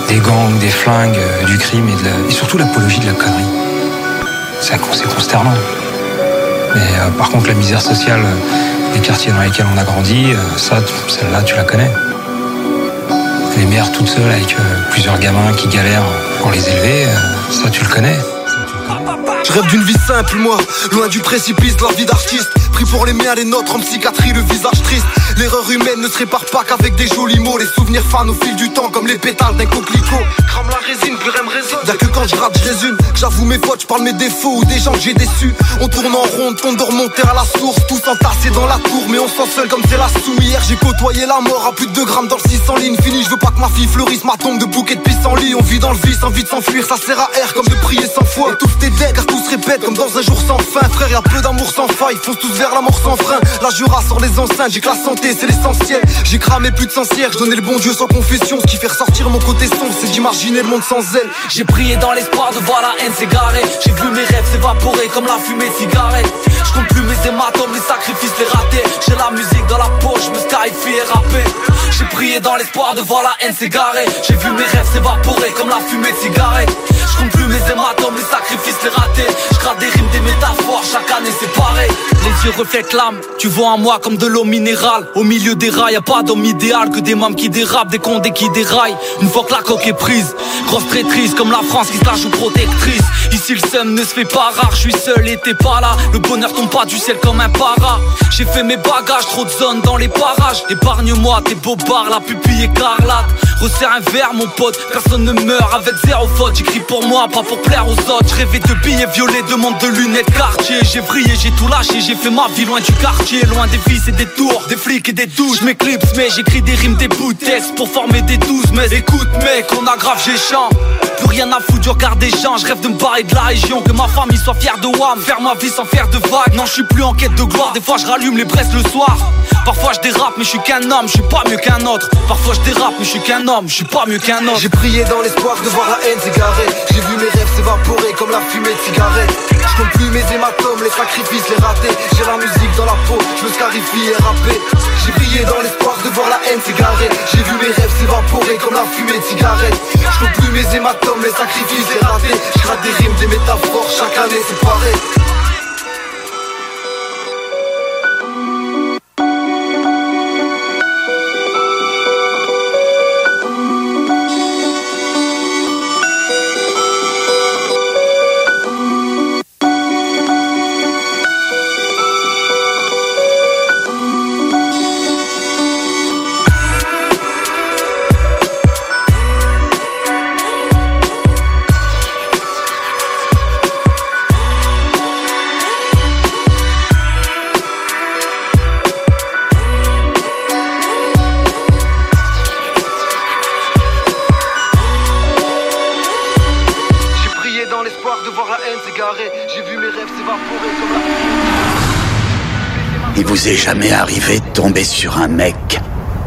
des gangs, des flingues, du crime et, de la- et surtout l'apologie de la connerie. C'est consternant. Mais euh, par contre, la misère sociale des quartiers dans lesquels on a grandi, euh, ça, celle-là, tu la connais. Les mères toutes seules avec euh, plusieurs gamins qui galèrent pour les élever, ça tu le connais. Je rêve d'une vie simple, moi, loin du précipice de la vie d'artiste. Pris pour les miens, les nôtres en psychiatrie, le visage triste. L'erreur humaine ne se répare pas qu'avec des jolis mots. Les souvenirs fans au fil du temps, comme les pétales d'un coquelicot. Crame la résine, plus rien me résonne. Y'a que quand je rate, je résume. J'avoue mes fautes, je parle mes défauts ou des gens que j'ai déçus. On tourne en ronde, tente de remonter à la source. Tous entassés dans la tour, mais on sent seul comme c'est la sous. Hier, j'ai côtoyé la mort à plus de 2 grammes dans le 600 ligne. Fini, je veux pas que ma fille fleurisse ma tombe de bouquet de pissenlit. On vit dans le vice, envie de s'enfuir, ça sert à air comme de prier sans foi. Et tous tes car tout se répète comme dans un jour sans fin. Frère, y'a peu d'amour sans faille, vers la mort sans frein. La Jura sort les enceintes, j'ai que la santé, c'est l'essentiel. J'ai cramé plus de sensière, je donnais le bon Dieu sans confession. Ce qui fait ressortir mon côté sombre, c'est d'imaginer le monde sans elle. J'ai prié dans l'espoir de voir la haine s'égarer J'ai vu mes rêves s'évaporer comme la fumée de cigarette Je compte plus mes hématomes, les sacrifices, les ratés J'ai la musique dans la poche, me skyfie et rapper J'ai prié dans l'espoir de voir la haine s'égarer J'ai vu mes rêves s'évaporer comme la fumée de cigarette Je compte plus mes hématomes, les sacrifices, les ratés Je des rimes, des métaphores, chaque année c'est pareil Les yeux reflètent l'âme, tu vois en moi comme de l'eau minérale. Au milieu des rails, y a pas d'homme idéal que des mômes qui dérapent, des condés qui déraillent. Une fois que la coque est prise, grosse traîtrise comme la France qui se la joue protectrice. Ici le seum ne se fait pas rare, je suis seul et t'es pas là. Le bonheur tombe pas du ciel comme un para. J'ai fait mes bagages, trop de zones dans les parages. Épargne-moi tes bobards, la pupille écarlate. Resserre un verre mon pote, personne ne meurt avec zéro faute. J'écris pour moi, pas pour plaire aux autres. Je rêvais de billets violets, de monde de lunettes quartier. J'ai vrillé, j'ai tout lâché, j'ai fait ma vie loin du quartier Loin des fils et des tours, des flics et des douches. Je m'éclipse mais j'écris des rimes, des bouts de Pour former des douze. Mais écoute mec, on a grave j'ai chant. Plus rien à foutre du regard des gens, je rêve de me barrer de la région. Que ma famille soit fière de WAM, faire ma vie sans faire de vagues. Non je suis plus en quête de gloire, des fois je rallume les presses le soir. Parfois je dérape mais je suis qu'un homme, je suis pas mieux qu'un autre. Parfois je dérape mais je suis qu'un homme, je suis pas mieux qu'un autre. J'ai prié dans l'espoir de voir la haine s'égarer. J'ai vu mes rêves s'évaporer comme la fumée de cigarette Je plus mes hématomes, les sacrifices, les ratés la musique dans la peau, je me scarifie et rappé J'ai prié dans l'espoir de voir la haine s'égarer. J'ai vu mes rêves s'évaporer comme la fumée de cigarette. Je plus mes hématomes, les sacrifices, les ratés Je des rimes, des métaphores, chaque année c'est Jamais arrivé de tomber sur un mec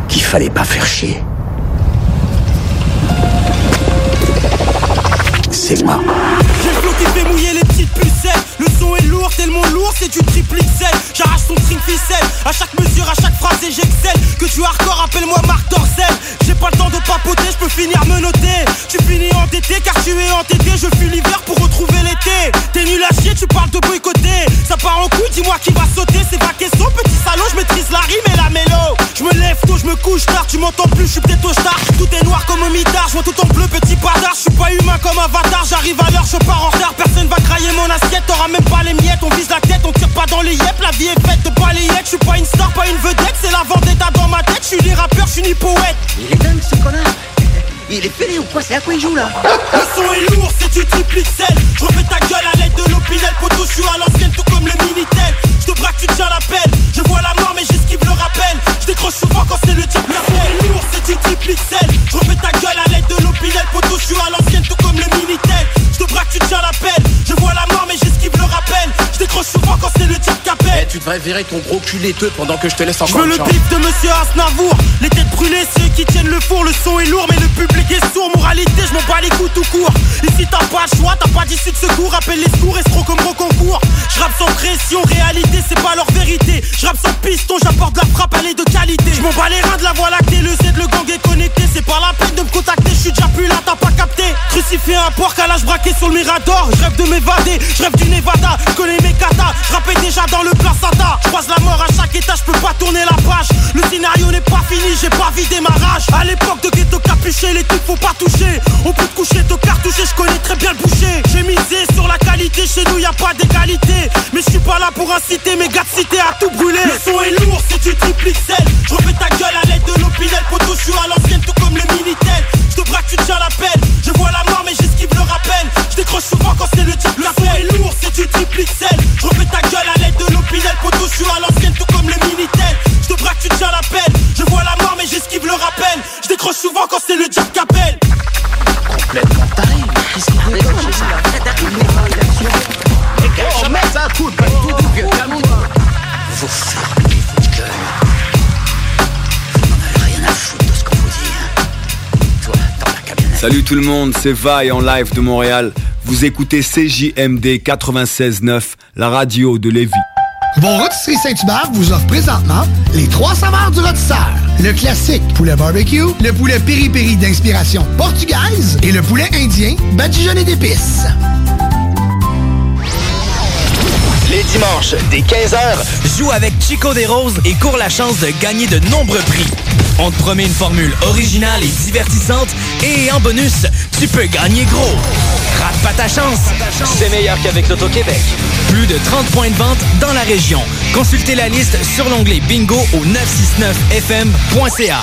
qu'il fallait pas faire chier C'est moi. Tellement lourd, c'est du triple XL. J'arrache ton string ficelle, à chaque mesure, à chaque phrase et j'excelle. Que tu hardcore, appelle-moi Marc Dorcel. J'ai pas le temps de papoter, je peux finir me noter. Tu finis entêté car tu es entêté, je fuis l'hiver pour retrouver l'été. T'es nul à chier, tu parles de boycotter. Ça part en couille, dis-moi qui va sauter, c'est pas question, petit salaud, je maîtrise la rime et la mélo. Je me lève tôt, je me couche tard, tu m'entends plus, je suis peut-être au star. Tout est noir comme au mitard, je vois tout en bleu, petit bâtard. Je suis pas humain comme avatar, j'arrive à l'heure, je pars en retard. Personne va crailler mon assiette, t'auras même pas les On vise la tête, on tire pas dans les yep. La vie est faite de balayettes, je suis pas une star, pas une vedette. C'est la vendetta dans ma tête, je suis ni rappeur, je suis ni poète. Il est dingue ce connard Il est fêlé ou quoi? C'est à quoi il joue là? Le son est lourd, c'est du triple XL. Je refais ta gueule à l'aide de l'opinel. Poteau, je suis à l'ancienne, tout comme le Minitel. Je te braque, tu tiens la pelle. Je vois la mort, mais j'esquive le rappel. Je décroche souvent quand c'est le diable qui appelle. Lourd, c'est du triple XL. Je refais ta gueule à l'aide de l'opinel. Poteau, je suis à l'ancienne, tout comme le Minitel. Je te braque, tu tiens la pelle. Je vois la mort, mais j'esquive le rappel. Je décroche souvent quand c'est le diable qui appelle. Eh, tu devrais virer ton gros cul laiteux pendant que je te laisse Je encore veux le bif de monsieur Asnavour Les têtes brûlées, ceux qui tiennent le four Le son est lourd mais le public est sourd Moralité, je m'en bats les coups tout court Ici t'as pas le choix, t'as pas d'issue de secours Appelle les secours, escrocs comme concours Je rappe sans pression, réalité c'est pas leur vérité. Je rappe sans piston, j'apporte la frappe, elle est de qualité. Je m'en bats les reins de la voie lactée Le Z, le gang est connecté. C'est pas la peine de me contacter, je suis déjà plus là, t'as pas capté. Crucifié un porc à l'âge braqué sur le Mirador. Je rêve de m'évader, je rêve du Nevada. Je connais mes katas, je déjà dans le placata Je croise la mort à chaque étage, je peux pas tourner la page. Le scénario n'est pas fini, j'ai pas vidé ma rage. À l'époque de ghetto capuché, les trucs faut pas toucher. On peut te coucher, te cartoucher, je connais très bien le boucher. J'ai misé sur la qualité, chez nous y a pas d'égalité. Mais je suis pas là pour inciter mes gars de cité à tout brûler. Le son est lourd, c'est du triple XL Je refais ta gueule à l'aide de l'opinel. Poteau, je suis à l'ancienne, tout comme le Minitel. Je te braque, tu tiens la peine. Je vois la mort, mais j'esquive le rappel. Je décroche souvent quand c'est le diable Le son est lourd, c'est du triple XL Je refais ta gueule à l'aide de l'opinel. Poteau, je suis à l'ancienne, tout comme le Minitel. Je te braque, tu tiens la peine. Je vois la mort, mais j'esquive le rappel. Je décroche souvent quand c'est le diable qui appelle. Complètement taré. Qu'est-ce qu'il Salut tout le monde, c'est Vaille en live de Montréal. Vous écoutez CJMD 96.9, la radio de Lévis. Vos rôtisseries Saint-Hubert vous offre présentement les trois saveurs du rôtisseur. Le classique poulet barbecue, le poulet piri-piri d'inspiration portugaise et le poulet indien badigeonné d'épices. Les dimanches, dès 15h, joue avec Chico des Roses et cours la chance de gagner de nombreux prix. On te promet une formule originale et divertissante et en bonus, tu peux gagner gros. Rate pas ta chance. C'est meilleur qu'avec l'Auto-Québec. Plus de 30 points de vente dans la région. Consultez la liste sur l'onglet bingo au 969fm.ca.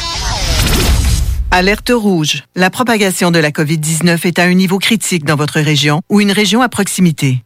Alerte rouge. La propagation de la COVID-19 est à un niveau critique dans votre région ou une région à proximité.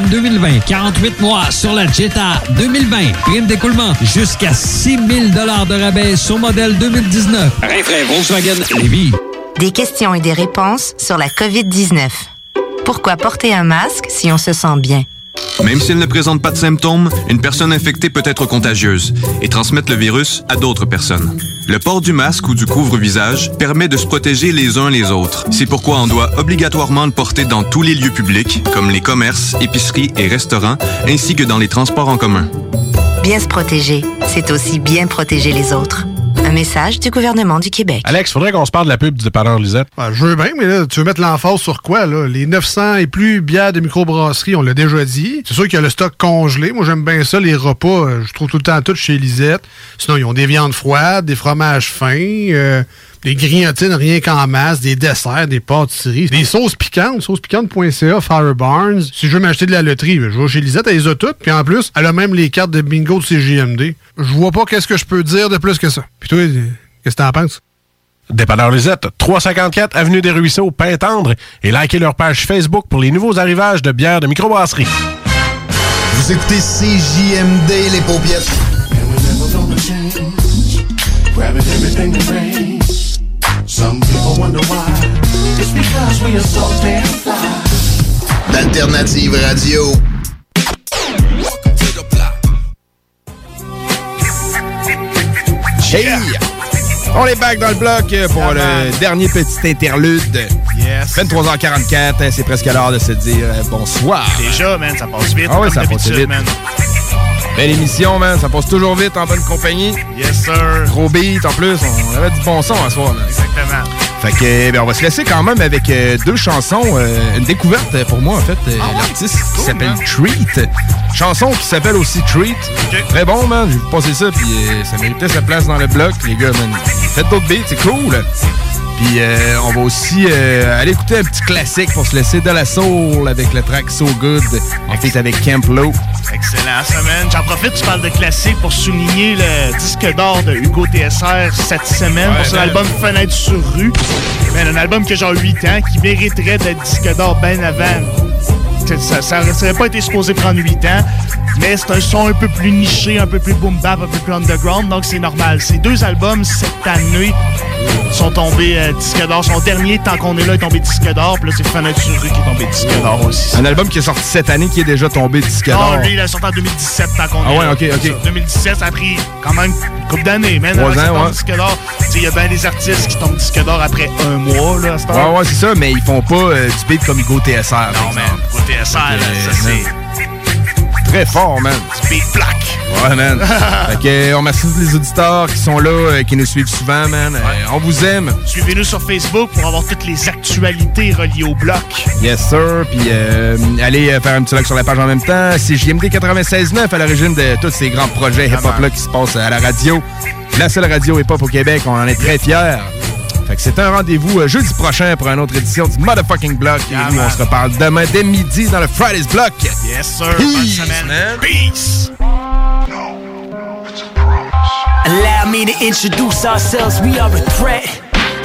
2020. 48 mois sur la Jetta 2020. Prime d'écoulement jusqu'à 6 000 de rabais sur modèle 2019. Renfrais Volkswagen Lévis. Des questions et des réponses sur la COVID-19. Pourquoi porter un masque si on se sent bien? Même s'il ne présente pas de symptômes, une personne infectée peut être contagieuse et transmettre le virus à d'autres personnes. Le port du masque ou du couvre-visage permet de se protéger les uns les autres. C'est pourquoi on doit obligatoirement le porter dans tous les lieux publics, comme les commerces, épiceries et restaurants, ainsi que dans les transports en commun. Bien se protéger, c'est aussi bien protéger les autres. Un message du gouvernement du Québec. Alex, faudrait qu'on se parle de la pub du dépanneur Lisette. Ben, je veux bien, mais là, tu veux mettre l'emphase sur quoi, là? Les 900 et plus bières de microbrasserie, on l'a déjà dit. C'est sûr qu'il y a le stock congelé. Moi, j'aime bien ça, les repas. euh, Je trouve tout le temps tout chez Lisette. Sinon, ils ont des viandes froides, des fromages fins, euh, des grillotines rien qu'en masse, des desserts, des pâtisseries, des sauces piquantes, saucespiquante.ca, Fire Barnes. Si je veux m'acheter de la loterie, je vais chez Lisette, elle les a toutes. Puis en plus, elle a même les cartes de bingo de CGMD. Je vois pas qu'est-ce que je peux dire de plus que ça. Puis toi, qu'est-ce que t'en penses? Dépanneur Lisette, 354 Avenue des Ruisseaux, Pintendre, et likez leur page Facebook pour les nouveaux arrivages de bières de microbrasserie. Vous écoutez CJMD, les paupiètes. Some people wonder why. It's because we are so damn fly. D'Alternative Radio. Hey! On est back dans le bloc pour le dernier petit interlude. Yes. 23h44, hein, c'est presque l'heure de se dire euh, bonsoir. Déjà, man, ça passe vite. Ah ouais, comme ça passe vite. man. Belle émission, man. Ça passe toujours vite en bonne compagnie. Yes, sir. Gros beat en plus. On avait du bon son à soir, man. Exactement. Fait que, ben, on va se laisser quand même avec euh, deux chansons. euh, une découverte pour moi, en fait. euh, Ah L'artiste qui s'appelle Treat. Chanson qui s'appelle aussi Treat. Très bon, man. J'ai vu passer ça, puis ça méritait sa place dans le bloc. Les gars, man, faites d'autres beats, c'est cool. Puis euh, on va aussi euh, aller écouter un petit classique pour se laisser de la soul avec le track So Good. En fait, avec Camp Low. Excellent, man. J'en profite, tu parles de classique pour souligner le disque d'or de Hugo TSR cette semaine Ouais, pour son album Fenêtre sur rue. Man, un album que j'ai 8 ans, qui mériterait d'être disque d'or bien avant. Ça, ça, ça aurait pas été supposé prendre 8 ans, mais c'est un son un peu plus niché, un peu plus boom bap, un peu plus underground, donc c'est normal. Ces deux albums, cette année, sont tombés euh, disque d'or. Son dernier, tant qu'on est là, est tombé disque d'or, puis là, c'est Fenêtre qui est tombé disque d'or aussi. Un album qui est sorti cette année qui est déjà tombé disque d'or. Non, lui, il a sorti en 2017, tant qu'on Ah est ouais, là. ok, ok. Ça, 2017, ça a pris quand même une couple d'années, man. Trois ans, ouais. disque d'or. Il y a bien des artistes qui tombent disque d'or après un mois, là, à cette Ouais, ouais, c'est ça, mais ils font pas euh, du beat comme Hugo TSR. Non, man. Ça, c'est Très fort, man. beat plaque. Ouais, man. fait que, on remercie tous les auditeurs qui sont là, euh, qui nous suivent souvent, man. Euh, on vous aime. Suivez-nous sur Facebook pour avoir toutes les actualités reliées au bloc. Yes, sir. Puis euh, allez faire un petit like sur la page en même temps. C'est JMD 96.9 à l'origine de tous ces grands projets hip-hop-là qui se passent à la radio. La seule radio hip-hop au Québec. On en est très fiers. Fait que c'est un rendez-vous euh, jeudi prochain pour une autre édition du Motherfucking Block. Et nous, on se reparle demain dès midi dans le Friday's Block. Yes, sir. Peace, Bonne semaine. man. Peace. Allow me to introduce ourselves, we are a threat.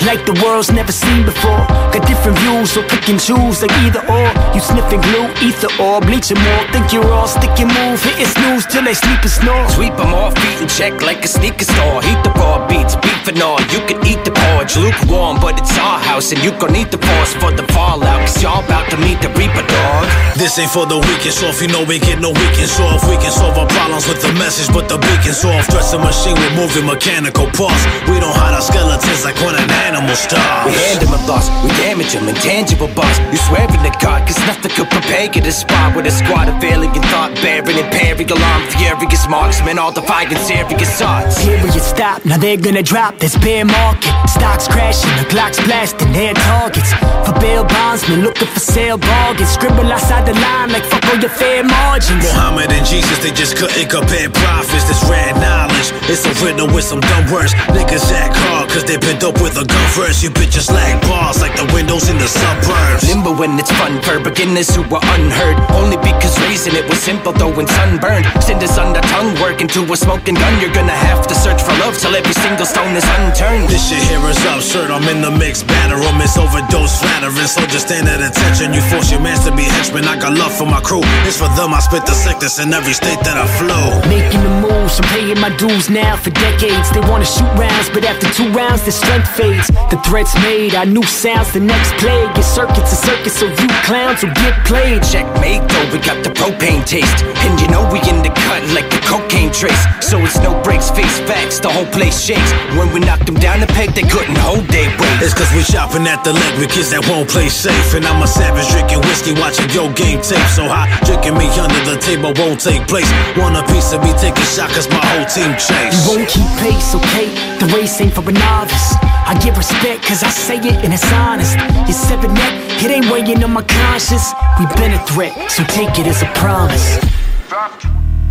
Like the world's never seen before. Got different views, so pick and choose like either or. You sniffing glue, ether or bleaching more. Think you're all stick and move, hitting snooze till they sleep and snore. Sweep them off, feet and check like a sneaker store. Heat the raw beats, beef and all. You can eat the porridge, lukewarm, but it's our house, and you gon' need the force for the fallout. Cause y'all about to meet the Reaper dog. This ain't for the weekend soft, you know we get no weekends off. We can solve our problems with the message, but the beacon's off. Dressing machine with moving mechanical parts. We don't hide our skeletons like when an animal starves. We hand him a loss, we damage him, intangible boss. You swear in the God, cause nothing could prepare you to spot with a squad of alien thought bearing and imperial arm, furious marksmen, all defying serious odds. Period stop, now they're gonna drop this bear market. Stocks crashing, the clocks blasting their targets. For bail bondsmen looking for sale bargains. Scribble outside the line like fuck all your fair margins. Muhammad and Jesus, they just couldn't compare profits. This rare knowledge, it's a riddle with some dumb words. Niggas act hard, cause they been dope with a gun first. You bitches lack bars like the windows in the suburbs. Limbo when it's fun for beginners who are unheard. Only because raising it was simple though when sunburned. Cinders on the tongue work into a smoking gun. You're gonna have to search for love till every single stone is unturned. This shit here is absurd. I'm in the mix, batter 'em. It's overdose flattering. So just stand at attention. You force your mans to be henchmen. I got love for my crew. It's for them. I spit the sickness in every state that I flow. Making the I'm paying my dues now for decades. They wanna shoot rounds, but after two rounds, the strength fades. The threats made, our new sounds, the next plague. Your circuit's a circus, so you clowns will get played. Checkmate though, we got the propane taste. And you know we in the cut like the cocaine trace. So it's no breaks, face facts, the whole place shakes. When we knocked them down the peg, they couldn't hold their weight. It's cause we shopping at the leg with kids that won't play safe. And I'm a savage drinking whiskey, watching your game tape. So hot, drinking me under the table won't take place. Want a piece of me, take a shot cause my whole team chase. You won't keep pace, okay? The race ain't for a novice. I give respect cause I say it and it's honest. Your seven neck, it ain't weighing on my conscience. We've been a threat, so take it as a promise.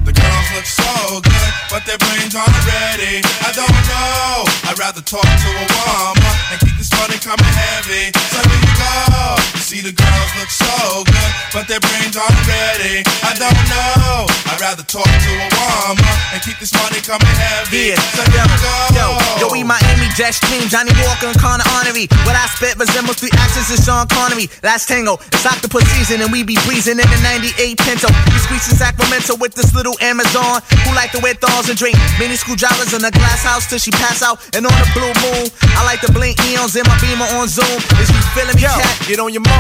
The girls look so good, but their brains aren't ready. I don't know. I'd rather talk to a woman and keep this money coming heavy. So here you go. You see the girls look so good, but their brains aren't ready. I don't know. I'd rather talk to a woman and keep this money coming heavy. Yeah, So yo, go. yo, yo, we Miami jet team, Johnny Walker and Connor Honorary. What I spit resembles three actions of Sean Connery. Last tango, it's octopus season and we be breezing in the 98 Pinto. We squeeze in Sacramento with this little Amazon who like to wear thongs and drink mini screwdrivers in a glass house till she pass out. And on the blue moon, I like to blink eons in my beamer on Zoom. Is you feeling me, Yo, cat? get on your mark,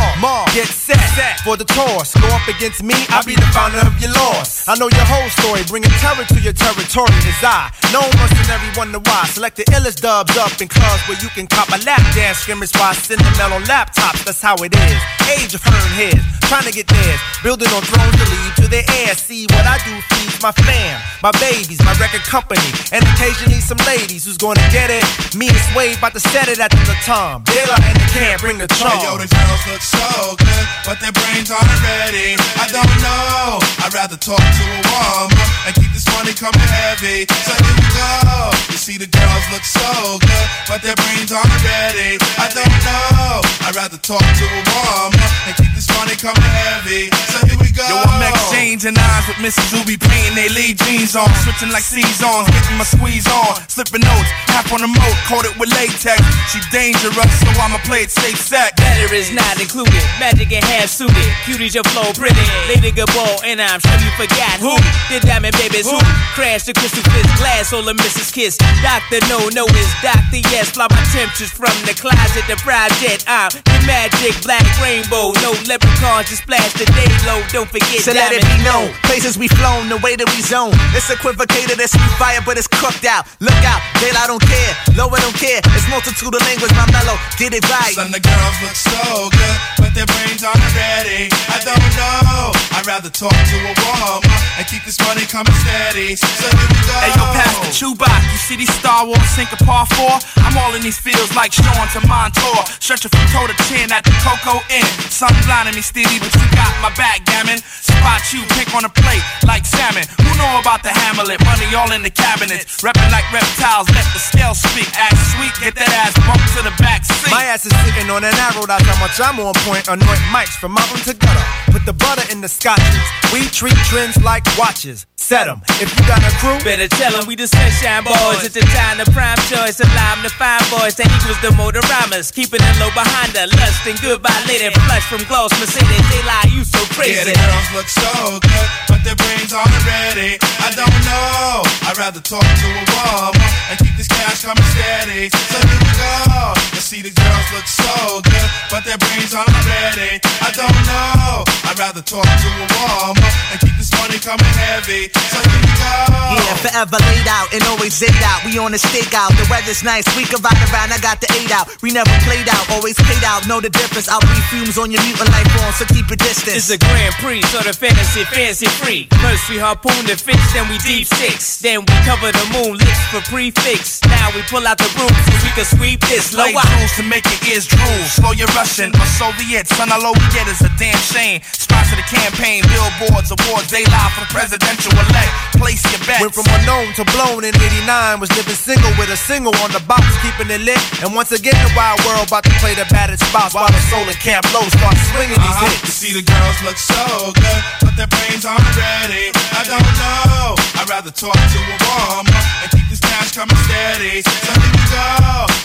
get set, set for the toss. Go up against me, I'll be the founder of your loss. I know your whole story, bringing terror to your territory is I. Known mercenary, wonder why. Select the illest dubs up in clubs where you can cop a lap dance scrimmage by Cinderella on laptops. That's how it is. Age of hern heads, trying to get theirs. Building on thrones to lead to their air. See what I do feeds my fam, my babies, my record company, and occasionally some ladies who's gonna get it. Me and Sway about to set it at the Latam. Daylight and the can bring the charm. Hey, yo, the girls look so good, but their brains aren't ready. I don't know. I'd rather talk to a woman and keep this money coming heavy. So here we go. You see, the girls look so good, but their brains aren't ready. I don't know. I'd rather talk to a woman and keep this money coming heavy. So here we go. Yo, I'm exchanging eyes with Mrs. Who be painting they lead jeans on, switching like seasons, getting my squeeze on, slipping notes, half on the moat, coated with latex. She dangerous, so I'ma play it safe set. Better is not included. Magic and half suited. Cuties your flow pretty. Lady Gabor, and I'm sure you forgot who. The diamond babies who crashed the crystal fist glass, all the Mrs. Kiss. Doctor No, no is Doctor Yes. Fly my temperature from the closet to project. I'm the magic black rainbow. No leprechauns, just splash the day low. Don't forget So let it diamond be known, places we flown, the way that we zone. It's equivocated, it's sweet fire, but it's cooked out. Look out, daylight don't care, low I don't care. It's multitude of language, my mellow, get it right. Son, the girls look so good, but their brains aren't ready. I don't know. I'd rather talk to a woman and keep this money coming steady. So here we go. Hey yo, Pastor Chewbacca, you see these Star Wars sink a par four? I'm all in these fields like Sean to Montour. Stretching from toe to chin at the Coco Inn. Sun blinding me, Stevie, but you got my backgammon. Spot you, pink on a plate like salmon. Who know about the Hamlet? Money all in the cabinets. Reppin' like reptiles, let the scale speak. Act sweet, get that ass bumped to the back seat. My ass is sitting on an arrow, that's how much I'm on point. Anoint mics from mountain to gutter. Put the butter in the scotches. We treat trends like watches. Set 'em. If you got a crew, Better tell 'em we the sunshine boys. It's the time the prime choice. Alarm the fine boys. That equals the motor rhymers. Keeping it low behind the lust and goodbye lady. Flush from gloss Mercedes. They lie, you so crazy. Yeah, the girls look so good, but their brains aren't ready. I don't know. I'd rather talk to a woman and keep this cash coming steady. So here we go. You see, the girls look so good, but their brains aren't ready. I don't know. I'd rather talk to a woman and keep this money coming heavy. So here we go. Yeah, forever laid out and always laid out. We on the stakeout. The weather's nice. We can ride around. I got the eight out. We never played out. Always paid out. Know the difference. I'll be fumes on your mutant life form, so keep it distance. It's a Grand Prix, so the fantasy fancy free. First we harpoon the fish, then we deep six. Then we cover the moon lips for prefix. Now we pull out the broom so we can sweep this. Low Play out. jewels to make your ears drool. Slow your Russian or Soviet. Son, all we get is a damn shame. Sponsor the campaign, billboards, awards. They lie for the presidential elect. Place your bets. Went from unknown to blown in 89. Was living single with a single on the box, keeping it lit. And once again, the wild world about to play the baddest spots while the soul and camp low start swinging these Uh-huh. hits. You see, the girls look so good, but their brains aren't ready. I don't know. I'd rather talk to a woman and keep this cash coming steady. So here we go.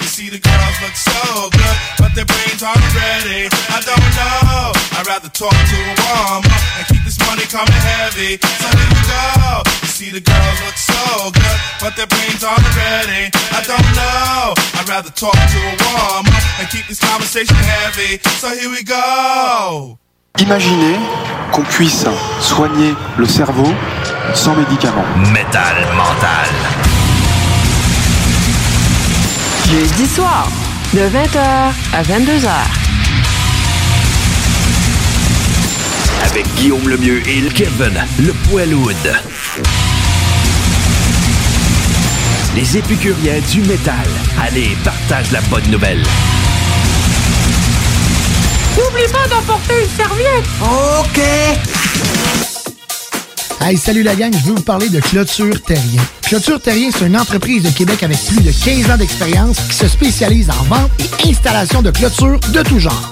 You see, the girls look so good, but their brains aren't ready. I don't know. I'd rather talk to a woman and keep this money coming heavy. So here we go. You see, the girls look so good, but their brains aren't ready. I don't know. I'd rather talk to a woman and keep this conversation heavy. So here we go. Imaginez qu'on puisse soigner le cerveau sans médicaments. Métal mental. Jeudi soir, de 20h à 22h. Avec Guillaume Lemieux et Kevin, le Poilwood. Les épicuriens du métal. Allez, partage la bonne nouvelle. N'oublie pas d'emporter une serviette. OK. Hey, salut la gang, je veux vous parler de Clôture Terrien. Clôture Terrien, c'est une entreprise de Québec avec plus de 15 ans d'expérience qui se spécialise en vente et installation de clôtures de tout genre.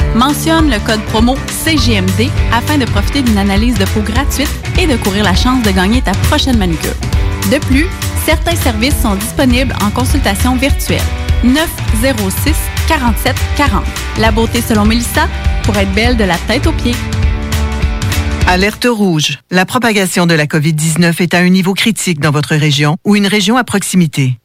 Mentionne le code promo CGMD afin de profiter d'une analyse de peau gratuite et de courir la chance de gagner ta prochaine manucure. De plus, certains services sont disponibles en consultation virtuelle. 906 47 40. La beauté selon Mélissa pour être belle de la tête aux pieds. Alerte rouge. La propagation de la COVID-19 est à un niveau critique dans votre région ou une région à proximité.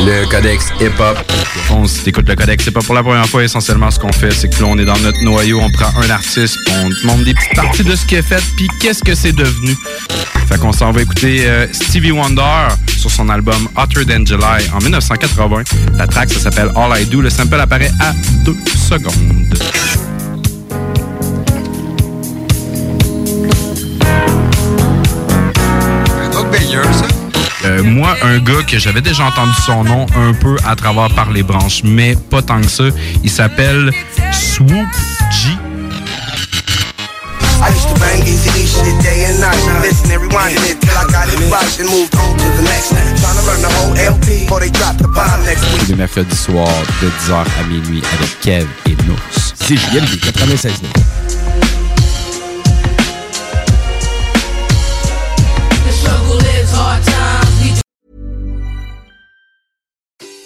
Le Codex Hip Hop. On s'écoute le Codex Hip Hop pour la première fois. Essentiellement, ce qu'on fait, c'est que là, on est dans notre noyau, on prend un artiste, on montre des petites parties de ce qu'il a fait, puis qu'est-ce que c'est devenu? Fait qu'on s'en va écouter euh, Stevie Wonder sur son album Hotter Than July en 1980. La track, ça s'appelle All I Do. Le sample apparaît à 2 secondes. Euh, moi, un gars que j'avais déjà entendu son nom un peu à travers par les branches, mais pas tant que ça. Il s'appelle Swoop G. I used to bang easy shit day and night. Listen and rewinding it till I got it right and moved on to the next. Trying to learn the whole LP before they drop the bomb next week. Tous les mercredis soirs de 10h à minuit avec Kev et Nous. C'est JMD 96